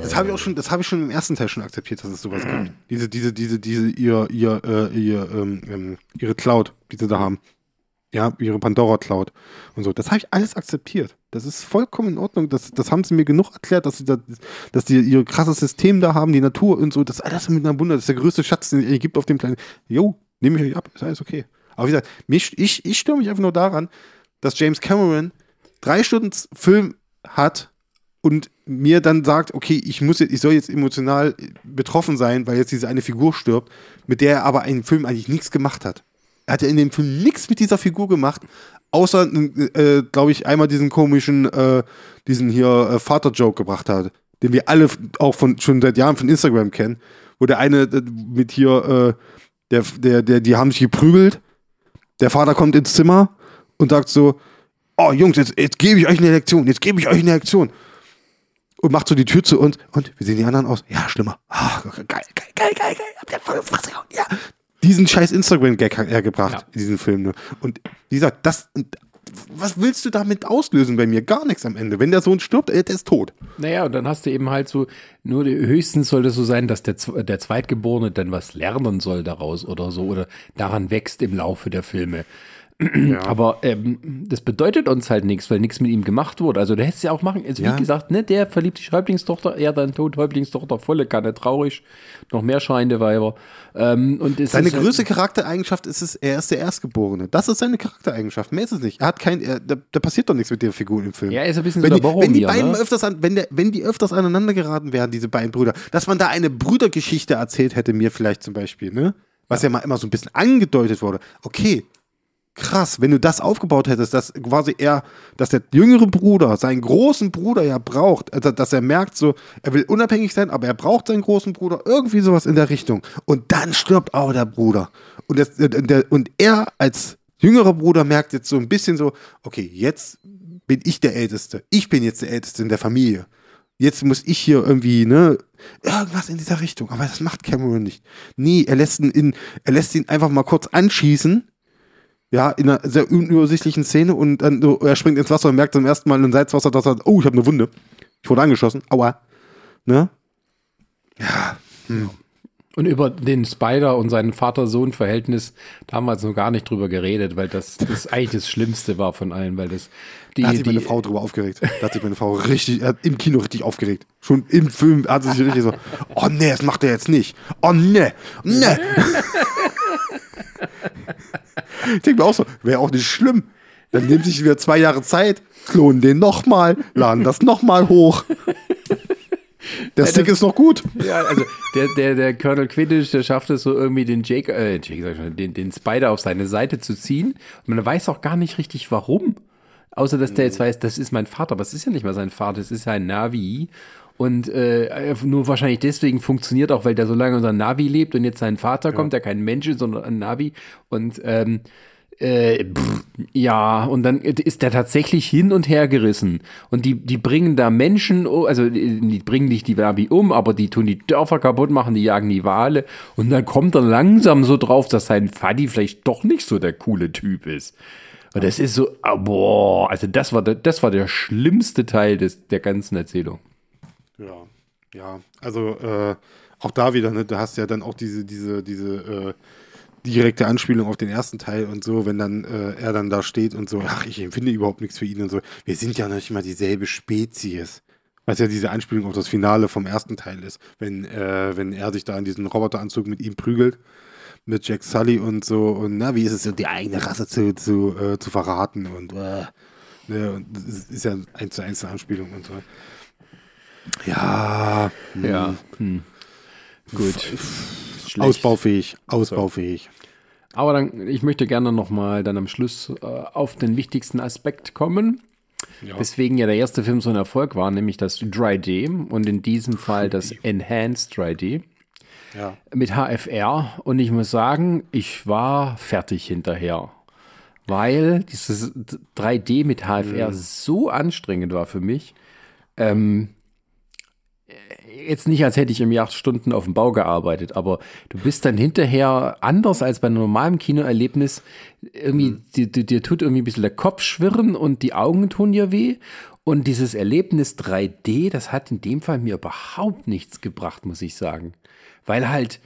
das habe ich auch schon, das habe ich schon im ersten Teil schon akzeptiert, dass es sowas gibt. Diese, diese, diese, diese, ihr, ihr, äh, ihr, ähm, ähm, ihre Cloud, die sie da haben. Ja, ihre Pandora-Cloud und so. Das habe ich alles akzeptiert. Das ist vollkommen in Ordnung. Das, das haben sie mir genug erklärt, dass sie da, dass die ihr krasses System da haben, die Natur und so. Das ist alles mit einer Wunder. Das ist der größte Schatz, den es gibt auf dem Planeten. Jo, nehme ich euch ab. Ist alles okay. Aber wie gesagt, mich, ich, ich störe mich einfach nur daran, dass James Cameron drei Stunden Film hat und mir dann sagt, okay, ich muss jetzt, ich soll jetzt emotional betroffen sein, weil jetzt diese eine Figur stirbt, mit der er aber einen Film eigentlich nichts gemacht hat. Er hat ja in dem Film nichts mit dieser Figur gemacht, außer, äh, glaube ich, einmal diesen komischen, äh, diesen hier äh, Vater-Joke gebracht hat, den wir alle auch von, schon seit Jahren von Instagram kennen, wo der eine äh, mit hier, äh, der, der, der, die haben sich geprügelt, der Vater kommt ins Zimmer und sagt so, oh Jungs, jetzt, jetzt gebe ich euch eine Lektion, jetzt gebe ich euch eine Lektion. Und macht so die Tür zu uns und wie sehen die anderen aus? Ja, schlimmer. Oh, geil, geil, geil, geil, geil. Habt ihr voll Ja, diesen scheiß Instagram-Gag hat er gebracht ja. in diesem Film. Ne? Und wie gesagt, das, was willst du damit auslösen bei mir? Gar nichts am Ende. Wenn der Sohn stirbt, der ist tot. Naja, und dann hast du eben halt so, nur höchstens sollte es so sein, dass der, der Zweitgeborene dann was lernen soll daraus oder so oder daran wächst im Laufe der Filme. Ja. Aber ähm, das bedeutet uns halt nichts, weil nichts mit ihm gemacht wurde. Also, du hättest ja auch machen. Also, ja. wie gesagt, ne, der verliebt sich Häuptlingstochter, er dann tot, Häuptlingstochter, volle Kanne, traurig, noch mehr schreiende Weiber. Ähm, und seine größte Charaktereigenschaft ist es, er ist der Erstgeborene. Das ist seine Charaktereigenschaft. Mehr ist es nicht. Er hat kein, er, da, da, passiert doch nichts mit der Figur im Film. Ja, er ist ein bisschen wenn so die, Boromir, wenn die beiden ne? öfters an, wenn, der, wenn die öfters aneinander geraten wären, diese beiden Brüder, dass man da eine Brüdergeschichte erzählt hätte, mir vielleicht zum Beispiel, ne? Was ja. ja mal immer so ein bisschen angedeutet wurde. Okay, krass, wenn du das aufgebaut hättest, dass quasi er, dass der jüngere Bruder seinen großen Bruder ja braucht, also dass er merkt so, er will unabhängig sein, aber er braucht seinen großen Bruder, irgendwie sowas in der Richtung. Und dann stirbt auch der Bruder. Und, das, der, und er als jüngerer Bruder merkt jetzt so ein bisschen so, okay, jetzt bin ich der Älteste. Ich bin jetzt der Älteste in der Familie. Jetzt muss ich hier irgendwie, ne, irgendwas in dieser Richtung. Aber das macht Cameron nicht. Nee, er lässt ihn in, er lässt ihn einfach mal kurz anschießen ja, in einer sehr unübersichtlichen Szene und dann so, er springt ins Wasser und merkt zum ersten Mal in Salzwasser, dass er, oh, ich habe eine Wunde. Ich wurde angeschossen. Aua. Ne? Ja. Hm. Und über den Spider und sein Vater-Sohn-Verhältnis damals noch gar nicht drüber geredet, weil das, das [LAUGHS] eigentlich das Schlimmste war von allen, weil das die, da hat sich meine Frau drüber aufgeregt. Da hat sich meine Frau richtig, im Kino richtig aufgeregt. Schon im Film hat sie sich richtig so, oh nee, das macht er jetzt nicht. Oh nee, nee. [LAUGHS] ich denke mir auch so, wäre auch nicht schlimm. Dann nehmen sich wieder zwei Jahre Zeit, klonen den nochmal, laden das nochmal hoch. Der Stick ist noch gut. Ja, also der, der, der Colonel Quidditch, der schafft es so irgendwie den Jake, äh, Jake sag ich schon, den, den Spider auf seine Seite zu ziehen. Und man weiß auch gar nicht richtig, warum. Außer, dass der jetzt weiß, das ist mein Vater. Aber es ist ja nicht mal sein Vater, es ist ein Navi. Und äh, nur wahrscheinlich deswegen funktioniert auch, weil der so lange unser Navi lebt und jetzt sein Vater ja. kommt, der kein Mensch ist, sondern ein Navi. Und ähm, äh, pff, ja, und dann ist der tatsächlich hin und her gerissen. Und die, die bringen da Menschen, also die bringen nicht die Navi um, aber die tun die Dörfer kaputt machen, die jagen die Wale. Und dann kommt er langsam so drauf, dass sein Faddy vielleicht doch nicht so der coole Typ ist. Und das ist so, oh, boah, also das war der, das war der schlimmste Teil des, der ganzen Erzählung. Ja. Ja, also äh, auch da wieder, ne, da hast ja dann auch diese, diese, diese äh, direkte Anspielung auf den ersten Teil und so, wenn dann äh, er dann da steht und so, ach, ich empfinde überhaupt nichts für ihn und so. Wir sind ja noch nicht mal dieselbe Spezies. Was ja diese Anspielung auf das Finale vom ersten Teil ist, wenn, äh, wenn er sich da in diesen Roboteranzug mit ihm prügelt, mit Jack Sully und so, und na, wie ist es die eigene Rasse zu, zu, äh, zu verraten und, äh, ne, und ist ja eins zu eins eine Anspielung und so. Ja, hm. Ja. Hm. Gut. Schlecht. Ausbaufähig, ausbaufähig. Aber dann, ich möchte gerne nochmal dann am Schluss äh, auf den wichtigsten Aspekt kommen. Ja. Weswegen ja der erste Film so ein Erfolg war, nämlich das 3D und in diesem Fall das Enhanced 3D Ja. mit HFR. Und ich muss sagen, ich war fertig hinterher. Weil dieses 3D mit HFR so anstrengend war für mich. Ähm, jetzt nicht, als hätte ich irgendwie acht Stunden auf dem Bau gearbeitet, aber du bist dann hinterher anders als bei einem normalen Kinoerlebnis. Irgendwie, dir, dir, dir tut irgendwie ein bisschen der Kopf schwirren und die Augen tun dir weh. Und dieses Erlebnis 3D, das hat in dem Fall mir überhaupt nichts gebracht, muss ich sagen. Weil halt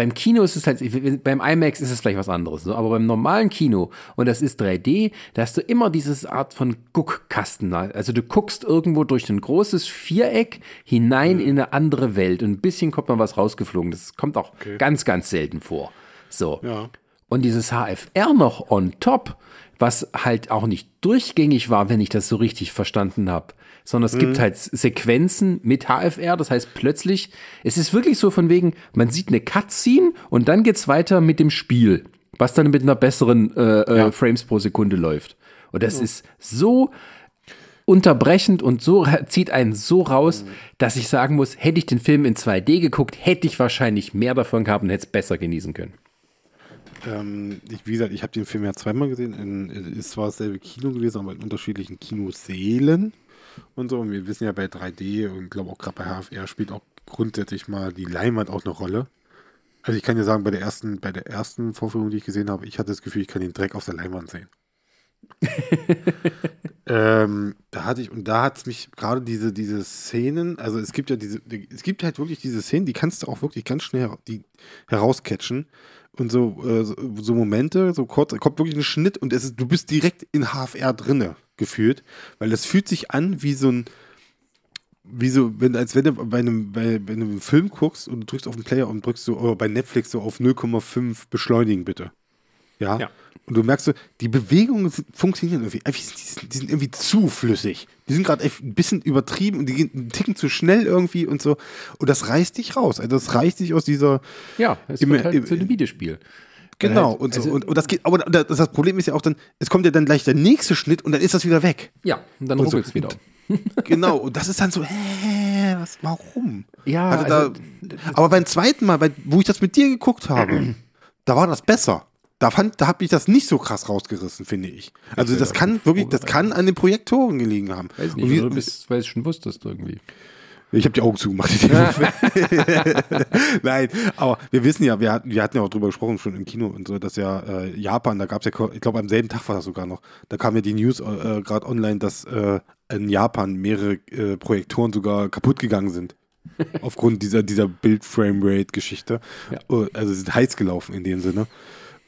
beim Kino ist es halt, beim IMAX ist es vielleicht was anderes, so, aber beim normalen Kino, und das ist 3D, da hast du immer dieses Art von Guckkasten. Also du guckst irgendwo durch ein großes Viereck hinein in eine andere Welt und ein bisschen kommt mal was rausgeflogen. Das kommt auch ganz, ganz selten vor. So. Ja. Und dieses HFR noch on top, was halt auch nicht durchgängig war, wenn ich das so richtig verstanden habe. Sondern es gibt halt Sequenzen mit HFR, das heißt plötzlich, es ist wirklich so von wegen, man sieht eine Cutscene und dann geht's weiter mit dem Spiel, was dann mit einer besseren äh, äh, Frames pro Sekunde läuft. Und das ist so unterbrechend und so zieht einen so raus, dass ich sagen muss, hätte ich den Film in 2D geguckt, hätte ich wahrscheinlich mehr davon gehabt und hätte es besser genießen können. Ähm, ich, wie gesagt, ich habe den Film ja zweimal gesehen. In, es war dasselbe Kino gewesen, aber in unterschiedlichen Kinosälen und so. Und wir wissen ja bei 3D und glaube auch gerade bei HFR spielt auch grundsätzlich mal die Leinwand auch eine Rolle. Also ich kann ja sagen, bei der ersten, bei der ersten Vorführung, die ich gesehen habe, ich hatte das Gefühl, ich kann den Dreck auf der Leinwand sehen. [LAUGHS] ähm, da hatte ich, und da hat es mich gerade diese, diese Szenen, also es gibt ja diese, es gibt halt wirklich diese Szenen, die kannst du auch wirklich ganz schnell die herauscatchen. Und so, äh, so, Momente, so kurz, kommt wirklich ein Schnitt und es ist, du bist direkt in HFR drinne gefühlt, weil das fühlt sich an wie so ein, wie so, wenn, als wenn du bei einem, bei, du einen Film guckst und du drückst auf den Player und drückst so, oder bei Netflix so auf 0,5 beschleunigen bitte. Ja? Ja. Und du merkst so, die Bewegungen funktionieren irgendwie. Die sind, irgendwie zu flüssig. Die sind gerade ein bisschen übertrieben und die gehen einen Ticken zu schnell irgendwie und so. Und das reißt dich raus. Also das reißt dich aus dieser. Ja, es Immer- wird halt im- zu einem Videospiel. Genau, halt- und so. also- und, und das geht, aber das, das Problem ist ja auch dann, es kommt ja dann gleich der nächste Schnitt und dann ist das wieder weg. Ja, und dann so- ruckelt es wieder. [LAUGHS] Genau, und das ist dann so, hä, was, warum? Ja, Also also- da, aber beim zweiten Mal, bei, wo ich das mit dir geguckt habe, [CLEARS THROAT] da war das besser. Da, fand, da habe ich das nicht so krass rausgerissen, finde ich. Also das kann wirklich, das kann an den Projektoren gelegen haben. Weiß nicht, wie- oder du bist, weil es schon wusstest irgendwie. ich habe die Augen zugemacht. [LAUGHS] [LAUGHS] Nein, aber wir wissen ja, wir hatten, wir hatten ja auch drüber gesprochen schon im Kino und so, dass ja äh, Japan, da gab es ja, ich glaube am selben Tag war das sogar noch, da kam ja die News äh, gerade online, dass äh, in Japan mehrere äh, Projektoren sogar kaputt gegangen sind. [LAUGHS] Aufgrund dieser, dieser Bild-Frame-Rate-Geschichte. Ja. Äh, Also sie sind heiß gelaufen in dem Sinne.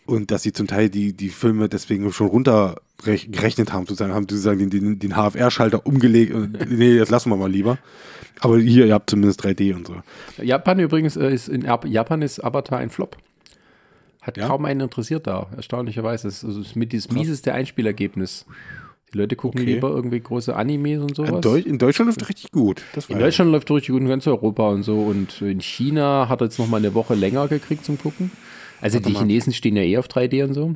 Und dass sie zum Teil die, die Filme deswegen schon runtergerechnet haben, sozusagen, haben sozusagen den, den, HFR-Schalter umgelegt. Und, [LAUGHS] nee, das lassen wir mal lieber. Aber hier, ihr habt zumindest 3D und so. Japan übrigens äh, ist in Japan ist Avatar ein Flop. Hat Ja? kaum einen interessiert da, erstaunlicherweise. Es ist, mit das mieseste Einspielergebnis. Die Leute gucken Okay. lieber irgendwie große Animes und In, sowas. Deu in Deutschland läuft richtig gut. Das In weiß ich. Deutschland läuft richtig gut in ganz Europa und so. Und in China hat er jetzt noch mal eine Woche länger gekriegt zum Gucken. Also die mal. Chinesen stehen ja eh auf 3D und so.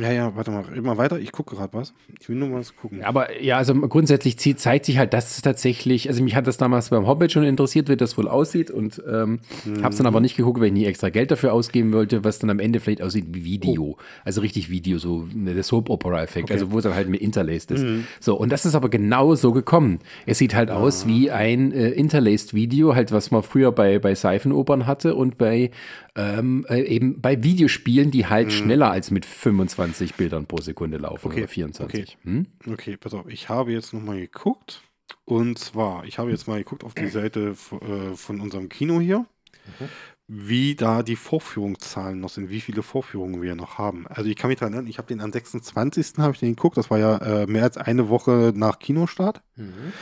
Ja, ja, warte mal, mal weiter. Ich gucke gerade was. Ich will nur mal was gucken. Aber ja, also grundsätzlich zeigt sich halt, dass es tatsächlich, also mich hat das damals beim Hobbit schon interessiert, wie das wohl aussieht und ähm, habe es dann aber nicht geguckt, weil ich nie extra Geld dafür ausgeben wollte, was dann am Ende vielleicht aussieht wie Video. Also richtig Video, so ne, der Soap-Opera-Effekt, also wo es dann halt mit interlaced ist. So, und das ist aber genau so gekommen. Es sieht halt aus wie ein äh, interlaced Video, halt was man früher bei, bei Seifenopern hatte und bei ähm, äh, eben bei Videospielen, die halt schneller als mit 25 Bildern pro Sekunde laufen Okay, oder 24. okay. Hm? Okay, pass auf. Ich habe jetzt nochmal geguckt. Und zwar, ich habe jetzt mal geguckt auf die Seite äh, von unserem Kino hier, mhm. wie da die Vorführungszahlen noch sind, wie viele Vorführungen wir noch haben. Also ich kann mich daran erinnern, ich habe den am 26. habe ich den geguckt, das war ja äh, mehr als eine Woche nach Kinostart. Mhm.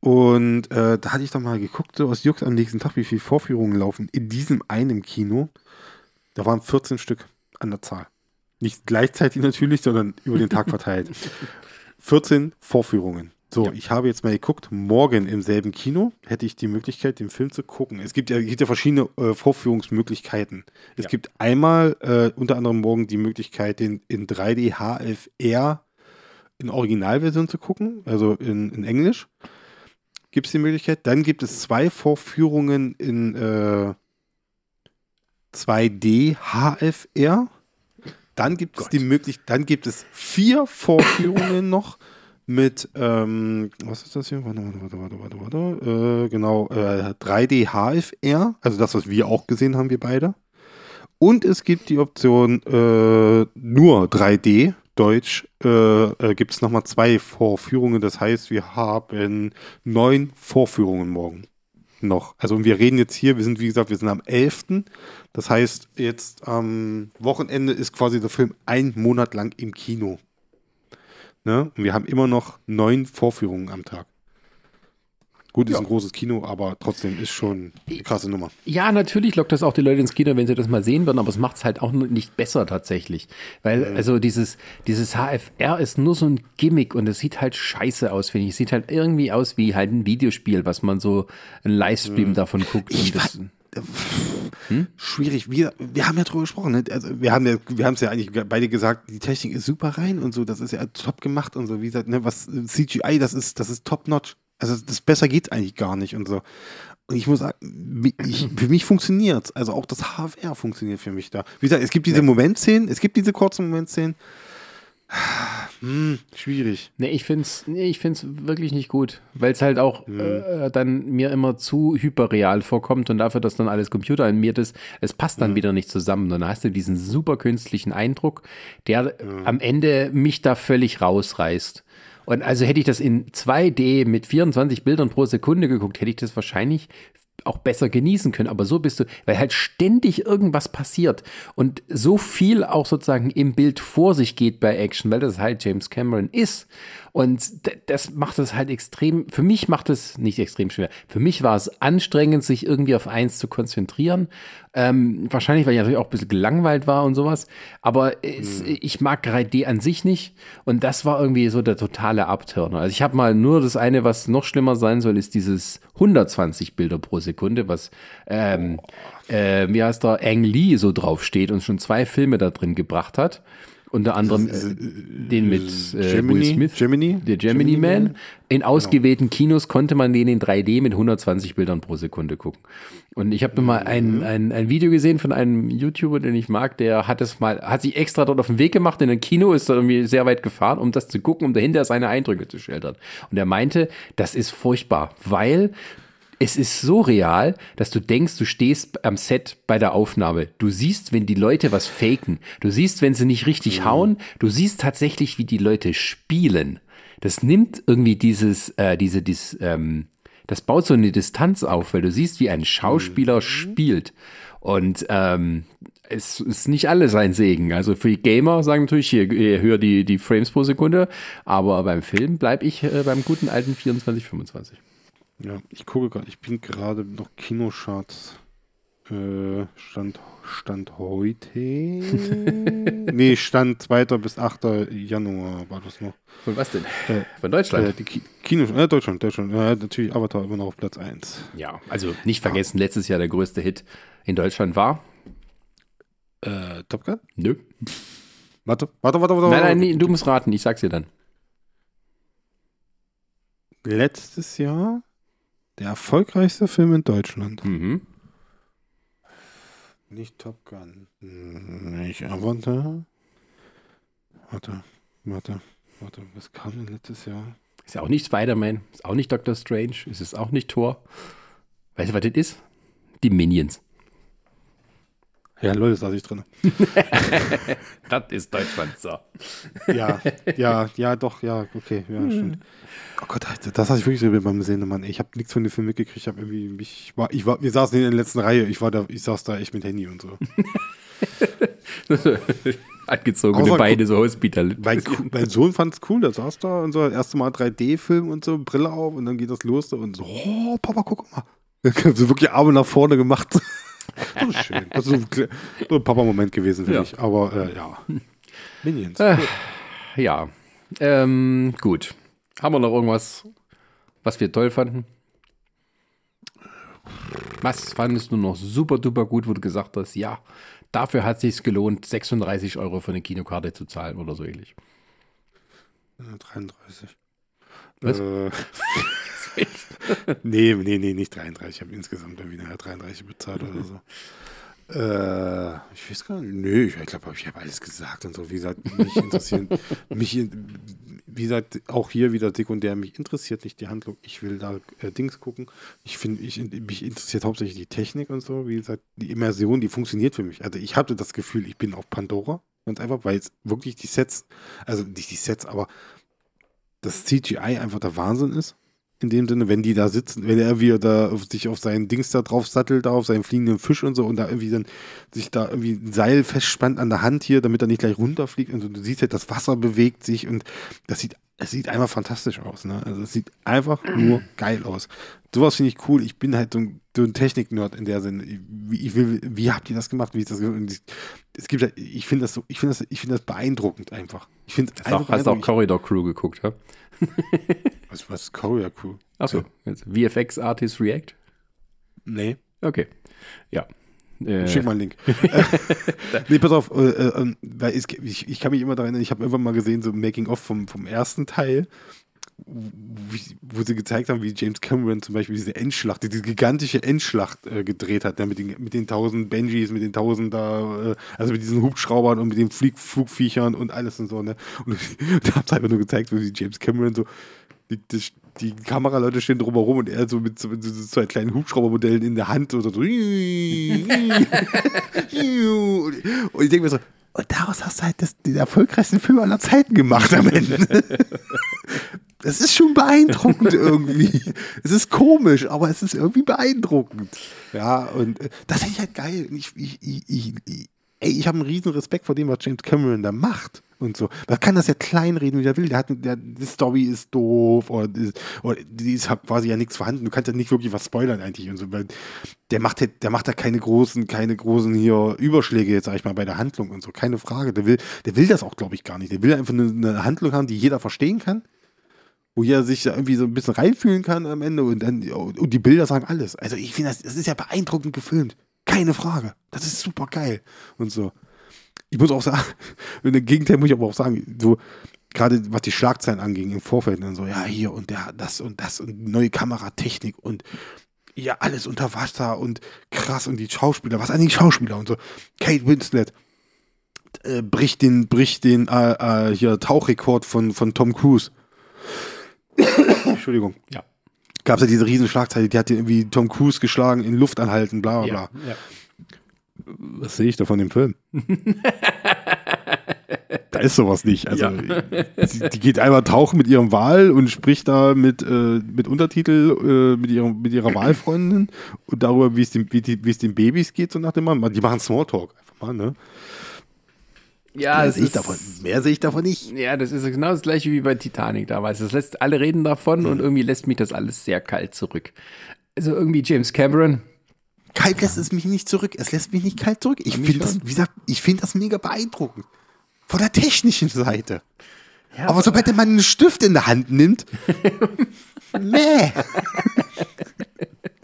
Und äh, da hatte ich doch mal geguckt, so aus Jux am nächsten Tag, wie viele Vorführungen laufen in diesem einen Kino. Da waren 14 Stück an der Zahl. Nicht gleichzeitig natürlich, sondern über den Tag [LAUGHS] verteilt. 14 Vorführungen. So, ja. ich habe jetzt mal geguckt, morgen im selben Kino hätte ich die Möglichkeit, den Film zu gucken. Es gibt ja, es gibt ja verschiedene äh, Vorführungsmöglichkeiten. Es ja. gibt einmal äh, unter anderem morgen die Möglichkeit, den in 3D HFR in Originalversion zu gucken, also in, in Englisch. Gibt es die Möglichkeit. Dann gibt es zwei Vorführungen in äh, 2D HFR. Dann gibt Gott. es die Möglichkeit, dann gibt es vier Vorführungen [COUGHS] noch mit, ähm, was ist das hier? Warte, warte, warte, warte, warte, warte. Äh, genau, äh, 3D HFR, also das, was wir auch gesehen haben, wir beide. Und es gibt die Option äh, nur 3D, Deutsch, äh, äh, gibt es nochmal zwei Vorführungen. Das heißt, wir haben neun Vorführungen morgen noch. Also wir reden jetzt hier, wir sind wie gesagt, wir sind am 11. Das heißt, jetzt am Wochenende ist quasi der Film ein Monat lang im Kino. Ne? Und wir haben immer noch neun Vorführungen am Tag. Gut, ist ja. ein großes Kino, aber trotzdem ist schon eine krasse Nummer. Ja, natürlich lockt das auch die Leute ins Kino, wenn sie das mal sehen würden, aber es macht es halt auch nicht besser tatsächlich. Weil, mhm. also dieses, dieses HFR ist nur so ein Gimmick und es sieht halt scheiße aus, finde ich. Es sieht halt irgendwie aus wie halt ein Videospiel, was man so ein Livestream mhm. davon guckt. Ich das, hm? Schwierig. Wir, wir haben ja drüber gesprochen. Ne? Also wir haben ja, wir haben es ja eigentlich beide gesagt, die Technik ist super rein und so, das ist ja top gemacht und so. Wie gesagt, ne, was CGI, das ist, das ist top notch. Also das besser geht eigentlich gar nicht und so. Und ich muss sagen, ich, für mich funktioniert Also auch das HFR funktioniert für mich da. Wie gesagt, es gibt diese ja. Momentszenen, es gibt diese kurzen Momentszenen. Hm, schwierig. Nee, ich finde es nee, wirklich nicht gut, weil es halt auch hm. äh, dann mir immer zu hyperreal vorkommt und dafür, dass dann alles computeranimiert ist, es passt dann hm. wieder nicht zusammen. Dann hast du diesen super künstlichen Eindruck, der hm. am Ende mich da völlig rausreißt. Und also hätte ich das in 2D mit 24 Bildern pro Sekunde geguckt, hätte ich das wahrscheinlich auch besser genießen können. Aber so bist du, weil halt ständig irgendwas passiert und so viel auch sozusagen im Bild vor sich geht bei Action, weil das halt James Cameron ist. Und das macht es halt extrem, für mich macht es nicht extrem schwer. Für mich war es anstrengend, sich irgendwie auf eins zu konzentrieren. Ähm, wahrscheinlich, weil ich natürlich auch ein bisschen gelangweilt war und sowas. Aber es, mhm. ich mag 3D an sich nicht. Und das war irgendwie so der totale Abturner. Also ich habe mal nur das eine, was noch schlimmer sein soll, ist dieses 120 Bilder pro Sekunde, was, ähm, äh, wie heißt der, Ang Lee so draufsteht und schon zwei Filme da drin gebracht hat. Unter anderem ist, äh, den mit äh, Gemini, Will Smith, Gemini, der Gemini, Gemini Man. Man. In genau. ausgewählten genau. Kinos konnte man den in 3D mit 120 Bildern pro Sekunde gucken. Und ich habe mal ein, mhm. ein, ein Video gesehen von einem YouTuber, den ich mag, der hat es mal, hat sich extra dort auf den Weg gemacht in ein Kino, ist da irgendwie sehr weit gefahren, um das zu gucken, um dahinter seine Eindrücke zu schildern. Und er meinte, das ist furchtbar, weil es ist so real, dass du denkst, du stehst am Set bei der Aufnahme. Du siehst, wenn die Leute was faken. Du siehst, wenn sie nicht richtig mhm. hauen. Du siehst tatsächlich, wie die Leute spielen. Das nimmt irgendwie dieses, äh, diese, dieses, ähm, das baut so eine Distanz auf, weil du siehst, wie ein Schauspieler mhm. spielt. Und ähm, es ist nicht alles ein Segen. Also für die Gamer sagen natürlich hier höher die, die Frames pro Sekunde, aber beim Film bleibe ich äh, beim guten alten 24, 25. Ja, ich gucke gerade, ich bin gerade noch Kinocharts. Äh, Stand, Stand heute. [LAUGHS] nee, Stand 2. bis 8. Januar war das noch. Von was denn? Äh, Von Deutschland? Äh, die Ki Kino, äh, Deutschland, Deutschland. Natürlich Avatar immer noch auf Platz 1. Ja, also nicht vergessen, ja. letztes Jahr der größte Hit in Deutschland war. Äh, Top Gun? Nö. Warte, warte, warte, warte. Nein, nein, nee, du musst raten, ich sag's dir dann. Letztes Jahr? Der erfolgreichste Film in Deutschland. Mhm. Nicht Top Gun. Nicht Avatar. Warte, warte, warte. Was kam denn letztes Jahr? Ist ja auch nicht Spider-Man. Ist auch nicht Doctor Strange. Ist es auch nicht Thor. Weißt du, was das ist? Die Minions. Ja, Leute, da ich drin. [LAUGHS] das ist Deutschland so. ja, ja, ja, doch, ja, okay, ja, stimmt. Oh Gott, das hatte ich wirklich so beim Sehen, Mann. Ich habe nichts von dem Film mitgekriegt. Ich habe irgendwie mich, ich war, ich war, wir saßen in der letzten Reihe. Ich war da, ich saß da echt mit Handy und so. [LAUGHS] Angezogene Außer, Beine, so Hospital. Mein, mein Sohn fand es cool, der saß da und so, erste Mal 3D-Film und so, Brille auf und dann geht das los und so, oh, Papa, guck mal. [LAUGHS] so wirklich Arme nach vorne gemacht. Das [LAUGHS] ist schön. Das ist so ein Papa-Moment gewesen für ja. mich. Aber äh, ja. Minions. Äh, ja. Ähm, gut. Haben wir noch irgendwas, was wir toll fanden? Was fandest du noch super duper gut, wo du gesagt hast, ja, dafür hat es sich gelohnt, 36 Euro für eine Kinokarte zu zahlen oder so ähnlich? 33. Was? Äh, [LAUGHS] nee, nee, nee, nicht 33. Ich habe insgesamt irgendwie nachher 33 bezahlt oder so. Äh, ich weiß gar nicht. Nö, ich glaube, ich habe alles gesagt und so. Wie gesagt, mich interessieren, [LAUGHS] mich, wie gesagt, auch hier wieder sekundär, mich interessiert nicht die Handlung. Ich will da äh, Dings gucken. Ich finde, ich, mich interessiert hauptsächlich die Technik und so. Wie gesagt, die Immersion, die funktioniert für mich. Also ich hatte das Gefühl, ich bin auf Pandora. Ganz einfach, weil es wirklich die Sets, also nicht die Sets, aber das CGI einfach der Wahnsinn ist in dem Sinne, wenn die da sitzen, wenn er wieder da sich auf seinen Dings da drauf sattelt, da auf seinen fliegenden Fisch und so und da irgendwie dann sich da irgendwie ein Seil festspannt an der Hand hier, damit er nicht gleich runterfliegt und so, du siehst halt, das Wasser bewegt sich und das sieht, es sieht einfach fantastisch aus, ne? Also es sieht einfach nur geil aus. Sowas finde ich cool. Ich bin halt so ein, so ein Technik-Nerd in der Sinne. Wie, ich will, wie habt ihr das gemacht? Wie ist das? Es gibt halt, ich finde das so, ich finde das, ich finde das beeindruckend einfach. Ich finde einfach. Hast du auch Corridor Crew geguckt, ja? was, was ist Courier Crew? Achso, VFX Artist React? Nee. Okay. Ja. Äh, Schick mal einen Link. [LAUGHS] [LAUGHS] nee, pass auf, äh, äh, weil ich, ich, kann mich immer daran erinnern, ich habe irgendwann mal gesehen, so Making-of vom, vom ersten Teil, wo sie gezeigt haben, wie James Cameron zum Beispiel diese Endschlacht, diese gigantische Endschlacht äh, gedreht hat, ja, mit den, mit den tausend Benjis, mit den tausend da, äh, also mit diesen Hubschraubern und mit den Flieg Flugviechern und alles und so, ne? Und [LAUGHS] da haben sie einfach nur gezeigt, wie James Cameron so die, die, die Kameraleute stehen drumherum und er so mit so, mit so zwei kleinen Hubschraubermodellen in der Hand und so. [LAUGHS] und ich denke mir so, und daraus hast du halt das, den erfolgreichsten Film aller Zeiten gemacht am Ende. [LAUGHS] Das ist schon beeindruckend irgendwie. es ist komisch, aber es ist irgendwie beeindruckend. Ja, und äh, das finde ich halt geil. Ich, ich, ich, ich, ich habe einen riesen Respekt vor dem, was James Cameron da macht und so. Man kann das ja kleinreden, wie er will. Der hat, der, die Story ist doof oder, oder die ist quasi ja nichts vorhanden. Du kannst ja nicht wirklich was spoilern eigentlich und so, der macht, der macht da keine großen, keine großen hier Überschläge jetzt, sag ich mal, bei der Handlung und so. Keine Frage. Der will, der will das auch, glaube ich, gar nicht. Der will einfach eine, eine Handlung haben, die jeder verstehen kann wo jeder sich irgendwie so ein bisschen reinfühlen kann am Ende und dann und die Bilder sagen alles. Also ich finde das, das ist ja beeindruckend gefilmt. Keine Frage. Das ist super geil. Und so. Ich muss auch sagen, [LAUGHS] in der Gegenteil muss ich aber auch sagen, so, gerade was die Schlagzeilen anging im Vorfeld, dann so, ja, hier und der, das und das und neue Kameratechnik und ja, alles unter Wasser und krass und die Schauspieler, was an die Schauspieler und so. Kate Winslet äh, bricht den, bricht den äh, äh, hier Tauchrekord von, von Tom Cruise. [COUGHS] Entschuldigung. Ja gab es ja diese Riesenschlagzeile, die hat irgendwie Tom Cruise geschlagen, in Luft anhalten, bla bla bla. Ja, ja. Was sehe ich da von dem Film? da ist sowas nicht. Also ja. die, die, geht einmal tauchen mit ihrem Wal und spricht da mit, äh, mit Untertitel äh, mit, ihrem, mit ihrer Wahlfreundin und darüber, wie es den, wie, wie es den Babys geht, so nach dem Mann. Die machen Smalltalk einfach mal, ne? Ja, mehr sehe ich davon. Mehr sehe ich davon nicht. Ja, das ist genau das gleiche wie bei Titanic damals. Das lässt alle reden davon mhm. und irgendwie lässt mich das alles sehr kalt zurück. Also irgendwie James Cameron. Kalt lässt es mich nicht zurück. Es lässt mich nicht kalt zurück. Ich finde das, wie gesagt, ich finde das mega beeindruckend. Von der technischen Seite. Ja, aber, aber sobald man einen Stift in der Hand nimmt, [LAUGHS] meh.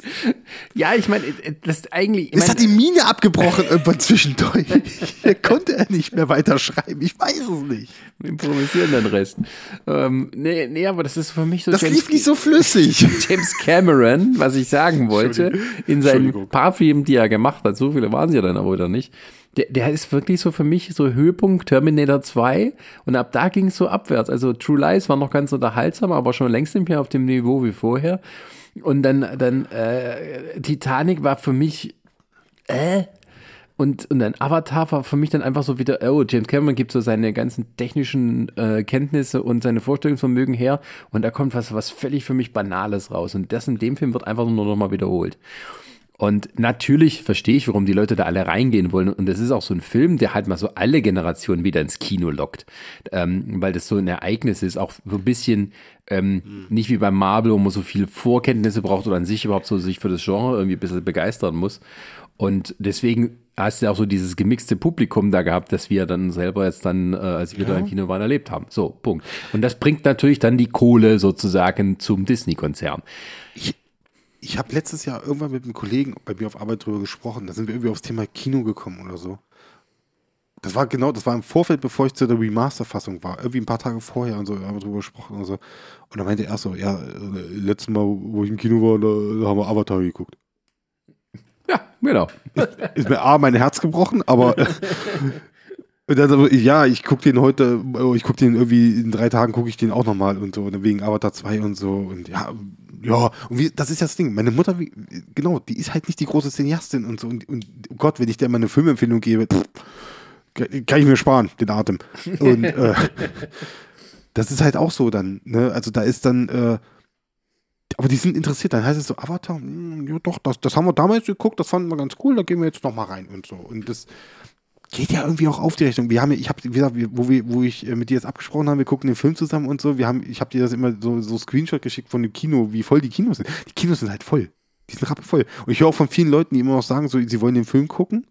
[LAUGHS] Ja, ich meine, äh, das ist eigentlich. Es hat die Mine abgebrochen irgendwann zwischendurch. [LAUGHS] Hier konnte er nicht mehr weiterschreiben. Ich weiß es nicht. Wir improvisieren den Rest. Ähm, nee, nee, aber das ist für mich so. Das James lief nicht so flüssig. [LAUGHS] James Cameron, was ich sagen wollte, in seinen paar Filmen, die er gemacht hat, so viele waren sie ja dann aber wieder nicht. Der, der ist wirklich so für mich so Höhepunkt Terminator 2 und ab da ging es so abwärts. Also True Lies war noch ganz unterhaltsam, aber schon längst nicht mehr auf dem Niveau wie vorher. Und dann, dann äh, Titanic war für mich, äh, Und, und dann Avatar war für mich dann einfach so wieder, oh, James Cameron gibt so seine ganzen technischen äh, Kenntnisse und seine Vorstellungsvermögen her und da kommt was, was völlig für mich Banales raus. Und das in dem Film wird einfach nur noch mal wiederholt. Und natürlich verstehe ich, warum die Leute da alle reingehen wollen. Und es ist auch so ein Film, der halt mal so alle Generationen wieder ins Kino lockt. Ähm, weil das so ein Ereignis ist, auch so ein bisschen ähm, mhm. nicht wie beim Marvel, wo man so viel Vorkenntnisse braucht oder an sich überhaupt so sich für das Genre irgendwie ein bisschen begeistern muss. Und deswegen hast du auch so dieses gemixte Publikum da gehabt, das wir dann selber jetzt dann, äh, als wir ja. da im Kino waren, erlebt haben. So, Punkt. Und das bringt natürlich dann die Kohle sozusagen zum Disney-Konzern. Ich, habe letztes Jahr irgendwann mit einem Kollegen bei mir auf Arbeit drüber gesprochen. Da sind wir irgendwie aufs Thema Kino gekommen oder so. Das war genau, das war im Vorfeld, bevor ich zu der Remaster-Fassung war. Irgendwie ein paar Tage vorher und so, haben wir drüber gesprochen und so. Und dann meinte er so, ja, letztes Mal, wo ich im Kino war, da, da haben wir Avatar geguckt. Ja, genau. Ist mir A, mein Herz gebrochen, aber [LAUGHS] Und dann so, ja, ich gucke den heute, ich gucke den irgendwie in drei Tagen gucke ich den auch nochmal und so, wegen Avatar 2 und so. Und ja, ja, und wie, das ist ja das Ding. Meine Mutter, wie, genau, die ist halt nicht die große Cineastin und so. Und, und oh Gott, wenn ich der mal eine Filmempfehlung gebe, pff, kann ich mir sparen, den Atem. Und äh, [LAUGHS] das ist halt auch so dann, ne? Also da ist dann, äh, aber die sind interessiert, dann heißt es so, Avatar, mh, hm, ja doch, das, das haben wir damals geguckt, das fanden wir ganz cool, da gehen wir jetzt nochmal rein und so. Und das geht ja irgendwie auch auf die Rechnung. Wir haben ich habe, wie gesagt, wo, wir, wo ich äh, mit dir jetzt abgesprochen habe, wir gucken den Film zusammen und so, wir haben, ich habe dir das immer so, so Screenshot geschickt von dem Kino, wie voll die Kinos sind. Die Kinos sind halt voll. Die sind rappelvoll. Und ich höre auch von vielen Leuten, die immer noch sagen, so, sie wollen den Film gucken,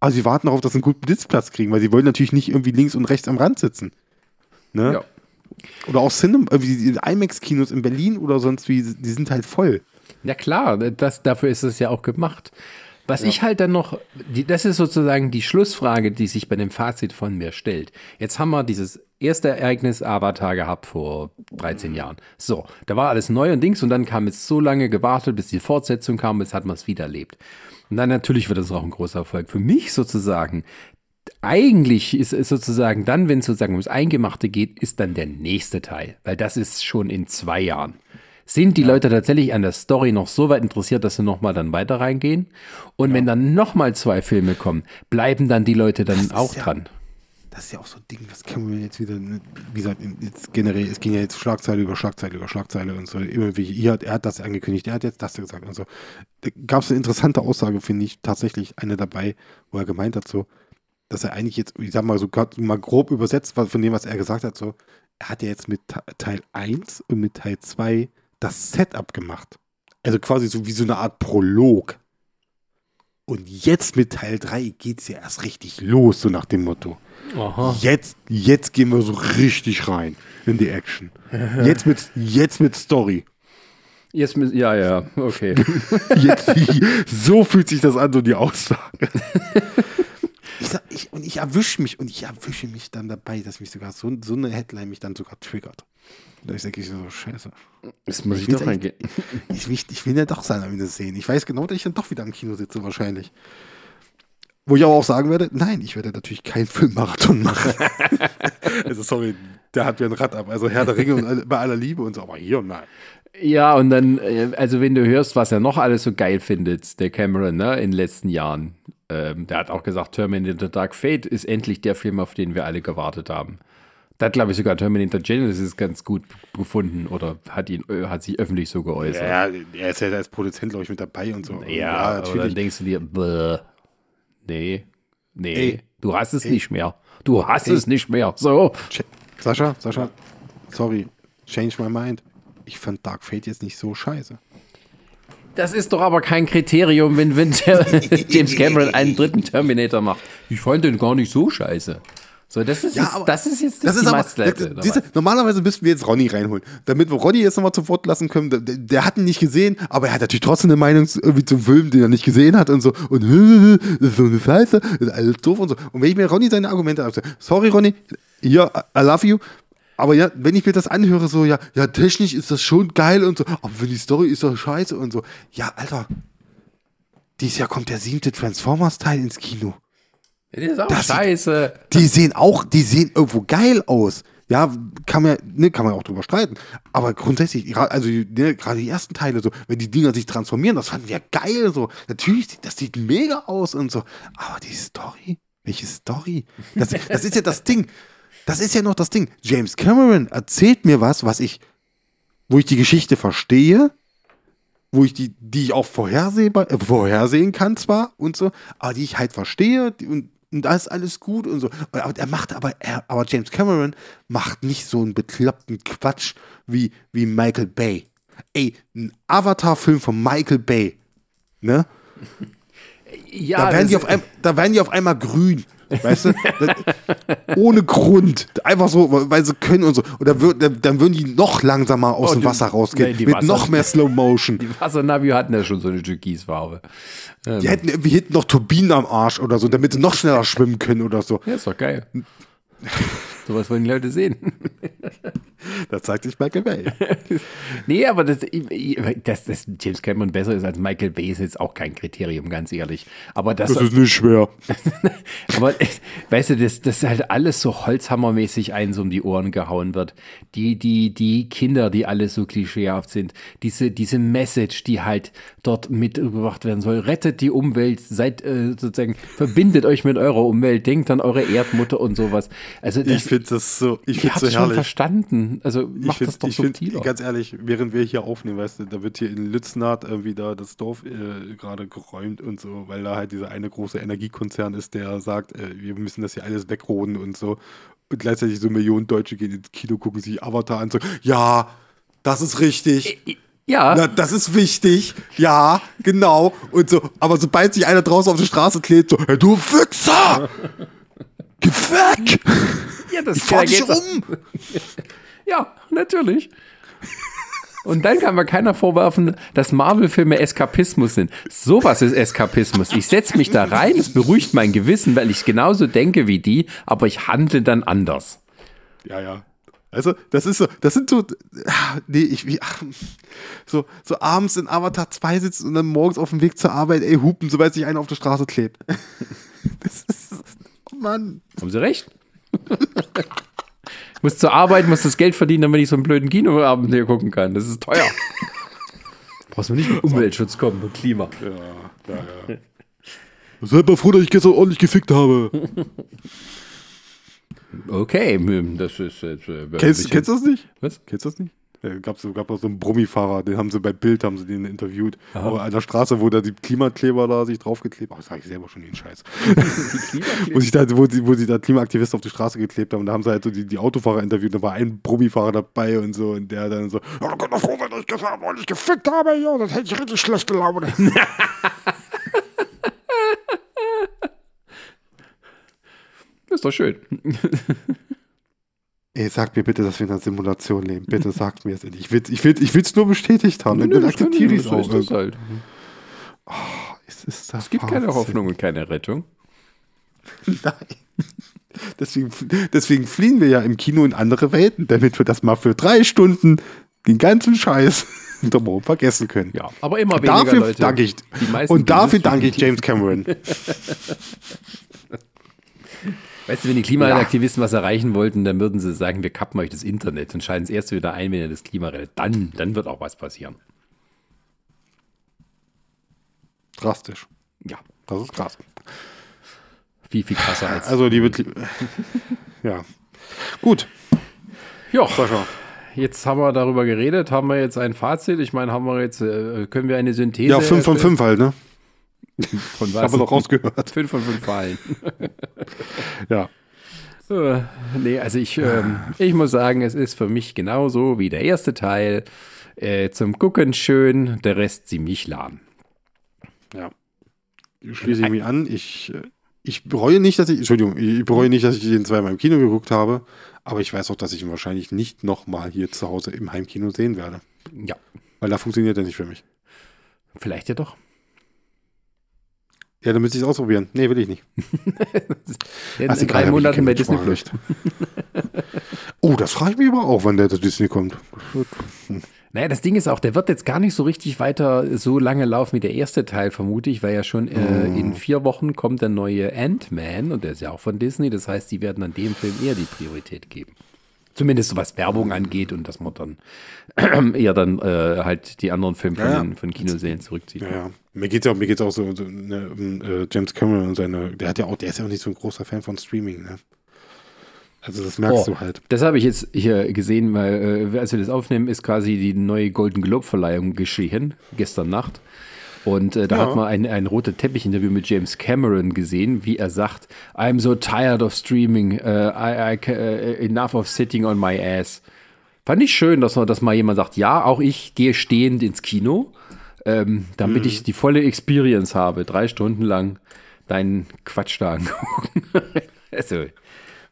aber sie warten darauf, dass sie einen guten Blitzplatz kriegen, weil sie wollen natürlich nicht irgendwie links und rechts am Rand sitzen. Ne? Ja. Oder auch Cinema, die IMAX-Kinos in Berlin oder sonst wie, die sind halt voll. Ja klar, das, dafür ist es ja auch gemacht. Was ja. ich halt dann noch, die, das ist sozusagen die Schlussfrage, die sich bei dem Fazit von mir stellt. Jetzt haben wir dieses erste Ereignis Avatar gehabt vor 13 Jahren. So, da war alles neu und Dings und dann kam es so lange gewartet, bis die Fortsetzung kam, jetzt hat man es wieder erlebt. Und dann natürlich wird das auch ein großer Erfolg. Für mich sozusagen, eigentlich ist es sozusagen dann, wenn es sozusagen ums Eingemachte geht, ist dann der nächste Teil, weil das ist schon in zwei Jahren. Sind die ja. Leute tatsächlich an der Story noch so weit interessiert, dass sie nochmal dann weiter reingehen? Und ja. wenn dann nochmal zwei Filme kommen, bleiben dann die Leute dann auch ja, dran? Das ist ja auch so ein Ding, was können wir jetzt wieder, wie gesagt, jetzt generell, es ging ja jetzt Schlagzeile über Schlagzeile über Schlagzeile und so, immer wie, er hat, er hat das angekündigt, er hat jetzt das gesagt und so. Da gab es eine interessante Aussage, finde ich, tatsächlich eine dabei, wo er gemeint hat, so, dass er eigentlich jetzt, ich sag mal so mal grob übersetzt von dem, was er gesagt hat, so, er hat ja jetzt mit Teil 1 und mit Teil 2 das Setup gemacht. Also quasi so wie so eine Art Prolog. Und jetzt mit Teil 3 geht es ja erst richtig los, so nach dem Motto. Aha. Jetzt, jetzt gehen wir so richtig rein in die Action. [LAUGHS] Jetzt mit, jetzt mit Story. Jetzt mit, ja, ja, okay. [LAUGHS] jetzt, [LAUGHS] so fühlt sich das an, so die Aussage. Ich sag, ich, und ich erwische mich und ich erwische mich dann dabei, dass mich sogar so, so eine Headline mich dann sogar triggert. Da ich denke ich so, scheiße. Das muss ich, ich doch reingehen. [LAUGHS] Ich, ich, ich will ja doch sein am Ende sehen. Ich weiß genau, dass ich dann doch wieder im Kino sitze, wahrscheinlich. Wo ich aber auch sagen werde, nein, ich werde natürlich keinen Filmmarathon machen. [LAUGHS] also sorry, der hat mir ein Rad ab. Also Herr der Ringe und bei aller Liebe und so, aber hier nein. Ja, und dann, äh, also wenn du hörst, was er noch alles so geil findet, der Cameron, ne, in den letzten Jahren. Ähm, der hat auch gesagt, Terminator Dark Fate ist endlich der Film, auf den wir alle gewartet haben. Da hat, glaube ich, sogar Terminator Genesis ganz gut gefunden oder hat ihn äh, hat sich öffentlich so geäußert. Ja, er ist ja als Produzent, glaube ich, mit dabei und so. Ja, ja natürlich. dann denkst du dir, bäh, nee, nee, Ey. du hast es Ey. nicht mehr. Du hast Ey. es nicht mehr. So. Sascha, Sascha, sorry, change my mind. Ich fand Dark Fate jetzt nicht so scheiße. Das ist doch aber kein Kriterium, wenn, wenn [LAUGHS] James Cameron einen dritten Terminator macht. Ich fand den gar nicht so scheiße. So, das ist, ja, jetzt, aber, das ist jetzt das, das ist aber, das, diese, Normalerweise müssten wir jetzt Ronny reinholen, damit wir Ronny jetzt nochmal zum Wort lassen können. Der, der, hat ihn nicht gesehen, aber er hat natürlich trotzdem eine Meinung irgendwie zum Film, den er nicht gesehen hat und so. Und [LAUGHS] das ist so eine Scheiße, das ist alles doof und so. Und wenn ich mir Ronny seine Argumente absage, sorry Ronny, ja, I love you, aber ja, wenn ich mir das anhöre, so, ja, ja, technisch ist das schon geil und so, aber für die Story ist das scheiße und so. Ja, Alter, dieses Jahr kommt der siebte Transformers-Teil ins Kino. Ja, die ist auch das scheiße. Sieht, die sehen auch, die sehen irgendwo geil aus. ja, kann man, ne, kann man auch drüber streiten. Aber grundsätzlich, also ne, gerade die ersten Teile, so, wenn die Dinger sich transformieren, das fanden wir geil. So, natürlich, das sieht mega aus und so. Aber die Story, welche Story? Das, das ist ja das Ding. Das ist ja noch das Ding. James Cameron erzählt mir was, was ich, wo ich die Geschichte verstehe, wo ich die, die ich auch vorhersehbar, äh, vorhersehen kann zwar und so, aber die ich halt verstehe und und da ist alles gut und so. Aber er macht aber, er, aber James Cameron macht nicht so einen bekloppten Quatsch wie, wie Michael Bay. Ey, ein Avatar-Film von Michael Bay. Ne? [LAUGHS] Ja, da werden, die auf ein, da werden die auf einmal grün. Weißt du? Ohne Grund. Einfach so, weil sie können und so. Und dann, wird, dann würden die noch langsamer aus oh, dem Wasser rausgehen. Nee, mit Wasser, noch mehr Slow Motion. [LAUGHS] Die Wassernavi hatten ja schon so eine Türkisfarbe. Ähm. Die hätten irgendwie hinten noch Turbinen am Arsch oder so, damit sie noch schneller schwimmen können oder so. Ja, ist doch geil. [LAUGHS] Sowas wollen die Leute sehen. [LAUGHS] Das zeigt sich Michael Bay. [LAUGHS] nee, aber das, dass, dass James Cameron besser ist als Michael Bay ist jetzt auch kein Kriterium, ganz ehrlich. Aber das, das ist nicht schwer. [LAUGHS] aber weißt du, dass das halt alles so holzhammermäßig eins um die Ohren gehauen wird. Die, die, die Kinder, die alle so klischeehaft sind. Diese, diese Message, die halt dort mitgebracht werden soll. Rettet die Umwelt, seid äh, sozusagen, verbindet euch mit eurer Umwelt, denkt an eure Erdmutter und sowas. Also das, ich finde das so, ich, habe so schon verstanden. Also macht find, das doch subtiler. Find, ganz ehrlich, während wir hier aufnehmen, weißt du, da wird hier in Lütznart irgendwie da das Dorf äh, gerade geräumt und so, weil da halt dieser eine große Energiekonzern ist, der sagt, äh, wir müssen das hier alles wegroden und so. Und gleichzeitig so Millionen Deutsche gehen ins Kino, gucken sich Avatar an und so, ja, das ist richtig. Äh, ja. Na, das ist wichtig. Ja, genau. Und so, aber sobald sich einer draußen auf die Straße klebt, so, hey, du Wichser! Geh weg! Ja, das ich fahr dich um! [LAUGHS] ja, natürlich. Und dann kann mir keiner vorwerfen, dass Marvel-Filme Eskapismus sind. Sowas ist Eskapismus. Ich setze mich da rein, es beruhigt mein Gewissen, weil ich genauso denke wie die, aber ich handle dann anders. Ja, ja. Also, das ist so, das sind so, nee, ich, wie, so, so abends in Avatar 2 sitzen und dann morgens auf dem Weg zur Arbeit, ey, hupen, sobald sich einer auf der Straße klebt. [LAUGHS] Das ist, oh Mann. Haben Sie recht? [LAUGHS] muss zur Arbeit, muss das Geld verdienen, damit ich so einen blöden Kinoabend hier gucken kann. Das ist teuer. [LAUGHS] Brauchst du nicht mit Umweltschutz kommen und Klima. Ja, ja, ja. Seid mal froh, dass ich gestern ordentlich gefickt habe. Okay, das ist jetzt. Äh, kennst, kennst du das nicht? Was? Kennst du das nicht? Ja, gab so, gab so einen Brummifahrer, den haben sie bei Bild, haben sie den interviewt. Aha. Aber an der Straße, wo da die Klimakleber da sich draufgeklebt haben, oh, sage ich selber schon den Scheiß. [LAUGHS] wo, sich da, wo, sie, wo sie da Klimaaktivisten auf die Straße geklebt haben, und da haben sie halt so die, die Autofahrer interviewt, da war ein Brummifahrer dabei und so, und der dann so, ja, du kannst doch froh sein, dass ich gestern ordentlich gefickt habe, ja, das hätte ich richtig schlecht Laune. [LAUGHS] ist doch schön. [LAUGHS] Ey, sag mir bitte, dass wir in einer Simulation leben. Bitte sagt mir es endlich. Ich will es ich will, ich nur bestätigt haben. Nö, dann akzeptiere ich es auch. Ist halt. oh, es, ist es gibt Wahnsinn. keine Hoffnung und keine Rettung. [LAUGHS] Nein. Deswegen, deswegen fliehen wir ja im Kino in andere Welten, damit wir das mal für drei Stunden den ganzen Scheiß [LAUGHS] drumherum vergessen können. Ja, aber immer weniger dafür Leute. Danke ich, und dafür danke ich James Cameron. [LAUGHS] Weißt du, wenn die Klimaaktivisten ja. was erreichen wollten, dann würden sie sagen, wir kappen euch das Internet und schalten es erst wieder ein, wenn ihr das Klima rettet. Dann, dann wird auch was passieren. Drastisch. Ja. Das ist krass. Viel, viel krasser als. Also, liebe. [LAUGHS] ja. Gut. Ja. Sascha. Jetzt haben wir darüber geredet, haben wir jetzt ein Fazit. Ich meine, haben wir jetzt, äh, können wir eine Synthese. Ja, 5 von 5 halt, ne? [LAUGHS] Von was? Haben wir noch rausgehört. Fünf von fünf Fallen. [LAUGHS] ja. Äh, nee, also ich, ähm, ich muss sagen, es ist für mich genauso wie der erste Teil. Äh, zum Gucken schön, der Rest ziemlich lahm. Ja. Schließe ich mich an. Ich, äh, ich bereue nicht, dass ich, Entschuldigung, ich bereue nicht, dass ich den zweimal im Kino geguckt habe, aber ich weiß auch, dass ich ihn wahrscheinlich nicht nochmal hier zu Hause im Heimkino sehen werde. Ja. Weil da funktioniert er nicht für mich. Vielleicht ja doch. Ja, dann müsste ich es ausprobieren. Nee, will ich nicht. [LAUGHS] in, in drei Monaten bei Disney Plus. [LAUGHS] oh, das frage ich mich aber auch, wann der zu Disney kommt. Hm. Naja, das Ding ist auch, der wird jetzt gar nicht so richtig weiter so lange laufen wie der erste Teil, vermute ich, weil ja schon äh, oh. in vier Wochen kommt der neue Ant-Man und der ist ja auch von Disney. Das heißt, die werden an dem Film eher die Priorität geben. Zumindest was Werbung angeht und dass man dann [CLEARS THROAT] eher dann äh, halt die anderen Filme von, Ja, ja. den- von Kinoserien zurückzieht. Ja, ja. Mir geht's auch, mir geht's auch so, so ne, um, äh, James Cameron und seine, der hat ja auch, der ist ja auch nicht so ein großer Fan von Streaming, ne? Also das merkst Oh, du halt. Das habe ich jetzt hier gesehen, weil äh, als wir das aufnehmen, ist quasi die neue Golden Globe Verleihung geschehen, gestern Nacht. Und äh, da Ja. hat man ein, ein rote Teppich-Interview mit James Cameron gesehen, wie er sagt, I'm so tired of streaming, äh, I, I, äh, enough of sitting on my ass. Fand ich schön, dass, man, dass mal jemand sagt, ja, auch ich gehe stehend ins Kino, ähm, damit ich die volle Experience habe, drei Stunden lang deinen Quatsch da angucken. [LAUGHS] also,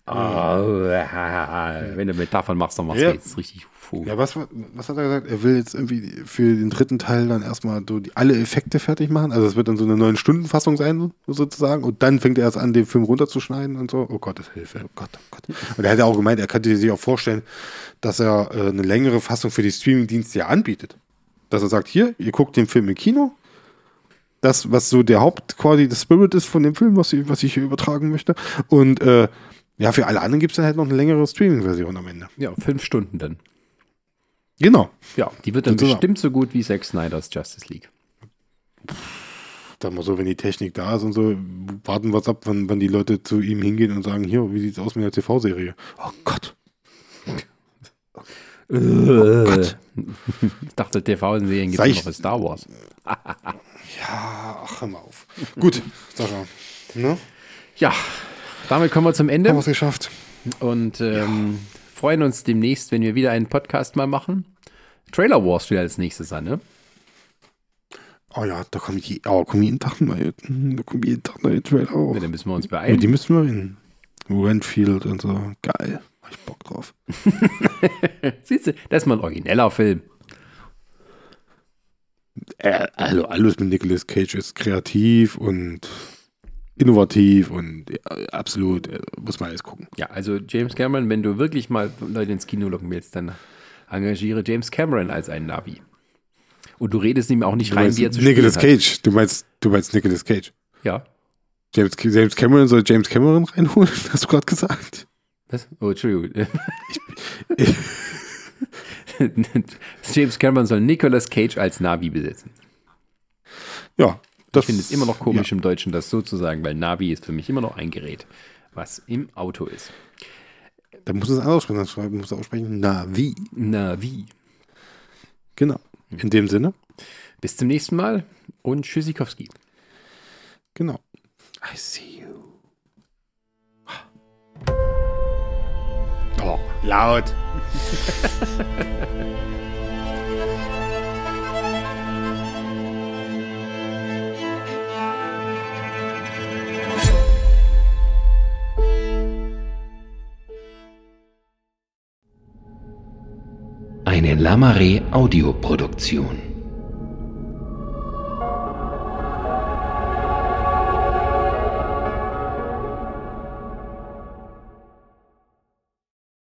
oh, wenn du Metaphern machst, dann machst Ja. du jetzt richtig Vogel. Ja, was, was hat er gesagt? Er will jetzt irgendwie für den dritten Teil dann erstmal so die, alle Effekte fertig machen. Also es wird dann so eine neun Stunden Fassung sein, sozusagen. Und dann fängt er erst an, den Film runterzuschneiden und so. Oh Gottes Hilfe, oh Gott, oh Gott. Und er hat ja auch gemeint, er könnte sich auch vorstellen, dass er äh, eine längere Fassung für die Streaming-Dienste ja anbietet. Dass er sagt, hier, ihr guckt den Film im Kino. Das, was so der Haupt, quasi das Spirit ist von dem Film, was ich, was ich hier übertragen möchte. Und äh, ja, für alle anderen gibt es dann halt noch eine längere Streaming-Version am Ende. Ja, fünf Stunden dann. Genau. Ja, die wird dann Sozusagen. bestimmt so gut wie Zack Snyder's Justice League. Sag mal so, wenn die Technik da ist und so, warten wir ab, wann, wann die Leute zu ihm hingehen und sagen, hier, wie sieht's aus mit der TV-Serie? Oh Gott. Oh Gott. [LAUGHS] Ich dachte, TV-Serien gibt es noch für Star Wars. [LAUGHS] Ja, ach, hör mal auf. Gut, Sascha. Ne? Ja, damit kommen wir zum Ende. Haben wir es geschafft. Und ähm, freuen uns demnächst, wenn wir wieder einen Podcast mal machen. Trailer Wars wieder als nächstes an, ne? Oh ja, da kommt, je, oh, kommt jeden Tag neue, da kommt jeden Tag neue Trailer auf. Ja, dann müssen wir uns Ja, beeilen. die müssen wir in Renfield und so. Geil. Hab ich Bock drauf. [LAUGHS] Siehst du, das ist mal ein origineller Film. Äh, also alles mit Nicolas Cage ist kreativ und innovativ und ja, absolut, äh, muss man alles gucken. Ja, also James Cameron, wenn du wirklich mal Leute ins Kino locken willst, dann engagiere James Cameron als einen Navi. Und du redest ihm auch nicht Du rein, wie er zu Nicolas spielen hat. Cage. Du meinst, du meinst Nicolas Cage. Ja. James, James Cameron soll James Cameron reinholen, [LAUGHS] hast du gerade gesagt? Was? Oh, Entschuldigung. [LAUGHS] James Cameron soll Nicolas Cage als Navi besetzen. Ja. Ich finde es immer noch komisch im Deutschen, das so zu sagen, weil Navi ist für mich immer noch ein Gerät, was im Auto ist. Ja, da muss es anders sprechen. Das muss aussprechen. Navi. Navi. Genau. In dem Sinne. Bis zum nächsten Mal und Tschüssikowski. Genau. I see you. Oh, laut. Eine Lamare Audioproduktion.